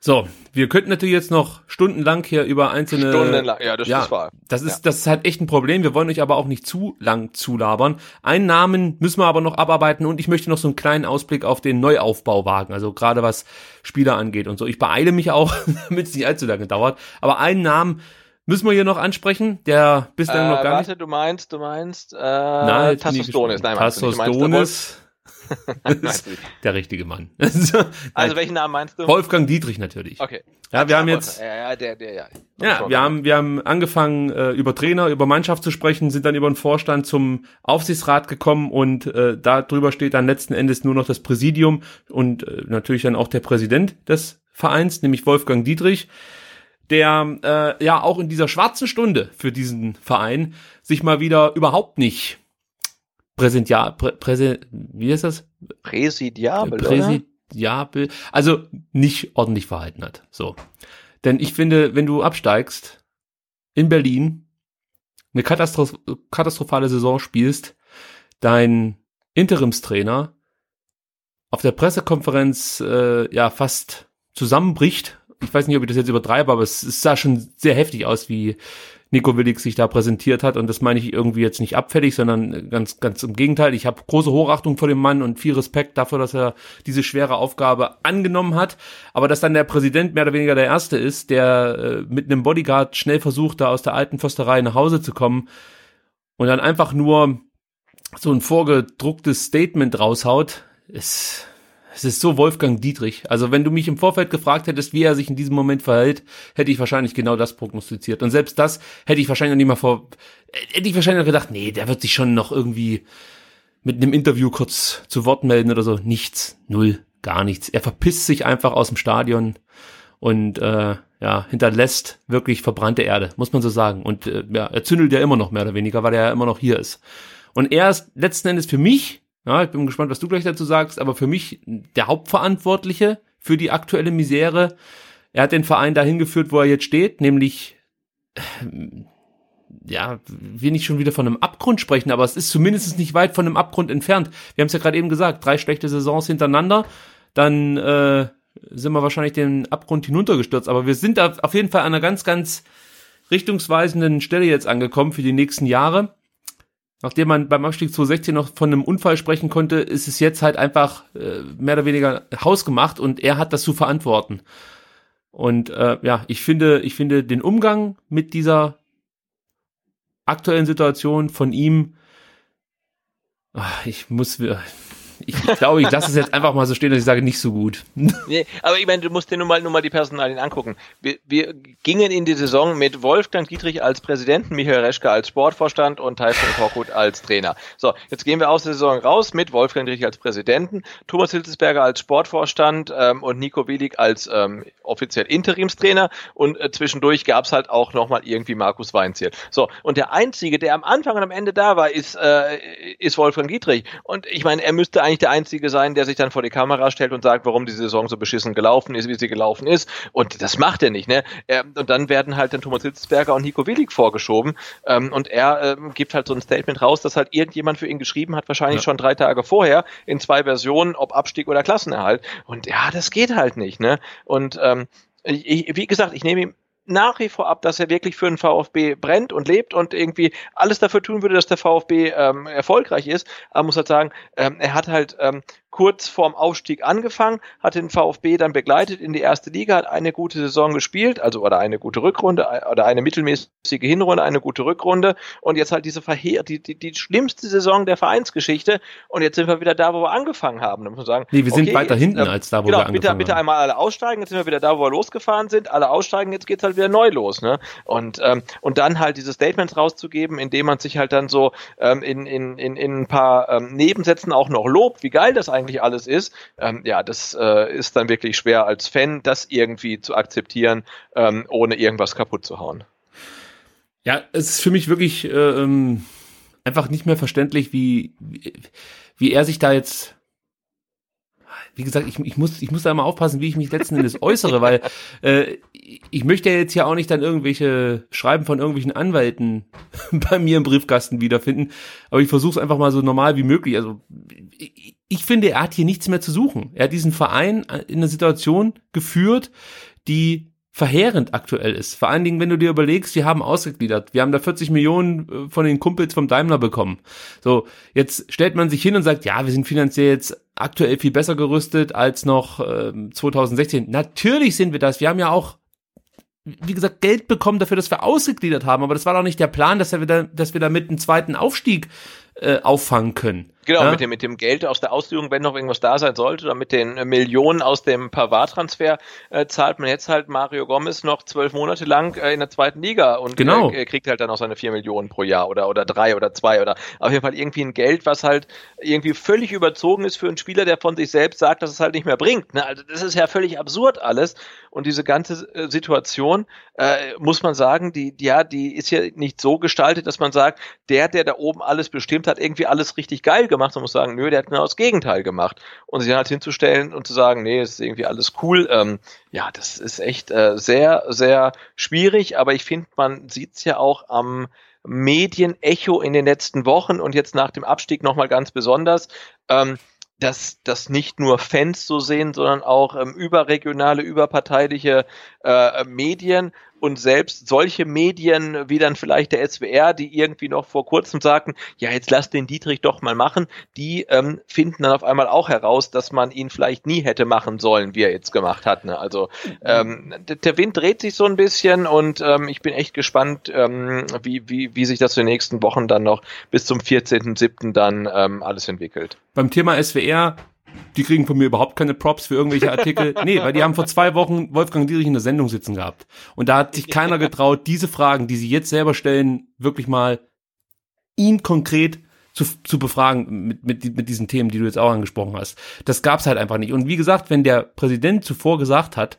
So, wir könnten natürlich jetzt noch stundenlang hier über einzelne. Stundenlang, ja, das ja, ist wahr. Das ist, ja. das ist halt echt ein Problem. Wir wollen euch aber auch nicht zu lang zulabern. Einen Namen müssen wir aber noch abarbeiten und ich möchte noch so einen kleinen Ausblick auf den Neuaufbau wagen. Also gerade was Spieler angeht und so. Ich beeile mich auch, <laughs> damit es nicht allzu lange dauert. Aber einen Namen müssen wir hier noch ansprechen, der bislang äh, noch gar warte, nicht. du meinst, du meinst, äh, Nein, Tassos Donis. Nein, Tassos Donis <laughs> der richtige Mann. <laughs> also welchen Namen meinst du? Wolfgang Dietrich natürlich. Okay. Ja, wir haben jetzt. Ja, ja, der, der, ja. Ja, wir haben, wir haben angefangen äh, über Trainer, über Mannschaft zu sprechen, sind dann über den Vorstand zum Aufsichtsrat gekommen und äh, da drüber steht dann letzten Endes nur noch das Präsidium und äh, natürlich dann auch der Präsident des Vereins, nämlich Wolfgang Dietrich der äh, ja auch in dieser schwarzen Stunde für diesen Verein sich mal wieder überhaupt nicht Präsential, Prä, Präse, wie ist das? Präsidiabel, Präsidiabel, oder? also nicht ordentlich verhalten hat. So. Denn ich finde, wenn du absteigst in Berlin, eine Katastroph katastrophale Saison spielst, dein Interimstrainer auf der Pressekonferenz äh, ja fast zusammenbricht. Ich weiß nicht, ob ich das jetzt übertreibe, aber es, es sah schon sehr heftig aus, wie Nico Willig sich da präsentiert hat. Und das meine ich irgendwie jetzt nicht abfällig, sondern ganz, ganz im Gegenteil. Ich habe große Hochachtung vor dem Mann und viel Respekt dafür, dass er diese schwere Aufgabe angenommen hat. Aber dass dann der Präsident mehr oder weniger der Erste ist, der äh, mit einem Bodyguard schnell versucht, da aus der alten Försterei nach Hause zu kommen und dann einfach nur so ein vorgedrucktes Statement raushaut, ist es ist so Wolfgang Dietrich. Also wenn du mich im Vorfeld gefragt hättest, wie er sich in diesem Moment verhält, hätte ich wahrscheinlich genau das prognostiziert. Und selbst das hätte ich wahrscheinlich noch nicht mal vor, hätte ich wahrscheinlich noch gedacht, nee, der wird sich schon noch irgendwie mit einem Interview kurz zu Wort melden oder so. Nichts, null, gar nichts. Er verpisst sich einfach aus dem Stadion und äh, ja, hinterlässt wirklich verbrannte Erde, muss man so sagen. Und äh, ja, er zündelt ja immer noch mehr oder weniger, weil er ja immer noch hier ist. Und er ist letzten Endes für mich ja, ich bin gespannt, was du gleich dazu sagst, aber für mich der Hauptverantwortliche für die aktuelle Misere. Er hat den Verein dahin geführt, wo er jetzt steht, nämlich ja, will nicht schon wieder von einem Abgrund sprechen, aber es ist zumindest nicht weit von einem Abgrund entfernt. Wir haben es ja gerade eben gesagt, drei schlechte Saisons hintereinander, dann äh, sind wir wahrscheinlich den Abgrund hinuntergestürzt. Aber wir sind auf jeden Fall an einer ganz, ganz richtungsweisenden Stelle jetzt angekommen für die nächsten Jahre nachdem man beim Abstieg 2016 noch von einem Unfall sprechen konnte, ist es jetzt halt einfach äh, mehr oder weniger hausgemacht und er hat das zu verantworten. Und äh, ja, ich finde, ich finde den Umgang mit dieser aktuellen Situation von ihm, ach, ich muss, ich, ich glaube, ich lasse es jetzt einfach mal so stehen, dass ich sage, nicht so gut. Nee, aber ich meine, du musst dir nun mal, nun mal die Personalien angucken. Wir, wir gingen in die Saison mit Wolfgang Dietrich als Präsidenten, Michael Reschke als Sportvorstand und Typhoon Korkut als Trainer. So, jetzt gehen wir aus der Saison raus mit Wolfgang Dietrich als Präsidenten, Thomas Hitzesberger als Sportvorstand ähm, und Nico Willig als ähm, offiziell Interimstrainer und äh, zwischendurch gab's halt auch nochmal irgendwie Markus Weinziel. So, und der Einzige, der am Anfang und am Ende da war, ist, äh, ist Wolfgang Dietrich. Und ich meine, er müsste eigentlich der Einzige sein, der sich dann vor die Kamera stellt und sagt, warum die Saison so beschissen gelaufen ist, wie sie gelaufen ist. Und das macht er nicht, ne? und dann werden halt dann Thomas Hitzberger und Nico Willig vorgeschoben. Ähm, und er ähm, gibt halt so ein Statement raus, dass halt irgendjemand für ihn geschrieben hat, wahrscheinlich ja. schon drei Tage vorher, in zwei Versionen, ob Abstieg oder Klassenerhalt. Und ja, das geht halt nicht, ne? Und ähm, ich, wie gesagt, ich nehme ihm nach wie vor ab, dass er wirklich für den VfB brennt und lebt und irgendwie alles dafür tun würde, dass der VfB ähm, erfolgreich ist. Aber muss halt sagen, ähm, er hat halt ähm, kurz vorm Aufstieg angefangen, hat den VfB dann begleitet in die erste Liga, hat eine gute Saison gespielt, also oder eine gute Rückrunde oder eine mittelmäßige Hinrunde, eine gute Rückrunde und jetzt halt diese Verheer, die, die, die schlimmste Saison der Vereinsgeschichte und jetzt sind wir wieder da, wo wir angefangen haben. Da muss man sagen, nee, wir sind weiter jetzt, hinten äh, als da, wo genau, wir angefangen bitte, haben. Bitte einmal alle aussteigen, jetzt sind wir wieder da, wo wir losgefahren sind, alle aussteigen, jetzt geht's halt wieder neu los, ne? Und ähm, und dann halt diese Statements rauszugeben, indem man sich halt dann so ähm, in, in, in, in ein paar ähm, Nebensätzen auch noch lobt, wie geil das eigentlich eigentlich alles ist, ähm, ja, das äh, ist dann wirklich schwer als Fan, das irgendwie zu akzeptieren, ähm, ohne irgendwas kaputt zu hauen. Ja, es ist für mich wirklich äh, ähm, einfach nicht mehr verständlich, wie, wie, wie er sich da jetzt wie gesagt, ich, ich, muss, ich muss da mal aufpassen, wie ich mich letzten Endes äußere, weil äh, ich möchte ja jetzt ja auch nicht dann irgendwelche Schreiben von irgendwelchen Anwälten <laughs> bei mir im Briefkasten wiederfinden, aber ich versuche es einfach mal so normal wie möglich. Also ich, ich finde, er hat hier nichts mehr zu suchen. Er hat diesen Verein in eine Situation geführt, die verheerend aktuell ist. Vor allen Dingen, wenn du dir überlegst, wir haben ausgegliedert. Wir haben da 40 Millionen äh, von den Kumpels vom Daimler bekommen. So, jetzt stellt man sich hin und sagt, ja, wir sind finanziell jetzt aktuell viel besser gerüstet als noch äh, 2016. Natürlich sind wir das. Wir haben ja auch wie gesagt, Geld bekommen dafür, dass wir ausgegliedert haben, aber das war doch nicht der Plan, dass wir, da, dass wir damit einen zweiten Aufstieg äh, auffangen können. Genau, ja? mit, dem, mit dem Geld aus der Ausführung, wenn noch irgendwas da sein sollte, oder mit den Millionen aus dem Pavard-Transfer äh, zahlt man jetzt halt Mario Gomez noch zwölf Monate lang äh, in der zweiten Liga und genau. äh, kriegt halt dann auch seine vier Millionen pro Jahr oder, oder drei oder zwei oder auf jeden Fall irgendwie ein Geld, was halt irgendwie völlig überzogen ist für einen Spieler, der von sich selbst sagt, dass es halt nicht mehr bringt. Ne? Also das ist ja völlig absurd alles und diese ganze äh, Situation, äh, muss man sagen, die, ja, die ist ja nicht so gestaltet, dass man sagt, der, der da oben alles bestimmt hat, irgendwie alles richtig geil gemacht. Man muss sagen, nö, der hat genau das Gegenteil gemacht. Und sich dann halt hinzustellen und zu sagen, nee, ist irgendwie alles cool, ähm, ja, das ist echt äh, sehr, sehr schwierig, aber ich finde, man sieht's ja auch am Medienecho in den letzten Wochen und jetzt nach dem Abstieg nochmal ganz besonders. Ähm, dass das nicht nur Fans so sehen, sondern auch ähm, überregionale, überparteiliche äh, Medien und selbst solche Medien wie dann vielleicht der SWR, die irgendwie noch vor kurzem sagten, ja, jetzt lass den Dietrich doch mal machen, die ähm, finden dann auf einmal auch heraus, dass man ihn vielleicht nie hätte machen sollen, wie er jetzt gemacht hat. Ne? Also ähm, der Wind dreht sich so ein bisschen und ähm, ich bin echt gespannt, ähm, wie, wie, wie sich das in den nächsten Wochen dann noch bis zum 14.07. dann ähm, alles entwickelt. Beim Thema SWR die kriegen von mir überhaupt keine Props für irgendwelche Artikel. <laughs> Nee, weil die haben vor zwei Wochen Wolfgang Dietrich in der Sendung sitzen gehabt. Und da hat sich keiner <laughs> getraut, diese Fragen, die sie jetzt selber stellen, wirklich mal ihn konkret zu, zu befragen mit, mit, mit diesen Themen, die du jetzt auch angesprochen hast. Das gab's halt einfach nicht. Und wie gesagt, wenn der Präsident zuvor gesagt hat,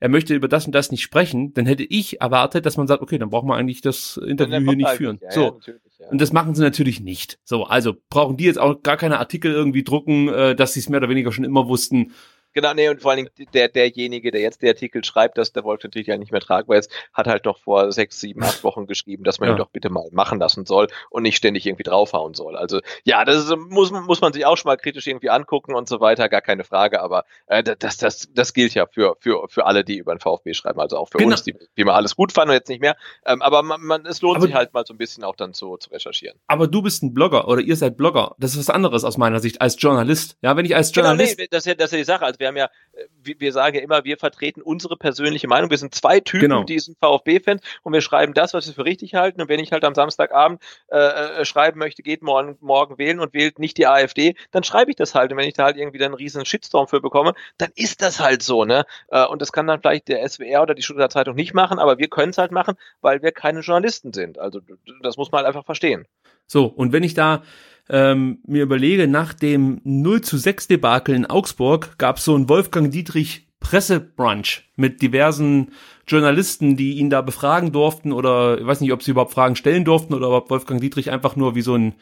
er möchte über das und das nicht sprechen, dann hätte ich erwartet, dass man sagt, okay, dann brauchen wir eigentlich das Interview hier nicht führen. Ja, so. Ja. Und das machen sie natürlich nicht. So, also brauchen die jetzt auch gar keine Artikel irgendwie drucken, äh, dass sie es mehr oder weniger schon immer wussten. Genau, nee, und vor allen Dingen der, derjenige, der jetzt den Artikel schreibt, dass der Wolf natürlich ja nicht mehr tragbar ist, hat halt doch vor sechs, sieben, acht Wochen geschrieben, dass man ja. ihn doch bitte mal machen lassen soll und nicht ständig irgendwie draufhauen soll. Also ja, das ist, muss, muss man sich auch schon mal kritisch irgendwie angucken und so weiter, gar keine Frage, aber äh, das, das, das gilt ja für, für, für alle, die über den VfB schreiben, also auch für genau. uns, die, die mal alles gut fanden und jetzt nicht mehr. Ähm, aber man, man, es lohnt aber, sich halt mal so ein bisschen auch dann zu, zu recherchieren. Aber du bist ein Blogger oder ihr seid Blogger. Das ist was anderes aus meiner Sicht als Journalist. Ja, wenn ich als Journalist. Genau, nee, das, ist ja, das ist ja die Sache. Also wir haben ja, äh, wir, sagen ja immer, wir vertreten unsere persönliche Meinung. Wir sind zwei Typen, Genau. die sind VfB-Fans und wir schreiben das, was wir für richtig halten. Und wenn ich halt am Samstagabend äh, äh, schreiben möchte, geht morgen, morgen wählen und wählt nicht die AfD, dann schreibe ich das halt. Und wenn ich da halt irgendwie dann einen riesen Shitstorm für bekomme, dann ist das halt so, ne? Äh, und das kann dann vielleicht der SWR oder die Stuttgarter Zeitung nicht machen, aber wir können es halt machen, weil wir keine Journalisten sind. Also das muss man halt einfach verstehen. So, und wenn ich da ähm, mir überlege, nach dem 0 zu 6 Debakel in Augsburg gab es so einen Wolfgang Dietrich Pressebrunch mit diversen Journalisten, die ihn da befragen durften oder ich weiß nicht, ob sie überhaupt Fragen stellen durften oder ob Wolfgang Dietrich einfach nur wie so ein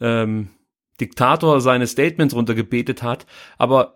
ähm, Diktator seine Statements runtergebetet hat. Aber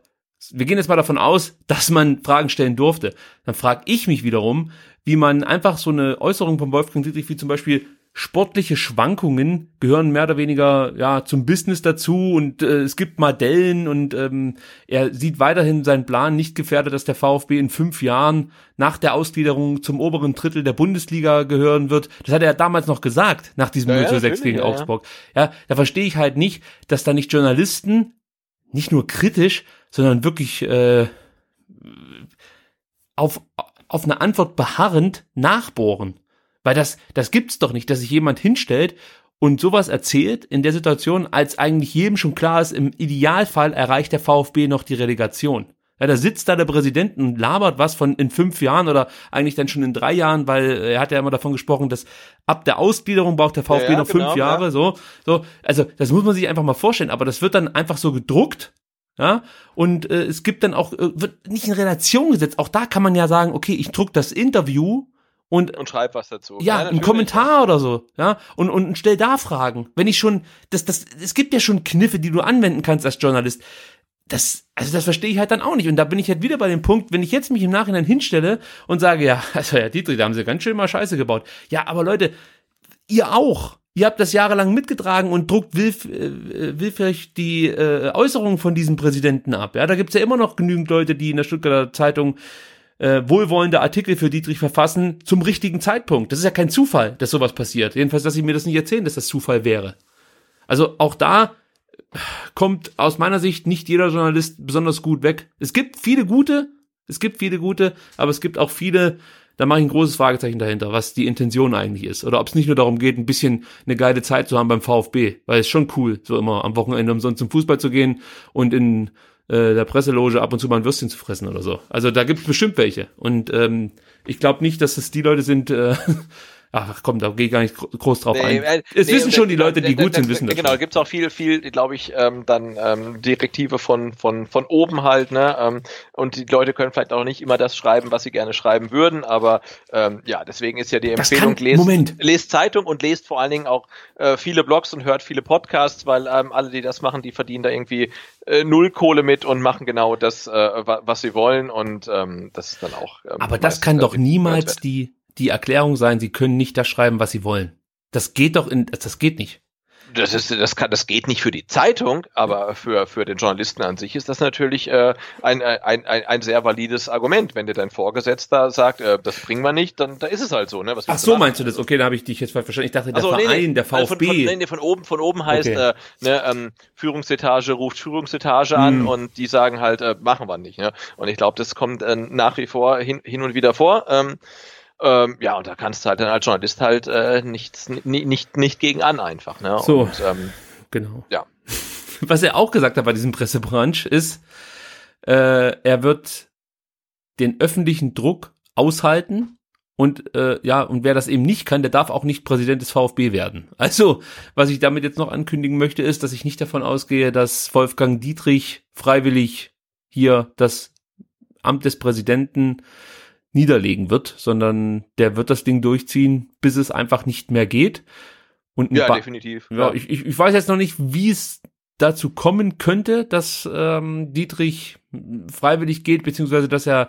wir gehen jetzt mal davon aus, dass man Fragen stellen durfte. Dann frage ich mich wiederum, wie man einfach so eine Äußerung von Wolfgang Dietrich wie zum Beispiel sportliche Schwankungen gehören mehr oder weniger ja zum Business dazu und äh, es gibt mal Dellen und ähm, er sieht weiterhin seinen Plan nicht gefährdet, dass der VfB in fünf Jahren nach der Ausgliederung zum oberen Drittel der Bundesliga gehören wird. Das hat er damals noch gesagt, nach diesem Ja, 0 ja, zu 6 natürlich, gegen ja, ja. Augsburg. Ja, da verstehe ich halt nicht, dass da nicht Journalisten nicht nur kritisch, sondern wirklich äh, auf, auf eine Antwort beharrend nachbohren. Weil das, das gibt's doch nicht, dass sich jemand hinstellt und sowas erzählt in der Situation, als eigentlich jedem schon klar ist, im Idealfall erreicht der VfB noch die Relegation. Ja, da sitzt da der Präsident und labert was von in fünf Jahren oder eigentlich dann schon in drei Jahren, weil er hat ja immer davon gesprochen, dass ab der Ausgliederung braucht der VfB Ja, ja, noch genau, fünf Jahre, ja. so, so. Also, das muss man sich einfach mal vorstellen, aber das wird dann einfach so gedruckt, ja, und äh, es gibt dann auch, äh, wird nicht in Relation gesetzt. Auch da kann man ja sagen, okay, ich druck das Interview und Und schreib was dazu. ja, ein natürlich. Kommentar oder so, ja, und, und stell da Fragen. Wenn ich schon, das, das, es gibt ja schon Kniffe, die du anwenden kannst als Journalist. Das, also das verstehe ich halt dann auch nicht. Und da bin ich halt wieder bei dem Punkt, wenn ich jetzt mich im Nachhinein hinstelle und sage, ja, <laughs> also ja, Dietrich, da haben sie ganz schön mal Scheiße gebaut. Ja, aber Leute, ihr auch. Ihr habt das jahrelang mitgetragen und druckt willf, äh, willfährig die äh, Äußerungen von diesem Präsidenten ab. Ja, da gibt's ja immer noch genügend Leute, die in der Stuttgarter Zeitung äh, wohlwollende Artikel für Dietrich verfassen zum richtigen Zeitpunkt. Das ist ja kein Zufall, dass sowas passiert. Jedenfalls, dass sie mir das nicht erzählen, dass das Zufall wäre. Also auch da kommt aus meiner Sicht nicht jeder Journalist besonders gut weg. Es gibt viele gute, es gibt viele gute, aber es gibt auch viele, da mache ich ein großes Fragezeichen dahinter, was die Intention eigentlich ist. Oder ob es nicht nur darum geht, ein bisschen eine geile Zeit zu haben beim VfB, weil es schon cool, so immer am Wochenende umsonst zum Fußball zu gehen und in äh, der Presseloge ab und zu mal ein Würstchen zu fressen oder so. Also da gibt es bestimmt welche. Und ähm, ich glaube nicht, dass es die Leute sind, äh, <laughs> ach komm, da gehe ich gar nicht gro- groß drauf ein. äh, Es nee, wissen schon die Leute, die gut sind, wissen das Genau, schon. gibt's auch viel, viel, glaube ich, ähm, dann ähm, Direktive von, von, von oben halt, ne? Ähm, und die Leute können vielleicht auch nicht immer das schreiben, was sie gerne schreiben würden, aber ähm, ja, deswegen ist ja die Empfehlung, kann- lest, Moment. lest Zeitung und lest vor allen Dingen auch äh, viele Blogs und hört viele Podcasts, weil ähm, alle, die das machen, die verdienen da irgendwie äh, null Kohle mit und machen genau das, äh, wa- was sie wollen und ähm, das ist dann auch. Ähm, Aber das meist, kann äh, doch niemals die, die Erklärung sein, sie können nicht das schreiben, was sie wollen. Das geht doch in, das geht nicht. Das ist, das kann, das geht nicht für die Zeitung, aber für, für den Journalisten an sich ist das natürlich äh, ein, ein, ein, ein sehr valides Argument. Wenn dir dein Vorgesetzter sagt, äh, das bringen wir nicht, dann da ist es halt so, ne? Was Ach so, meinst du das? Okay, da habe ich dich jetzt falsch verstanden. Ich dachte, der so, Verein, nee, nee. der VfB. Von, von, nee, nee, von oben, von oben heißt, Okay. äh, ne, ähm, Führungsetage ruft Führungsetage an Hm. und die sagen halt, äh, machen wir nicht. Ne? Und ich glaube, das kommt äh, nach wie vor hin, hin und wieder vor. Ähm, ähm, ja, und da kannst du halt dann als Journalist halt äh, nichts, nicht, nicht, gegen an einfach. Ne? So. Und, ähm, Genau. Ja. <laughs> Was er auch gesagt hat bei diesem Pressebrunch ist, äh, er wird den öffentlichen Druck aushalten und äh, ja, und wer das eben nicht kann, der darf auch nicht Präsident des VfB werden. Also, was ich damit jetzt noch ankündigen möchte, ist, dass ich nicht davon ausgehe, dass Wolfgang Dietrich freiwillig hier das Amt des Präsidenten niederlegen wird, sondern der wird das Ding durchziehen, bis es einfach nicht mehr geht. Und ja, Ba- definitiv. ja, ich, ich, ich weiß jetzt noch nicht, wie es dazu kommen könnte, dass ähm, Dietrich freiwillig geht, beziehungsweise dass er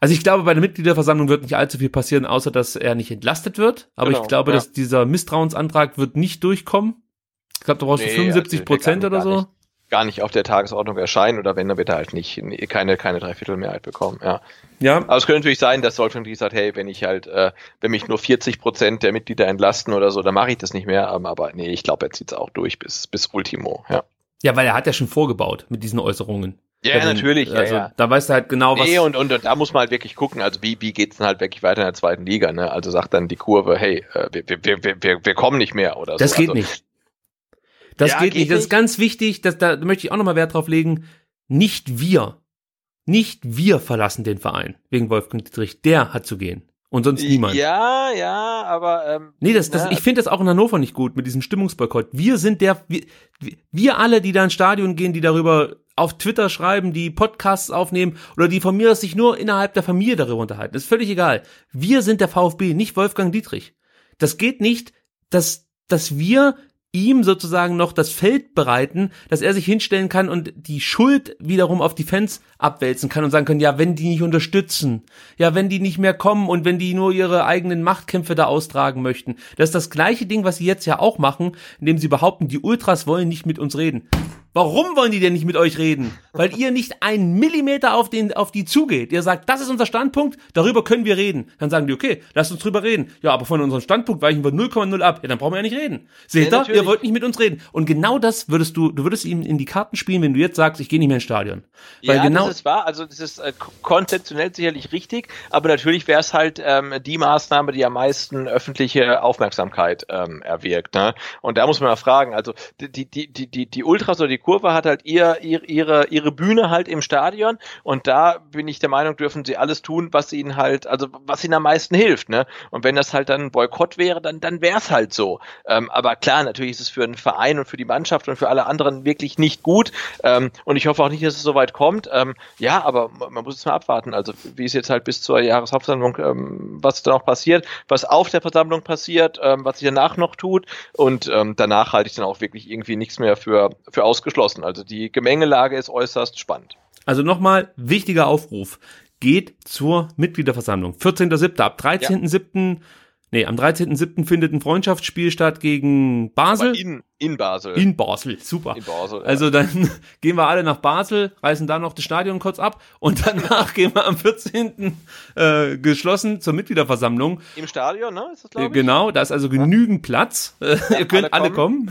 also ich glaube, bei der Mitgliederversammlung wird nicht allzu viel passieren, außer dass er nicht entlastet wird. Aber Genau, ich glaube, ja. dass dieser Misstrauensantrag wird nicht durchkommen. Ich glaube, da brauchst du Nee, 75 also, Prozent oder so. Gar nicht. auf der Tagesordnung erscheinen oder wenn, dann wird er halt nicht keine, keine Dreiviertelmehrheit bekommen, ja. Ja, Aber es könnte natürlich sein, dass Dietrich sagt, hey, wenn ich halt, äh, wenn mich nur 40 Prozent der Mitglieder entlasten oder so, dann mache ich das nicht mehr. Ähm, aber nee, ich glaube, er zieht es auch durch bis, bis Ultimo, ja. ja, weil er hat ja schon vorgebaut mit diesen Äußerungen. Ja, den, natürlich. Ja, also, ja. Da weißt du halt genau, was. Nee, und, und, und da muss man halt wirklich gucken, also wie, wie geht's dann halt wirklich weiter in der zweiten Liga, ne? Also sagt dann die Kurve, hey, äh, wir, wir, wir, wir, wir kommen nicht mehr oder das so. geht also, nicht. Das Ja, geht, geht nicht. Das ist ganz wichtig, dass, da möchte ich auch nochmal Wert drauf legen. Nicht wir. Nicht wir verlassen den Verein wegen Wolfgang Dietrich. Der hat zu gehen. Und sonst niemand. Ja, ja, aber ähm, Nee, das, das, na, ich finde das auch in Hannover nicht gut mit diesem Stimmungsboykott. Wir sind der, wir, wir alle, die da ins Stadion gehen, die darüber auf Twitter schreiben, die Podcasts aufnehmen oder die von mir aus sich nur innerhalb der Familie darüber unterhalten. ist völlig egal. Wir sind der VfB, nicht Wolfgang Dietrich. Das geht nicht, dass, dass wir ihm sozusagen noch das Feld bereiten, dass er sich hinstellen kann und die Schuld wiederum auf die Fans abwälzen kann und sagen können, ja, wenn die nicht unterstützen, ja, wenn die nicht mehr kommen und wenn die nur ihre eigenen Machtkämpfe da austragen möchten. Das ist das gleiche Ding, was sie jetzt ja auch machen, indem sie behaupten, die Ultras wollen nicht mit uns reden. Warum wollen die denn nicht mit euch reden? Weil ihr nicht einen Millimeter auf, den, auf die zugeht. Ihr sagt, das ist unser Standpunkt, darüber können wir reden. Dann sagen die, okay, lasst uns drüber reden. Ja, aber von unserem Standpunkt weichen wir 0,0 ab. Ja, dann brauchen wir ja nicht reden. Seht Ja, ihr, ihr wollt nicht mit uns reden. Und genau das würdest du, du würdest ihm in die Karten spielen, wenn du jetzt sagst, ich gehe nicht mehr ins Stadion. Weil ja, genau, das ist wahr. Also das ist äh, ko- konzeptionell sicherlich richtig, aber natürlich wäre es halt ähm, die Maßnahme, die am meisten öffentliche Aufmerksamkeit ähm, erwirkt. Ne? Und da muss man mal fragen. Also die die die die die Ultras oder die Kurve hat halt ihr, ihr ihre ihre Bühne halt im Stadion und da bin ich der Meinung, dürfen sie alles tun, was ihnen halt, also was ihnen am meisten hilft. Ne? Und wenn das halt dann ein Boykott wäre, dann dann wäre es halt so. Ähm, aber klar, natürlich ist es für einen Verein und für die Mannschaft und für alle anderen wirklich nicht gut. Ähm, und ich hoffe auch nicht, dass es so weit kommt. Ähm, ja, aber man muss es mal abwarten. Also wie es jetzt halt bis zur Jahreshauptversammlung, ähm, was da noch passiert, was auf der Versammlung passiert, ähm, was sich danach noch tut. Und ähm, danach halte ich dann auch wirklich irgendwie nichts mehr für, für ausgeschlossen. Also die Gemengelage ist äußerst spannend. also nochmal, wichtiger Aufruf. Geht zur Mitgliederversammlung. 14.07. ab 13.07. Nee, am 13.07. findet ein Freundschaftsspiel statt gegen Basel. Aber in, in Basel. In Basel, super. In Basel, ja. Also dann <laughs> gehen wir alle nach Basel, reißen da noch das Stadion kurz ab und danach <laughs> gehen wir am 14. Äh, geschlossen zur Mitgliederversammlung. Im Stadion, ne? Ist das, Äh, ich? Genau, da ist also genügend Platz. <laughs> Äh, ihr könnt alle alle kommen.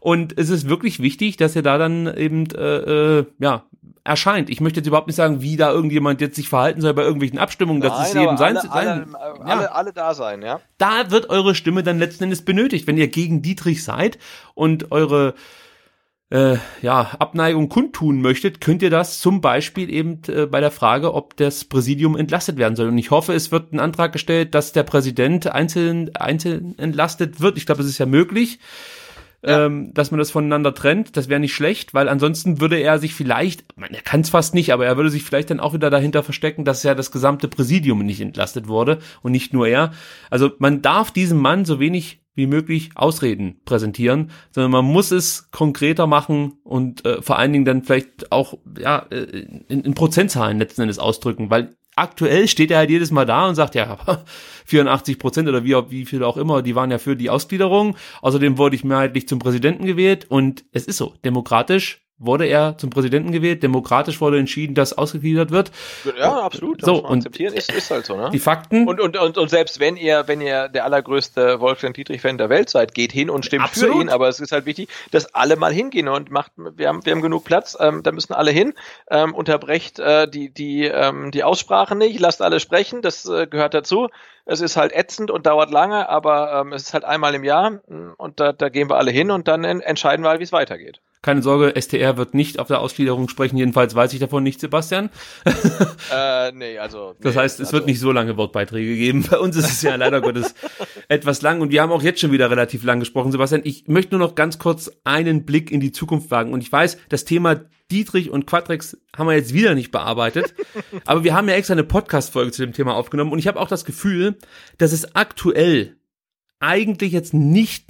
Und es ist wirklich wichtig, dass ihr da dann eben äh, äh, ja erscheint. Ich möchte jetzt überhaupt nicht sagen, wie da irgendjemand jetzt sich verhalten soll bei irgendwelchen Abstimmungen. Das ist Nein, jedem aber sein, alle, sein alle, ja alle, alle da sein, ja. da wird eure Stimme dann letzten Endes benötigt. Wenn ihr gegen Dietrich seid und eure äh, ja, Abneigung kundtun möchtet, könnt ihr das zum Beispiel eben äh, bei der Frage, ob das Präsidium entlastet werden soll. Und ich hoffe, es wird ein Antrag gestellt, dass der Präsident einzeln, einzeln entlastet wird. Ich glaube, es ist ja möglich. Ähm, dass man das voneinander trennt, das wäre nicht schlecht, weil ansonsten würde er sich vielleicht, man, er kann es fast nicht, aber er würde sich vielleicht dann auch wieder dahinter verstecken, dass ja das gesamte Präsidium nicht entlastet wurde und nicht nur er. Also man darf diesem Mann so wenig wie möglich Ausreden präsentieren, sondern man muss es konkreter machen und äh, vor allen Dingen dann vielleicht auch ja äh, in, in Prozentzahlen letzten Endes ausdrücken, weil aktuell steht er halt jedes Mal da und sagt, ja, <laughs> 84 Prozent oder wie, wie viel auch immer, die waren ja für die Ausgliederung. Außerdem wurde ich mehrheitlich zum Präsidenten gewählt und es ist so, demokratisch wurde er zum Präsidenten gewählt, demokratisch wurde entschieden, dass ausgegliedert wird. Ja, absolut. So, und akzeptieren. Ist, ist halt so, ne? Die Fakten, Und, und, und, und selbst wenn ihr, wenn ihr der allergrößte Wolfgang Dietrich-Fan der Welt seid, geht hin und stimmt Absolut. für ihn. Aber es ist halt wichtig, dass alle mal hingehen und macht, wir haben, wir haben genug Platz, ähm, da müssen alle hin. Ähm, unterbrecht äh, die, die, ähm, die Aussprache nicht, lasst alle sprechen, das äh, gehört dazu. Es ist halt ätzend und dauert lange, aber ähm, es ist halt einmal im Jahr mm, und da, da gehen wir alle hin und dann en entscheiden wir halt, wie es weitergeht. Keine Sorge, STR wird nicht auf der Ausgliederung sprechen, jedenfalls weiß ich davon nicht, Sebastian. <laughs> Äh, nee, also. Das nee, heißt, es also, wird nicht so lange Wortbeiträge geben. Bei uns ist es ja leider <laughs> Gottes etwas lang und wir haben auch jetzt schon wieder relativ lang gesprochen. Sebastian, ich möchte nur noch ganz kurz einen Blick in die Zukunft wagen und ich weiß, das Thema Dietrich und Quatrex haben wir jetzt wieder nicht bearbeitet, <laughs> aber wir haben ja extra eine Podcast-Folge zu dem Thema aufgenommen und ich habe auch das Gefühl, dass es aktuell eigentlich jetzt nicht,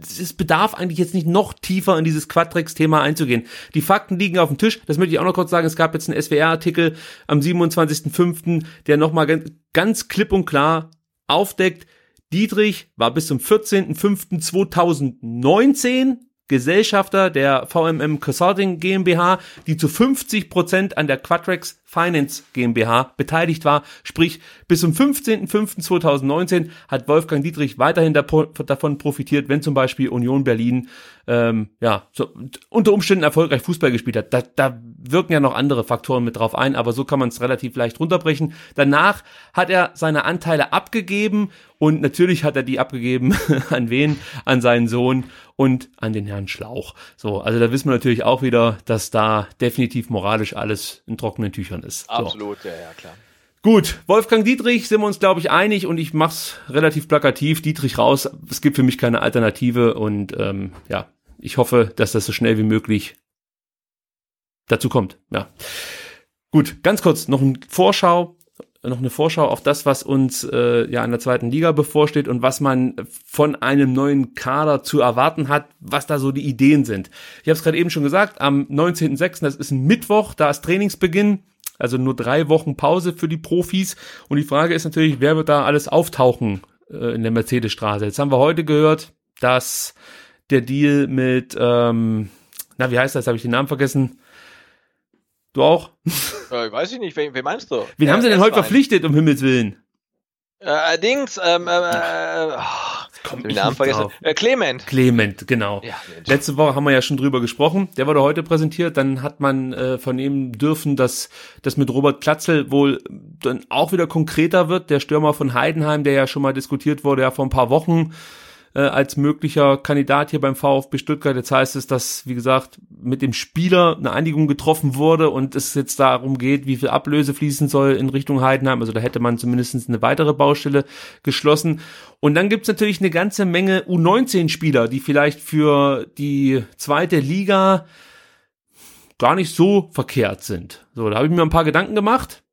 es bedarf eigentlich jetzt nicht noch tiefer in dieses Quadrex-Thema einzugehen. Die Fakten liegen auf dem Tisch. Das möchte ich auch noch kurz sagen. Es gab jetzt einen SWR-Artikel am 27.05., der nochmal ganz, klipp und klar aufdeckt, Dietrich war bis zum 14.05.2019 Gesellschafter der VMM Consulting GmbH, die zu 50 Prozent an der Quadrex Finance GmbH beteiligt war. Sprich, bis zum 15.05.2019 hat Wolfgang Dietrich weiterhin davon profitiert, wenn zum Beispiel Union Berlin ähm, ja so unter Umständen erfolgreich Fußball gespielt hat. Da, da wirken ja noch andere Faktoren mit drauf ein, aber so kann man es relativ leicht runterbrechen. Danach hat er seine Anteile abgegeben und natürlich hat er die abgegeben <laughs> an wen? An seinen Sohn und an den Herrn Schlauch. So, also da wissen wir natürlich auch wieder, dass da definitiv moralisch alles in trockenen Tüchern ist. Absolut, so. ja, ja, klar. Gut, Wolfgang Dietrich sind wir uns, glaube ich, einig und ich mach's relativ plakativ. Dietrich raus. Es gibt für mich keine Alternative und ähm, ja, ich hoffe, dass das so schnell wie möglich dazu kommt. Ja. Gut, ganz kurz noch eine Vorschau noch eine Vorschau auf das, was uns äh, ja in der zweiten Liga bevorsteht und was man von einem neuen Kader zu erwarten hat, was da so die Ideen sind. Ich habe es gerade eben schon gesagt, am 19.06., das ist ein Mittwoch, da ist Trainingsbeginn, also nur drei Wochen Pause für die Profis. Und die Frage ist natürlich, wer wird da alles auftauchen äh, in der Mercedesstraße? Jetzt haben wir heute gehört, dass der Deal mit, ähm, na wie heißt das, habe ich den Namen vergessen, Du auch? <laughs> Äh, weiß ich nicht, wen, wen meinst du? Wen äh, haben sie denn heute verpflichtet, um Himmels Willen? Äh, Dings, ähm, ähm, äh, oh, den Namen vergessen. Äh, Clement. Clement, genau. Ja, Letzte Woche haben wir ja schon drüber gesprochen. Der wurde heute präsentiert. Dann hat man äh, vernehmen dürfen, dass das mit Robert Klatzel wohl dann auch wieder konkreter wird. Der Stürmer von Heidenheim, der ja schon mal diskutiert wurde, ja vor ein paar Wochen äh, als möglicher Kandidat hier beim VfB Stuttgart. Jetzt heißt es, dass, wie gesagt, mit dem Spieler eine Einigung getroffen wurde und es jetzt darum geht, wie viel Ablöse fließen soll in Richtung Heidenheim. Also da hätte man zumindest eine weitere Baustelle geschlossen. Und dann gibt's natürlich eine ganze Menge U19-Spieler, die vielleicht für die zweite Liga gar nicht so verkehrt sind. So, da habe ich mir ein paar Gedanken gemacht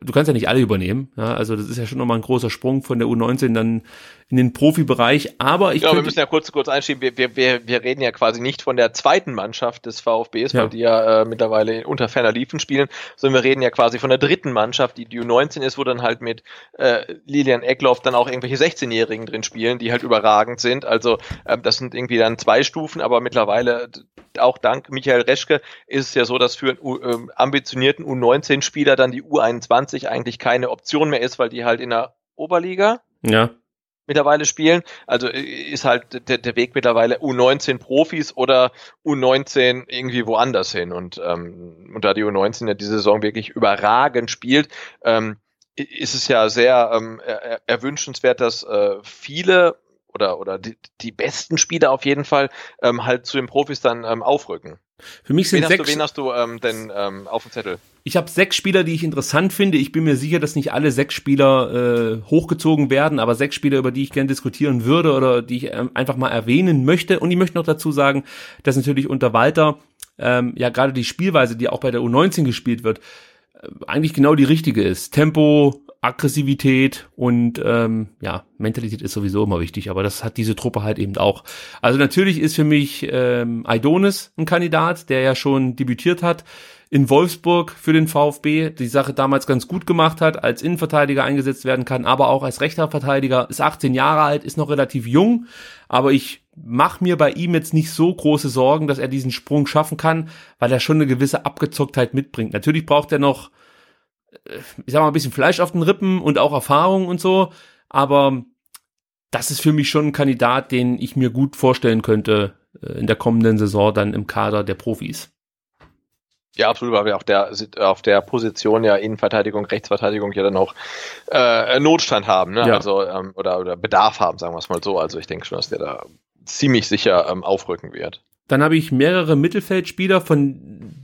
du kannst ja nicht alle übernehmen. Ja, also das ist ja schon nochmal ein großer Sprung von der U19 dann in den Profibereich. Aber ich ja, wir müssen ja kurz kurz einschieben. Wir, wir, wir, wir reden ja quasi nicht von der zweiten Mannschaft des VfBs, ja. weil die ja äh, mittlerweile unter ferner Liefen spielen, sondern wir reden ja quasi von der dritten Mannschaft, die die U19 ist, wo dann halt mit äh, Lilian Eckloff dann auch irgendwelche 16-Jährigen drin spielen, die halt überragend sind. Also äh, das sind irgendwie dann zwei Stufen, aber mittlerweile auch dank Michael Reschke ist es ja so, dass für einen äh, ambitionierten U19-Spieler dann die U21 eigentlich keine Option mehr ist, weil die halt in der Oberliga ja mittlerweile spielen. Also äh, ist halt der, der Weg mittlerweile U19 Profis oder U19 irgendwie woanders hin. Und, ähm, und da die U19 ja diese Saison wirklich überragend spielt, ähm, ist es ja sehr ähm, er, erwünschenswert, dass äh, viele oder, oder die, die besten Spieler auf jeden Fall ähm, halt zu den Profis dann ähm, aufrücken. Für mich sind wen sechs. Hast du, wen hast du ähm, denn ähm, auf dem Zettel? Ich habe sechs Spieler, die ich interessant finde. Ich bin mir sicher, dass nicht alle sechs Spieler äh, hochgezogen werden, aber sechs Spieler, über die ich gerne diskutieren würde oder die ich ähm, einfach mal erwähnen möchte. Und ich möchte noch dazu sagen, dass natürlich unter Walter ähm, ja gerade die Spielweise, die auch bei der U19 gespielt wird, äh, eigentlich genau die richtige ist. Tempo, Aggressivität und ähm, ja, Mentalität ist sowieso immer wichtig, aber das hat diese Truppe halt eben auch. Also natürlich ist für mich ähm, Aidonis ein Kandidat, der ja schon debütiert hat in Wolfsburg für den VfB, die Sache damals ganz gut gemacht hat, als Innenverteidiger eingesetzt werden kann, aber auch als rechter Verteidiger, ist 18 Jahre alt, ist noch relativ jung, aber ich mache mir bei ihm jetzt nicht so große Sorgen, dass er diesen Sprung schaffen kann, weil er schon eine gewisse Abgezocktheit mitbringt. Natürlich braucht er noch ich sag mal, ein bisschen Fleisch auf den Rippen und auch Erfahrung und so, aber das ist für mich schon ein Kandidat, den ich mir gut vorstellen könnte äh, in der kommenden Saison dann im Kader der Profis. Ja, absolut, weil wir auf der, auf der Position ja Innenverteidigung, Rechtsverteidigung ja dann auch äh, Notstand haben, ne? Ja. Also ähm, oder, oder Bedarf haben, sagen wir es mal so. Also ich denke schon, dass der da ziemlich sicher ähm, aufrücken wird. Dann habe ich mehrere Mittelfeldspieler, von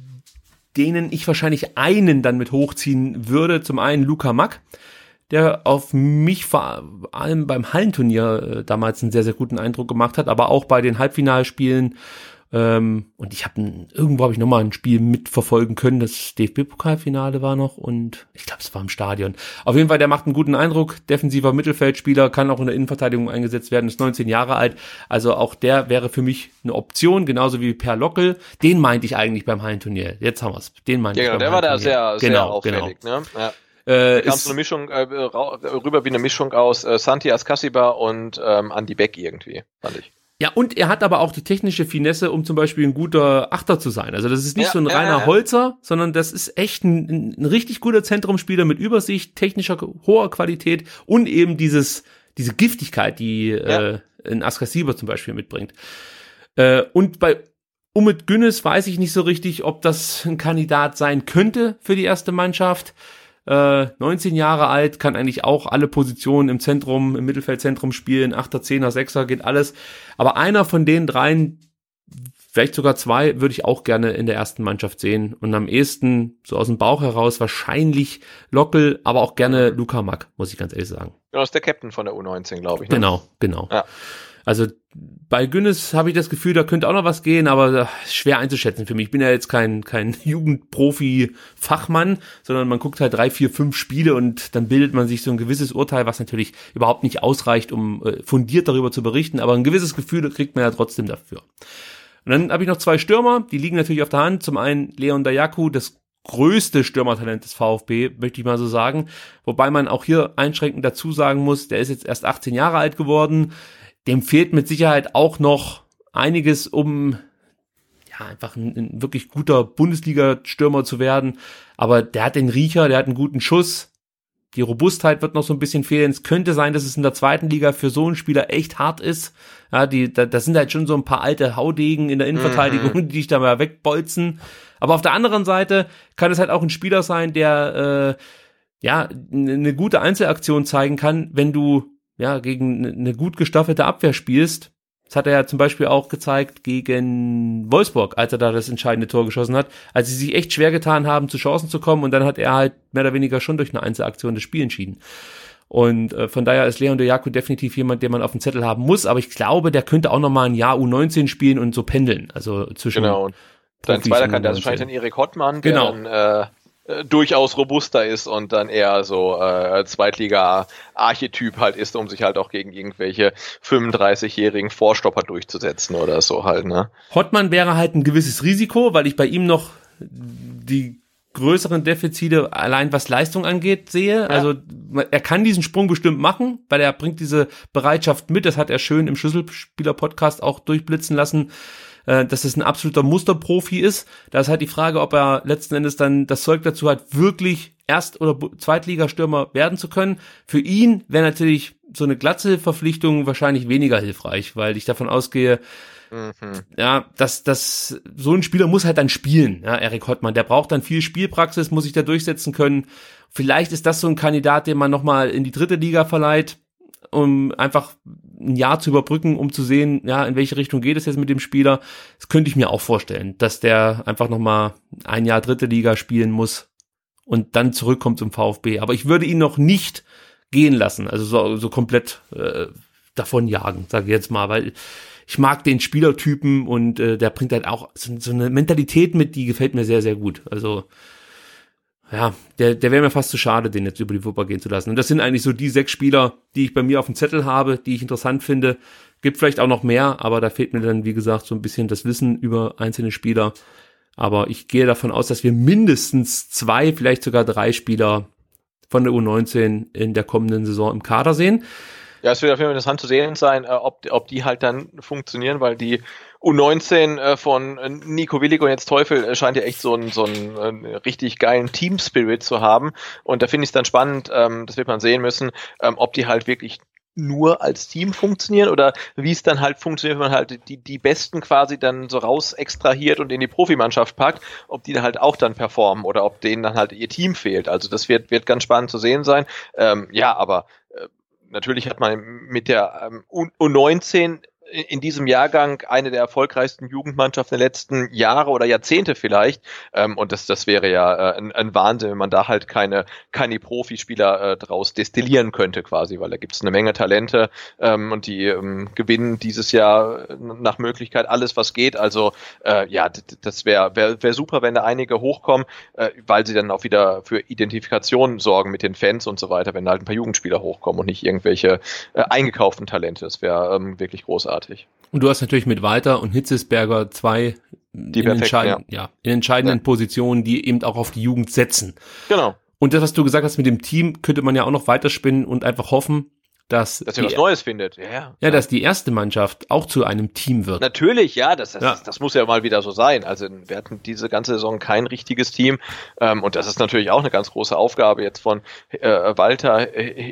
denen ich wahrscheinlich einen dann mit hochziehen würde. Zum einen Luca Mack, der auf mich vor allem beim Hallenturnier äh, damals einen sehr, sehr guten Eindruck gemacht hat, aber auch bei den Halbfinalspielen ähm, und ich habe irgendwo habe ich noch mal ein Spiel mitverfolgen können. Das DFB-Pokalfinale war noch und ich glaube, es war im Stadion. Auf jeden Fall, der macht einen guten Eindruck. Defensiver Mittelfeldspieler, kann auch in der Innenverteidigung eingesetzt werden, ist 19 Jahre alt. Also auch der wäre für mich eine Option, genauso wie Per Lockel. Den meinte ich eigentlich beim Hallenturnier. Jetzt haben wir's. Den meinte ja, ich. Genau, der war da sehr, sehr genau, auffällig. Genau. Ne? Ja. Äh, kam so eine Mischung äh, rüber wie eine Mischung aus äh, Santi Ascasiba und ähm, Andy Beck irgendwie, fand ich. Ja, und er hat aber auch die technische Finesse, um zum Beispiel ein guter Achter zu sein. Also das ist nicht Ja, so ein reiner ja. Holzer, sondern das ist echt ein, ein richtig guter Zentrumspieler mit Übersicht, technischer hoher Qualität und eben dieses diese Giftigkeit, die äh, ein Askasiba zum Beispiel mitbringt. Äh, und bei Umit Günnes weiß ich nicht so richtig, ob das ein Kandidat sein könnte für die erste Mannschaft. Äh, 19 Jahre alt, kann eigentlich auch alle Positionen im Zentrum, im Mittelfeldzentrum spielen, 8er, 10er, 6er, geht alles. Aber einer von den dreien, vielleicht sogar zwei, würde ich auch gerne in der ersten Mannschaft sehen. Und am ehesten, so aus dem Bauch heraus, wahrscheinlich Lockel, aber auch gerne Luca Mack, muss ich ganz ehrlich sagen. Genau, ist der Captain von der U19, glaube ich. Ne? Genau, genau. Ja. Also bei Günnes habe ich das Gefühl, da könnte auch noch was gehen, aber äh, schwer einzuschätzen für mich. Ich bin ja jetzt kein, kein <laughs> Jugendprofi-Fachmann, sondern man guckt halt drei, vier, fünf Spiele und dann bildet man sich so ein gewisses Urteil, was natürlich überhaupt nicht ausreicht, um äh, fundiert darüber zu berichten, aber ein gewisses Gefühl kriegt man ja trotzdem dafür. Und dann habe ich noch zwei Stürmer, die liegen natürlich auf der Hand. Zum einen Leon Dayaku, das größte Stürmertalent des VfB, möchte ich mal so sagen. Wobei man auch hier einschränkend dazu sagen muss, der ist jetzt erst 18 Jahre alt geworden. Dem fehlt mit Sicherheit auch noch einiges, um ja, einfach ein, ein wirklich guter Bundesliga-Stürmer zu werden. Aber der hat den Riecher, der hat einen guten Schuss. Die Robustheit wird noch so ein bisschen fehlen. Es könnte sein, dass es in der zweiten Liga für so einen Spieler echt hart ist. Ja, die, da, das sind halt schon so ein paar alte Haudegen in der Innenverteidigung, die dich da mal wegbolzen. Aber auf der anderen Seite kann es halt auch ein Spieler sein, der äh, ja eine gute Einzelaktion zeigen kann, wenn du ja gegen eine gut gestaffelte Abwehr spielst. Das hat er ja zum Beispiel auch gezeigt gegen Wolfsburg, als er da das entscheidende Tor geschossen hat, als sie sich echt schwer getan haben, zu Chancen zu kommen und dann hat er halt mehr oder weniger schon durch eine Einzelaktion das Spiel entschieden. Und äh, von daher ist Leon de Jaco definitiv jemand, den man auf dem Zettel haben muss, aber ich glaube, der könnte auch noch mal ein Jahr U19 spielen und so pendeln, also zwischen Genau. Dein zweiter Kandidat ist U19. wahrscheinlich dann Erik Hottmann, der Genau. dann äh, äh, durchaus robuster ist und dann eher so äh, Zweitliga-Archetyp halt ist, um sich halt auch gegen irgendwelche 35-jährigen Vorstopper durchzusetzen oder so halt, ne? Hottmann wäre halt ein gewisses Risiko, weil ich bei ihm noch die größeren Defizite allein was Leistung angeht sehe. Also er kann diesen Sprung bestimmt machen, weil er bringt diese Bereitschaft mit. Das hat er schön im Schlüsselspieler-Podcast auch durchblitzen lassen, äh, dass es ein absoluter Musterprofi ist. Da ist halt die Frage, ob er letzten Endes dann das Zeug dazu hat, wirklich Erst- oder Zweitligastürmer werden zu können. Für ihn wäre natürlich so eine Glatze-Verpflichtung wahrscheinlich weniger hilfreich, weil ich davon ausgehe, Mhm. ja, dass das so ein Spieler muss halt dann spielen, ja, Erik Hottmann, der braucht dann viel Spielpraxis, muss sich da durchsetzen können. Vielleicht ist das so ein Kandidat, den man nochmal in die dritte Liga verleiht, um einfach ein Jahr zu überbrücken, um zu sehen, ja, in welche Richtung geht es jetzt mit dem Spieler. Das könnte ich mir auch vorstellen, dass der einfach nochmal ein Jahr dritte Liga spielen muss und dann zurückkommt zum VfB. Aber ich würde ihn noch nicht gehen lassen, also so, so komplett äh, davon jagen, sage ich jetzt mal, weil ich mag den Spielertypen und äh, der bringt halt auch so, so eine Mentalität mit, die gefällt mir sehr, sehr gut. Also ja, der, der wäre mir fast zu schade, den jetzt über die Wupper gehen zu lassen. Und das sind eigentlich so die sechs Spieler, die ich bei mir auf dem Zettel habe, die ich interessant finde. Gibt vielleicht auch noch mehr, aber da fehlt mir dann, wie gesagt, so ein bisschen das Wissen über einzelne Spieler. Aber ich gehe davon aus, dass wir mindestens zwei, vielleicht sogar drei Spieler von der U19 in der kommenden Saison im Kader sehen. Ja, es wird auf jeden Fall interessant zu sehen sein, äh, ob, ob die halt dann funktionieren, weil die U19 äh, von äh, Nico Willig und jetzt Teufel äh, scheint ja echt so einen so äh, richtig geilen Team-Spirit zu haben. Und da finde ich es dann spannend, ähm, das wird man sehen müssen, ähm, ob die halt wirklich nur als Team funktionieren oder wie es dann halt funktioniert, wenn man halt die, die Besten quasi dann so raus extrahiert und in die Profimannschaft packt, ob die dann halt auch dann performen oder ob denen dann halt ihr Team fehlt. Also das wird, wird ganz spannend zu sehen sein. Ähm, ja, aber äh, natürlich hat man mit der ähm, U- U19 in diesem Jahrgang eine der erfolgreichsten Jugendmannschaften der letzten Jahre oder Jahrzehnte vielleicht. Ähm, und das, das wäre ja äh, ein, ein Wahnsinn, wenn man da halt keine, keine Profispieler äh, draus destillieren könnte quasi, weil da gibt es eine Menge Talente ähm, und die ähm, gewinnen dieses Jahr äh, nach Möglichkeit alles, was geht. Also äh, ja, das wäre wär, wär super, wenn da einige hochkommen, äh, weil sie dann auch wieder für Identifikation sorgen mit den Fans und so weiter, wenn da halt ein paar Jugendspieler hochkommen und nicht irgendwelche äh, eingekauften Talente. Das wäre ähm, wirklich großartig. Und du hast natürlich mit Walter und Hitzesberger zwei Die in, perfekten, entscheiden, ja. in entscheidenden Ja. Positionen, die eben auch auf die Jugend setzen. Genau. Und das, was du gesagt hast mit dem Team, könnte man ja auch noch weiterspinnen und einfach hoffen, dass, dass ihr was Neues findet. Ja, ja. ja, dass die erste Mannschaft auch zu einem Team wird. Natürlich, ja, das, das, ja. das muss ja mal wieder so sein. Also wir hatten diese ganze Saison kein richtiges Team ähm, und das ist natürlich auch eine ganz große Aufgabe jetzt von äh, Walter,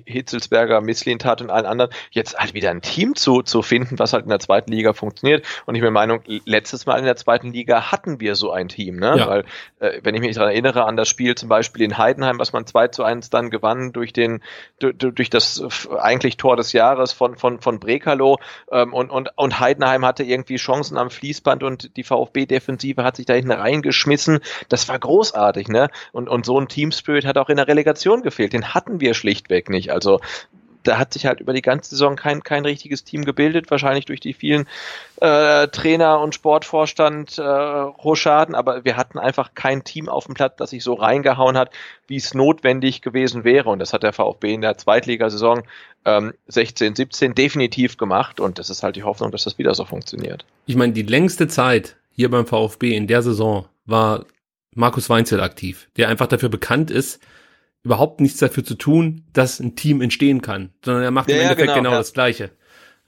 Hitzelsberger, Misslintat und allen anderen, jetzt halt wieder ein Team zu, zu finden, was halt in der zweiten Liga funktioniert. Und ich bin der Meinung, letztes Mal in der zweiten Liga hatten wir so ein Team, ne? Ja. Weil, äh, wenn ich mich daran erinnere an das Spiel zum Beispiel in Heidenheim, was man 2 zu 1 dann gewann durch den, durch, durch das eigentlich eigentlich Tor des Jahres von, von, von Brekalo ähm, und, und, und Heidenheim hatte irgendwie Chancen am Fließband und die VfB-Defensive hat sich da hinten reingeschmissen. Das war großartig, ne? Und, und so ein Team-Spirit hat auch in der Relegation gefehlt. Den hatten wir schlichtweg nicht. Also da hat sich halt über die ganze Saison kein, kein richtiges Team gebildet, wahrscheinlich durch die vielen äh, Trainer und Sportvorstand äh, Rochaden, aber wir hatten einfach kein Team auf dem Platz, das sich so reingehauen hat, wie es notwendig gewesen wäre. Und das hat der VfB in der Zweitligasaison ähm, 16, 17 definitiv gemacht und das ist halt die Hoffnung, dass das wieder so funktioniert. Ich meine, die längste Zeit hier beim VfB in der Saison war Markus Weinzel aktiv, der einfach dafür bekannt ist, überhaupt nichts dafür zu tun, dass ein Team entstehen kann, sondern er macht ja, im Endeffekt genau, genau ja. das Gleiche.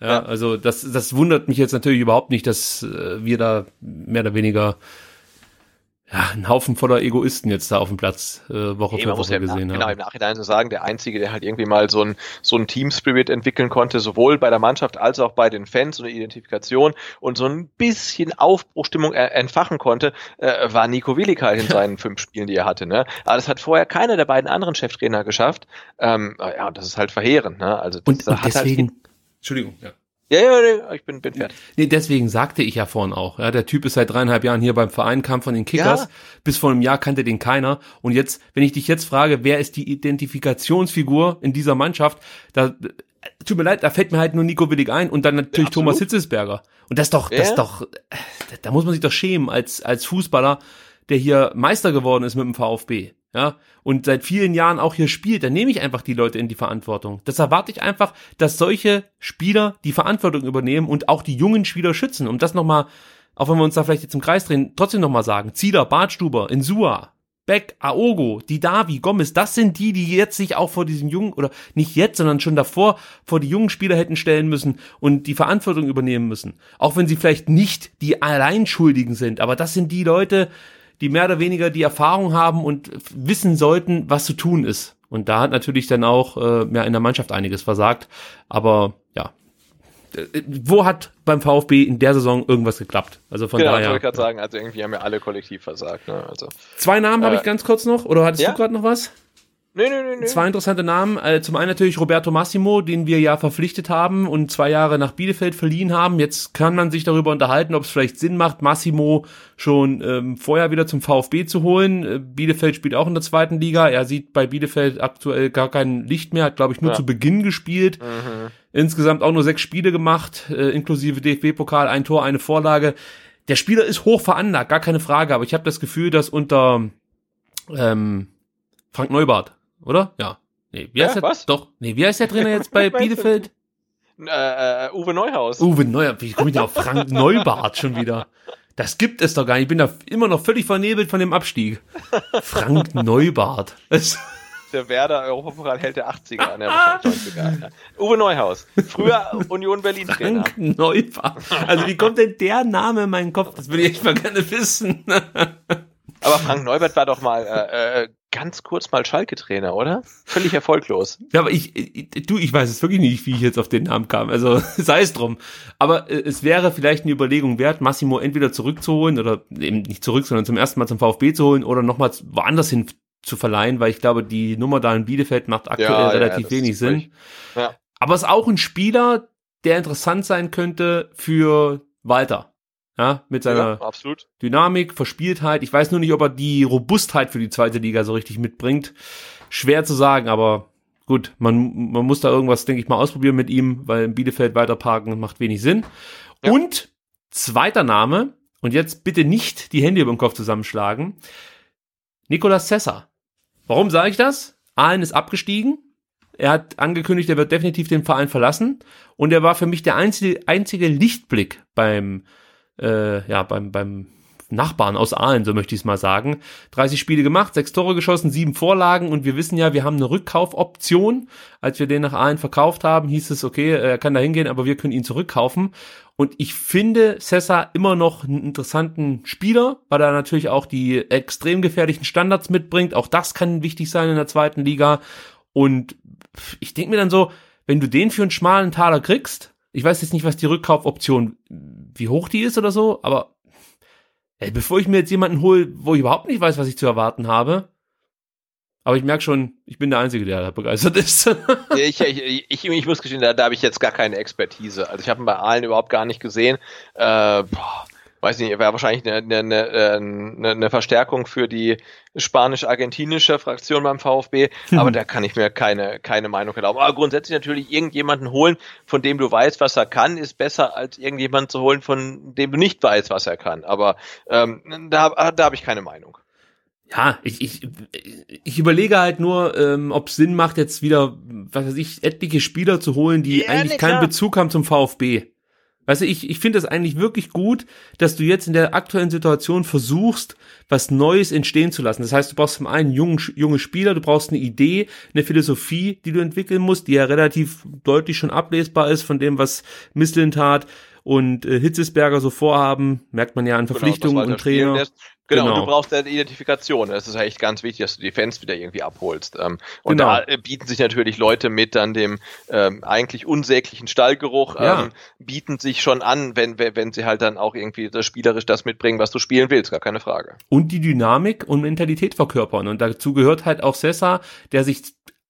Ja, also das, das wundert mich jetzt natürlich überhaupt nicht, dass äh, wir da mehr oder weniger ja, ein Haufen voller Egoisten jetzt da auf dem Platz äh, Woche für Woche ja gesehen haben. Genau, im Nachhinein zu sagen, der Einzige, der halt irgendwie mal so ein, so ein Team-Spirit entwickeln konnte, sowohl bei der Mannschaft als auch bei den Fans, so eine Identifikation und so ein bisschen Aufbruchstimmung entfachen konnte, äh, war Nico Willigkeit in seinen fünf Spielen, die er hatte. Ne? Aber das hat vorher keiner der beiden anderen Cheftrainer geschafft. Ähm, ja, das ist halt verheerend. Ne? Also das und, und halt deswegen, halt Entschuldigung, ja. Ja, ja, ja, ich bin, bin fertig. Nee, deswegen sagte ich ja vorhin auch, ja, der Typ ist seit dreieinhalb Jahren hier beim Verein, kam von den Kickers, ja. bis vor einem Jahr kannte den keiner. Und jetzt, wenn ich dich jetzt frage, wer ist die Identifikationsfigur in dieser Mannschaft, da, tut mir leid, da fällt mir halt nur Nico Willig ein und dann natürlich ja, Thomas Hitzesberger. Und das ist doch, das ist doch, da muss man sich doch schämen als, als Fußballer, der hier Meister geworden ist mit dem VfB ja, und seit vielen Jahren auch hier spielt, dann nehme ich einfach die Leute in die Verantwortung. Das erwarte ich einfach, dass solche Spieler die Verantwortung übernehmen und auch die jungen Spieler schützen. Um das nochmal, auch wenn wir uns da vielleicht jetzt im Kreis drehen, trotzdem nochmal sagen, Zieler, Bartstuber, Insua, Beck, Aogo, Didavi, Gomez, das sind die, die jetzt sich auch vor diesem jungen, oder nicht jetzt, sondern schon davor vor die jungen Spieler hätten stellen müssen und die Verantwortung übernehmen müssen. Auch wenn sie vielleicht nicht die Alleinschuldigen sind, aber das sind die Leute, die mehr oder weniger die Erfahrung haben und wissen sollten, was zu tun ist. Und da hat natürlich dann auch äh, ja, in der Mannschaft einiges versagt. Aber ja, äh, wo hat beim VfB in der Saison irgendwas geklappt? Also von genau, daher. Ich gerade sagen, also irgendwie haben ja alle kollektiv versagt. Ne? Also, Zwei Namen äh, habe ich ganz kurz noch. Oder hattest ja? du gerade noch was? Nee, nee, nee, nee. Zwei interessante Namen. Äh, zum einen natürlich Roberto Massimo, den wir ja verpflichtet haben und zwei Jahre nach Bielefeld verliehen haben. Jetzt kann man sich darüber unterhalten, ob es vielleicht Sinn macht, Massimo schon ähm, vorher wieder zum VfB zu holen. Äh, Bielefeld spielt auch in der zweiten Liga. Er sieht bei Bielefeld aktuell gar kein Licht mehr, hat, glaube ich, nur ja. zu Beginn gespielt. Mhm. Insgesamt auch nur sechs Spiele gemacht, äh, inklusive DFB-Pokal, ein Tor, eine Vorlage. Der Spieler ist hoch veranlagt, gar keine Frage, aber ich habe das Gefühl, dass unter ähm, Frank Neubart oder? Ja. Nee, wie heißt ja, der? Was? Doch. Nee, wie heißt der Trainer jetzt bei <laughs> Bielefeld? Äh, äh, Uwe Neuhaus. Uwe Neuhaus. Wie komme ich denn auf Frank <laughs> Neubart schon wieder? Das gibt es doch gar nicht. Ich bin da immer noch völlig vernebelt von dem Abstieg. Frank Neubart. <laughs> der Werder Europapokal hält der 80er an, der 90er. Uwe Neuhaus. Früher Union Berlin Trainer. Frank Neubart. Also wie kommt denn der Name in meinen Kopf? Das würde ich echt mal gerne wissen. Aber Frank Neubert war doch mal äh, äh, ganz kurz mal Schalke-Trainer, oder? Völlig erfolglos. <laughs> Ja, aber ich, ich, du, ich weiß es wirklich nicht, wie ich jetzt auf den Namen kam. Also <laughs> sei es drum. Aber äh, es wäre vielleicht eine Überlegung wert, Massimo entweder zurückzuholen oder eben nicht zurück, sondern zum ersten Mal zum VfB zu holen oder nochmal woanders hin zu verleihen, weil ich glaube, die Nummer da in Bielefeld macht aktuell ja, relativ ja, wenig Sinn. Ja. Aber es ist auch ein Spieler, der interessant sein könnte für Walter. Ja, mit seiner ja, Dynamik, Verspieltheit. Ich weiß nur nicht, ob er die Robustheit für die zweite Liga so richtig mitbringt. Schwer zu sagen, aber gut, man, man muss da irgendwas, denke ich mal, ausprobieren mit ihm, weil im Bielefeld weiterparken macht wenig Sinn. Ja. Und zweiter Name, und jetzt bitte nicht die Hände über den Kopf zusammenschlagen, Nicolas Cesar. Warum sage ich das? Aalen ist abgestiegen. Er hat angekündigt, er wird definitiv den Verein verlassen. Und er war für mich der einzige, einzige Lichtblick beim äh, ja, beim, beim Nachbarn aus Aalen, so möchte ich es mal sagen. 30 Spiele gemacht, sechs Tore geschossen, sieben Vorlagen und wir wissen ja, wir haben eine Rückkaufoption. Als wir den nach Aalen verkauft haben, hieß es, okay, er kann da hingehen, aber wir können ihn zurückkaufen. Und ich finde Sessa immer noch einen interessanten Spieler, weil er natürlich auch die extrem gefährlichen Standards mitbringt. Auch das kann wichtig sein in der zweiten Liga. Und ich denke mir dann so, wenn du den für einen schmalen Taler kriegst, ich weiß jetzt nicht, was die Rückkaufoption, wie hoch die ist oder so, aber ey, bevor ich mir jetzt jemanden hole, wo ich überhaupt nicht weiß, was ich zu erwarten habe, aber ich merke schon, ich bin der Einzige, der da begeistert ist. <laughs> ich, ich, ich, ich, muss gestehen, da, da habe ich jetzt gar keine Expertise. Also ich habe ihn bei allen überhaupt gar nicht gesehen. Äh, boah, weiß nicht, wäre wahrscheinlich eine, eine, eine, eine Verstärkung für die spanisch-argentinische Fraktion beim VfB, mhm. aber da kann ich mir keine, keine Meinung erlauben. Aber grundsätzlich natürlich irgendjemanden holen, von dem du weißt, was er kann, ist besser als irgendjemanden zu holen, von dem du nicht weißt, was er kann. Aber ähm, da, da habe ich keine Meinung. Ja, ich, ich, ich überlege halt nur, ähm, ob es Sinn macht, jetzt wieder, was weiß ich, etliche Spieler zu holen, die ja, eigentlich keinen Bezug haben zum VfB. Weißt du, ich, ich finde das eigentlich wirklich gut, dass du jetzt in der aktuellen Situation versuchst, was Neues entstehen zu lassen. Das heißt, du brauchst zum einen jungen, junge Spieler, du brauchst eine Idee, eine Philosophie, die du entwickeln musst, die ja relativ deutlich schon ablesbar ist von dem, was Misslintat und äh, Hitzesberger so vorhaben, merkt man ja an genau, Verpflichtungen genau, und Trainer. Genau, genau. Und du brauchst eine Identifikation. Das ist echt ganz wichtig, dass du die Fans wieder irgendwie abholst. Ähm, und genau. da äh, bieten sich natürlich Leute mit dann dem ähm, eigentlich unsäglichen Stallgeruch, ja. ähm, bieten sich schon an, wenn, wenn sie halt dann auch irgendwie das spielerisch das mitbringen, was du spielen willst, gar keine Frage. Und die Dynamik und Mentalität verkörpern. Und dazu gehört halt auch Sessa, der sich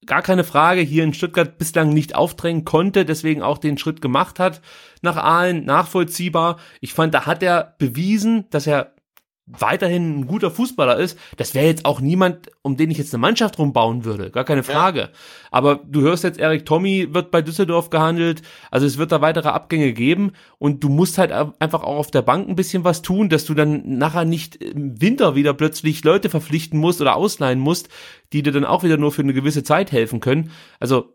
gar keine Frage hier in Stuttgart bislang nicht aufdrängen konnte, deswegen auch den Schritt gemacht hat nach Aalen, nachvollziehbar. Ich fand, da hat er bewiesen, dass er weiterhin ein guter Fußballer ist, das wäre jetzt auch niemand, um den ich jetzt eine Mannschaft rumbauen würde, gar keine Frage. Ja. Aber du hörst jetzt, Erik Tommy wird bei Düsseldorf gehandelt, also es wird da weitere Abgänge geben und du musst halt einfach auch auf der Bank ein bisschen was tun, dass du dann nachher nicht im Winter wieder plötzlich Leute verpflichten musst oder ausleihen musst, die dir dann auch wieder nur für eine gewisse Zeit helfen können. Also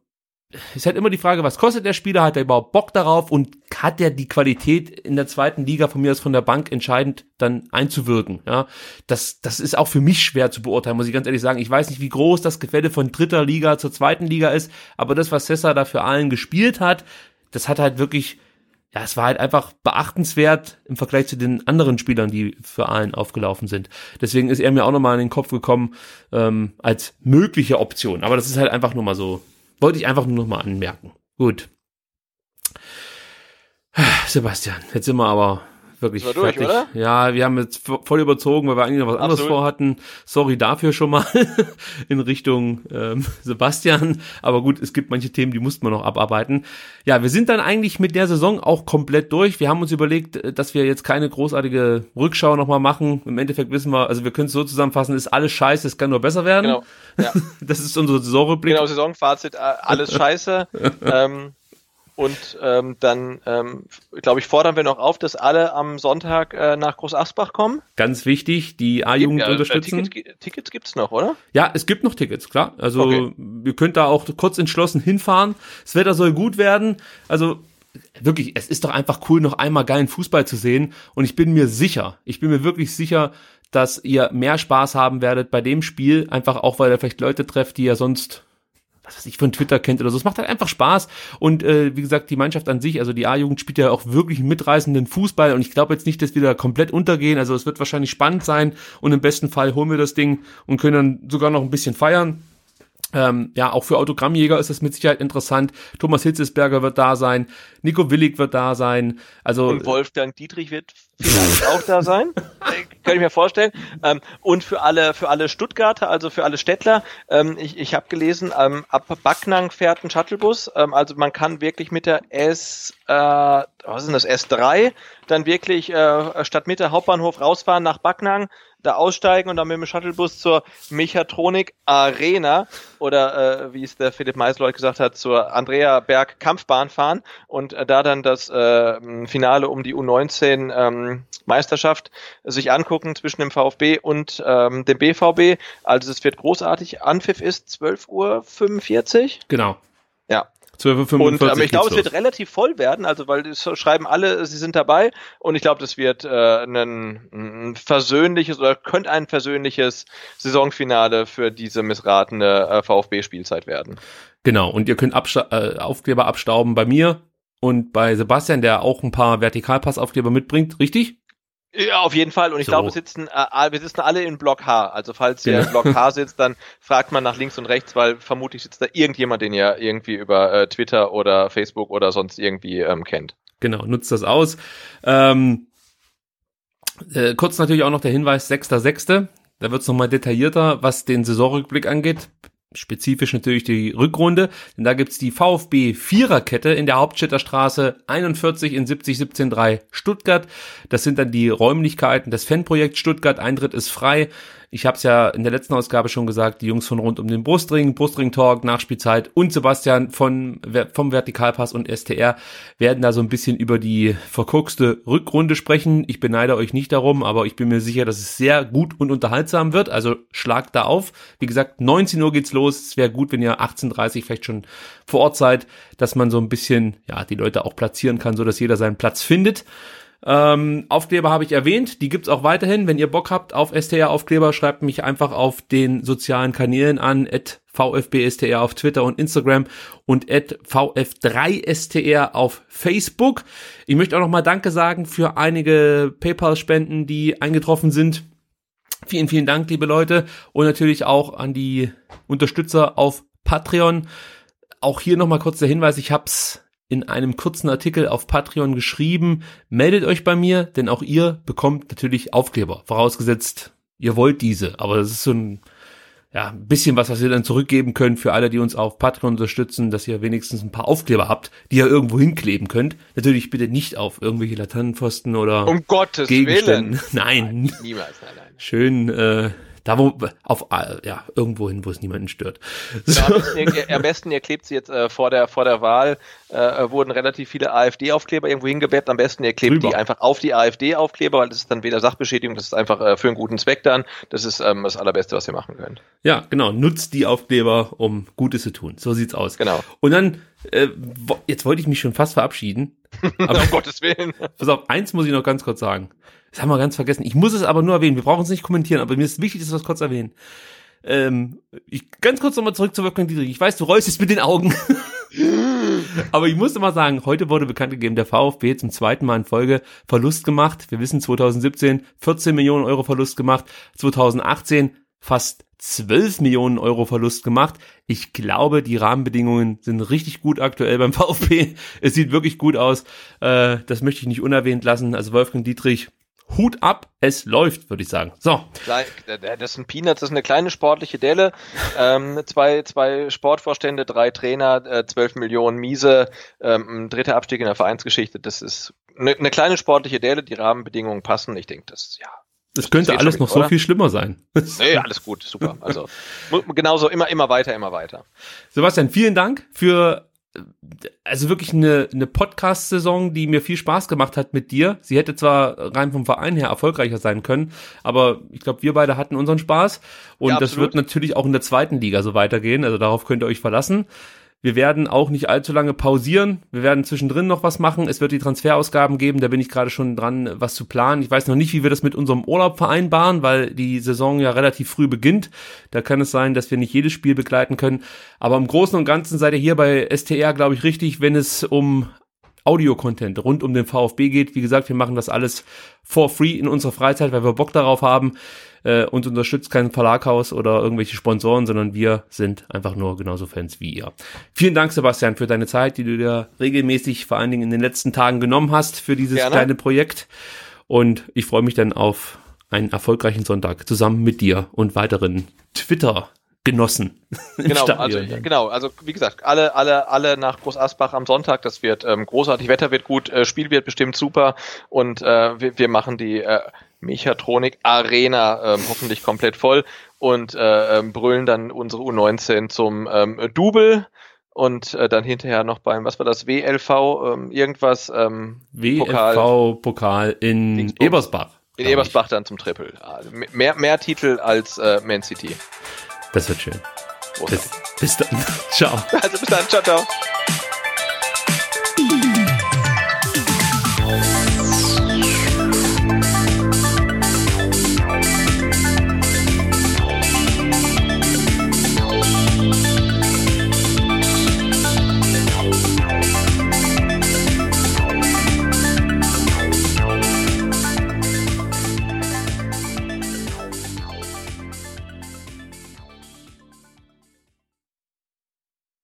ist halt immer die Frage, was kostet der Spieler? Hat er überhaupt Bock darauf? Und hat er die Qualität in der zweiten Liga von mir aus von der Bank entscheidend dann einzuwirken? Ja, das, das ist auch für mich schwer zu beurteilen, muss ich ganz ehrlich sagen. Ich weiß nicht, wie groß das Gefälle von dritter Liga zur zweiten Liga ist, aber das, was Sessa da für allen gespielt hat, das hat halt wirklich, ja, es war halt einfach beachtenswert im Vergleich zu den anderen Spielern, die für allen aufgelaufen sind. Deswegen ist er mir auch nochmal in den Kopf gekommen ähm, als mögliche Option. Aber das ist halt einfach nur mal so wollte ich einfach nur noch mal anmerken. Gut. <sighs> Sebastian, jetzt sind wir aber wirklich durch, fertig. Oder? Ja, wir haben jetzt voll überzogen, weil wir eigentlich noch was anderes Absolut. vorhatten. Sorry dafür schon mal <laughs> in Richtung ähm, Sebastian. Aber gut, es gibt manche Themen, die mussten wir noch abarbeiten. Ja, wir sind dann eigentlich mit der Saison auch komplett durch. Wir haben uns überlegt, äh, dass wir jetzt keine großartige Rückschau nochmal machen. Im Endeffekt wissen wir, also wir können es so zusammenfassen, ist alles scheiße, es kann nur besser werden. Genau. Ja. <laughs> Das ist unsere Saisonrückblick. Genau, Saisonfazit, äh, alles scheiße. <laughs> ähm, und ähm, dann, ähm, glaube ich, fordern wir noch auf, dass alle am Sonntag äh, nach Groß Asbach kommen. Ganz wichtig, die A-Jugend ja, äh, unterstützen. Tickets, Tickets gibt's noch, oder? Ja, es gibt noch Tickets, klar. Also okay. ihr könnt da auch kurz entschlossen hinfahren. Das Wetter soll gut werden. Also wirklich, es ist doch einfach cool, noch einmal geilen Fußball zu sehen. Und ich bin mir sicher, ich bin mir wirklich sicher, dass ihr mehr Spaß haben werdet bei dem Spiel, einfach auch, weil ihr vielleicht Leute trefft, die ihr sonst was weiß ich, von Twitter kennt oder so. Es macht halt einfach Spaß. Und äh, wie gesagt, die Mannschaft an sich, also die A-Jugend spielt ja auch wirklich mitreißenden Fußball und ich glaube jetzt nicht, dass wir da komplett untergehen. Also es wird wahrscheinlich spannend sein und im besten Fall holen wir das Ding und können dann sogar noch ein bisschen feiern. Ähm, ja, auch für Autogrammjäger ist das mit Sicherheit interessant. Thomas Hitzesberger wird da sein, Nico Willig wird da sein. Also und Wolfgang Dietrich wird vielleicht auch da sein, <laughs> kann ich mir vorstellen. Ähm, und für alle für alle Stuttgarter, also für alle Städtler, ähm, ich, ich habe gelesen, ähm, ab Backnang fährt ein Shuttlebus. Ähm, also man kann wirklich mit der S, äh, was ist das S3, dann wirklich äh, statt Mitte Hauptbahnhof rausfahren nach Backnang da aussteigen und dann mit dem Shuttlebus zur Mechatronik Arena oder äh, wie es der Philipp Meisleut gesagt hat, zur Andrea Berg Kampfbahn fahren und äh, da dann das äh, Finale um die U19 ähm, Meisterschaft sich angucken zwischen dem VfB und ähm, dem BVB. Also es wird großartig. Anpfiff ist 12.45 Uhr. Genau. Ja. 12.45 Uhr. Ähm, ich glaube, es wird relativ voll werden, also weil es schreiben alle, sie sind dabei und ich glaube, das wird äh, ein, ein versöhnliches oder könnte ein versöhnliches Saisonfinale für diese missratene äh, VfB-Spielzeit werden. Genau, und ihr könnt Absta äh, Aufkleber abstauben bei mir und bei Sebastian, der auch ein paar Vertikalpassaufkleber mitbringt, richtig? Ja, auf jeden Fall. Und ich so. glaube, wir sitzen, äh, wir sitzen alle in Block H. Also falls ihr genau. in Block H <laughs> sitzt, dann fragt man nach links und rechts, weil vermutlich sitzt da irgendjemand, den ihr irgendwie über äh, Twitter oder Facebook oder sonst irgendwie ähm, kennt. Genau, nutzt das aus. Ähm, äh, kurz natürlich auch noch der Hinweis, 6.6. Da wird es nochmal detaillierter, was den Saisonrückblick angeht spezifisch natürlich die Rückrunde, denn da gibt's die VfB Viererkette in der Hauptstädter Straße 41 in 70 17 Stuttgart. Das sind dann die Räumlichkeiten des Fanprojekts Stuttgart. Eintritt ist frei. Ich habe es ja in der letzten Ausgabe schon gesagt, die Jungs von rund um den Brustring, Brustring Talk, Nachspielzeit und Sebastian von, vom Vertikalpass und STR werden da so ein bisschen über die verkorkste Rückrunde sprechen. Ich beneide euch nicht darum, aber ich bin mir sicher, dass es sehr gut und unterhaltsam wird. Also schlagt da auf. Wie gesagt, 19 Uhr geht's los. Es wäre gut, wenn ihr 18.30 vielleicht schon vor Ort seid, dass man so ein bisschen, ja, die Leute auch platzieren kann, so dass jeder seinen Platz findet. Ähm, Aufkleber habe ich erwähnt, die gibt's auch weiterhin. Wenn ihr Bock habt auf STR-Aufkleber, schreibt mich einfach auf den sozialen Kanälen an, VfBSTR auf Twitter und Instagram und at VF3STR auf Facebook. Ich möchte auch nochmal Danke sagen für einige PayPal-Spenden, die eingetroffen sind. Vielen, vielen Dank, liebe Leute. Und natürlich auch an die Unterstützer auf Patreon. Auch hier nochmal kurz der Hinweis, ich hab's in einem kurzen Artikel auf Patreon geschrieben, meldet euch bei mir, denn auch ihr bekommt natürlich Aufkleber, vorausgesetzt, ihr wollt diese. Aber das ist so ein, ja, ein bisschen was, was ihr dann zurückgeben könnt für alle, die uns auf Patreon unterstützen, dass ihr wenigstens ein paar Aufkleber habt, die ihr irgendwo hinkleben könnt. Natürlich bitte nicht auf irgendwelche Laternenpfosten oder um Gottes Gegenständen. Willen. <laughs> Nein. nein. Niemals, nein, nein. Schön, äh, da wo, auf, ja, irgendwo hin, wo es niemanden stört. So. Ja, am, besten, ihr, am, besten, ihr, klebt sie jetzt äh, vor der, vor der Wahl, äh, wurden relativ viele AfD-Aufkleber irgendwo hingewebt. Am besten ihr klebt Drüber. die einfach auf die AfD-Aufkleber, weil das ist dann weder Sachbeschädigung, das ist einfach äh, für einen guten Zweck dann. Das ist ähm, das Allerbeste, was ihr machen könnt. Ja, genau. Nutzt die Aufkleber, um Gutes zu tun. So sieht's aus. Genau. Und dann, äh, jetzt wollte ich mich schon fast verabschieden. <laughs> Aber, um Gottes Willen. Pass auf, eins muss ich noch ganz kurz sagen. Das haben wir ganz vergessen. Ich muss es aber nur erwähnen. Wir brauchen es nicht kommentieren, aber mir ist wichtig, dass wir es kurz erwähnen. Ähm, ich, ganz kurz nochmal zurück zu Wolfgang Dietrich. Ich weiß, du rollst jetzt mit den Augen. <laughs> aber ich muss mal sagen, heute wurde bekannt gegeben, der VfB zum zweiten Mal in Folge Verlust gemacht. Wir wissen 2017 14 Millionen Euro Verlust gemacht. 2018 fast 12 Millionen Euro Verlust gemacht. Ich glaube, die Rahmenbedingungen sind richtig gut aktuell beim <laughs> VfB. Es sieht wirklich gut aus. Äh, das möchte ich nicht unerwähnt lassen. Also Wolfgang Dietrich, Hut ab, es läuft, würde ich sagen. So. Das sind Peanuts, das ist eine kleine sportliche Delle. Ähm, zwei, zwei Sportvorstände, drei Trainer, äh, zwölf Millionen Miese, ähm, dritter Abstieg in der Vereinsgeschichte. Das ist eine, eine kleine sportliche Delle, die Rahmenbedingungen passen. Ich denke, das, ja. Es könnte alles noch so viel schlimmer sein. Nee, alles gut, super. Also genauso immer, immer weiter, immer weiter. Sebastian, vielen Dank für also wirklich eine, eine Podcast-Saison, die mir viel Spaß gemacht hat mit dir. Sie hätte zwar rein vom Verein her erfolgreicher sein können, aber ich glaube, wir beide hatten unseren Spaß. Und ja, das wird natürlich auch in der zweiten Liga so weitergehen. Also darauf könnt ihr euch verlassen. Wir werden auch nicht allzu lange pausieren. Wir werden zwischendrin noch was machen. Es wird die Transferausgaben geben. Da bin ich gerade schon dran, was zu planen. Ich weiß noch nicht, wie wir das mit unserem Urlaub vereinbaren, weil die Saison ja relativ früh beginnt. Da kann es sein, dass wir nicht jedes Spiel begleiten können. Aber im Großen und Ganzen seid ihr hier bei STR, glaube ich, richtig, wenn es um Audio-Content rund um den VfB geht. Wie gesagt, wir machen das alles for free in unserer Freizeit, weil wir Bock darauf haben äh, uns unterstützt kein Verlaghaus oder irgendwelche Sponsoren, sondern wir sind einfach nur genauso Fans wie ihr. Vielen Dank, Sebastian, für deine Zeit, die du dir regelmäßig vor allen Dingen in den letzten Tagen genommen hast für dieses Gerne. kleine Projekt. Und ich freue mich dann auf einen erfolgreichen Sonntag zusammen mit dir und weiteren Twitter Genossen. <laughs> Genau, also, genau, also wie gesagt, alle, alle, alle nach Groß Asbach am Sonntag, das wird ähm, großartig, Wetter wird gut, äh, Spiel wird bestimmt super und äh, wir, wir machen die äh, Mechatronik Arena ähm, hoffentlich komplett voll und äh, ähm, brüllen dann unsere U19 zum ähm, Double und äh, dann hinterher noch beim, was war das, WLV, ähm, irgendwas, ähm, WLV Pokal, Pokal in Dingsburg. Ebersbach. In Ebersbach ich. dann zum Triple. Also mehr, mehr Titel als äh, Man City. Das wird schön. Bis, bis dann. <laughs> Ciao. Also bis dann. Ciao, ciao.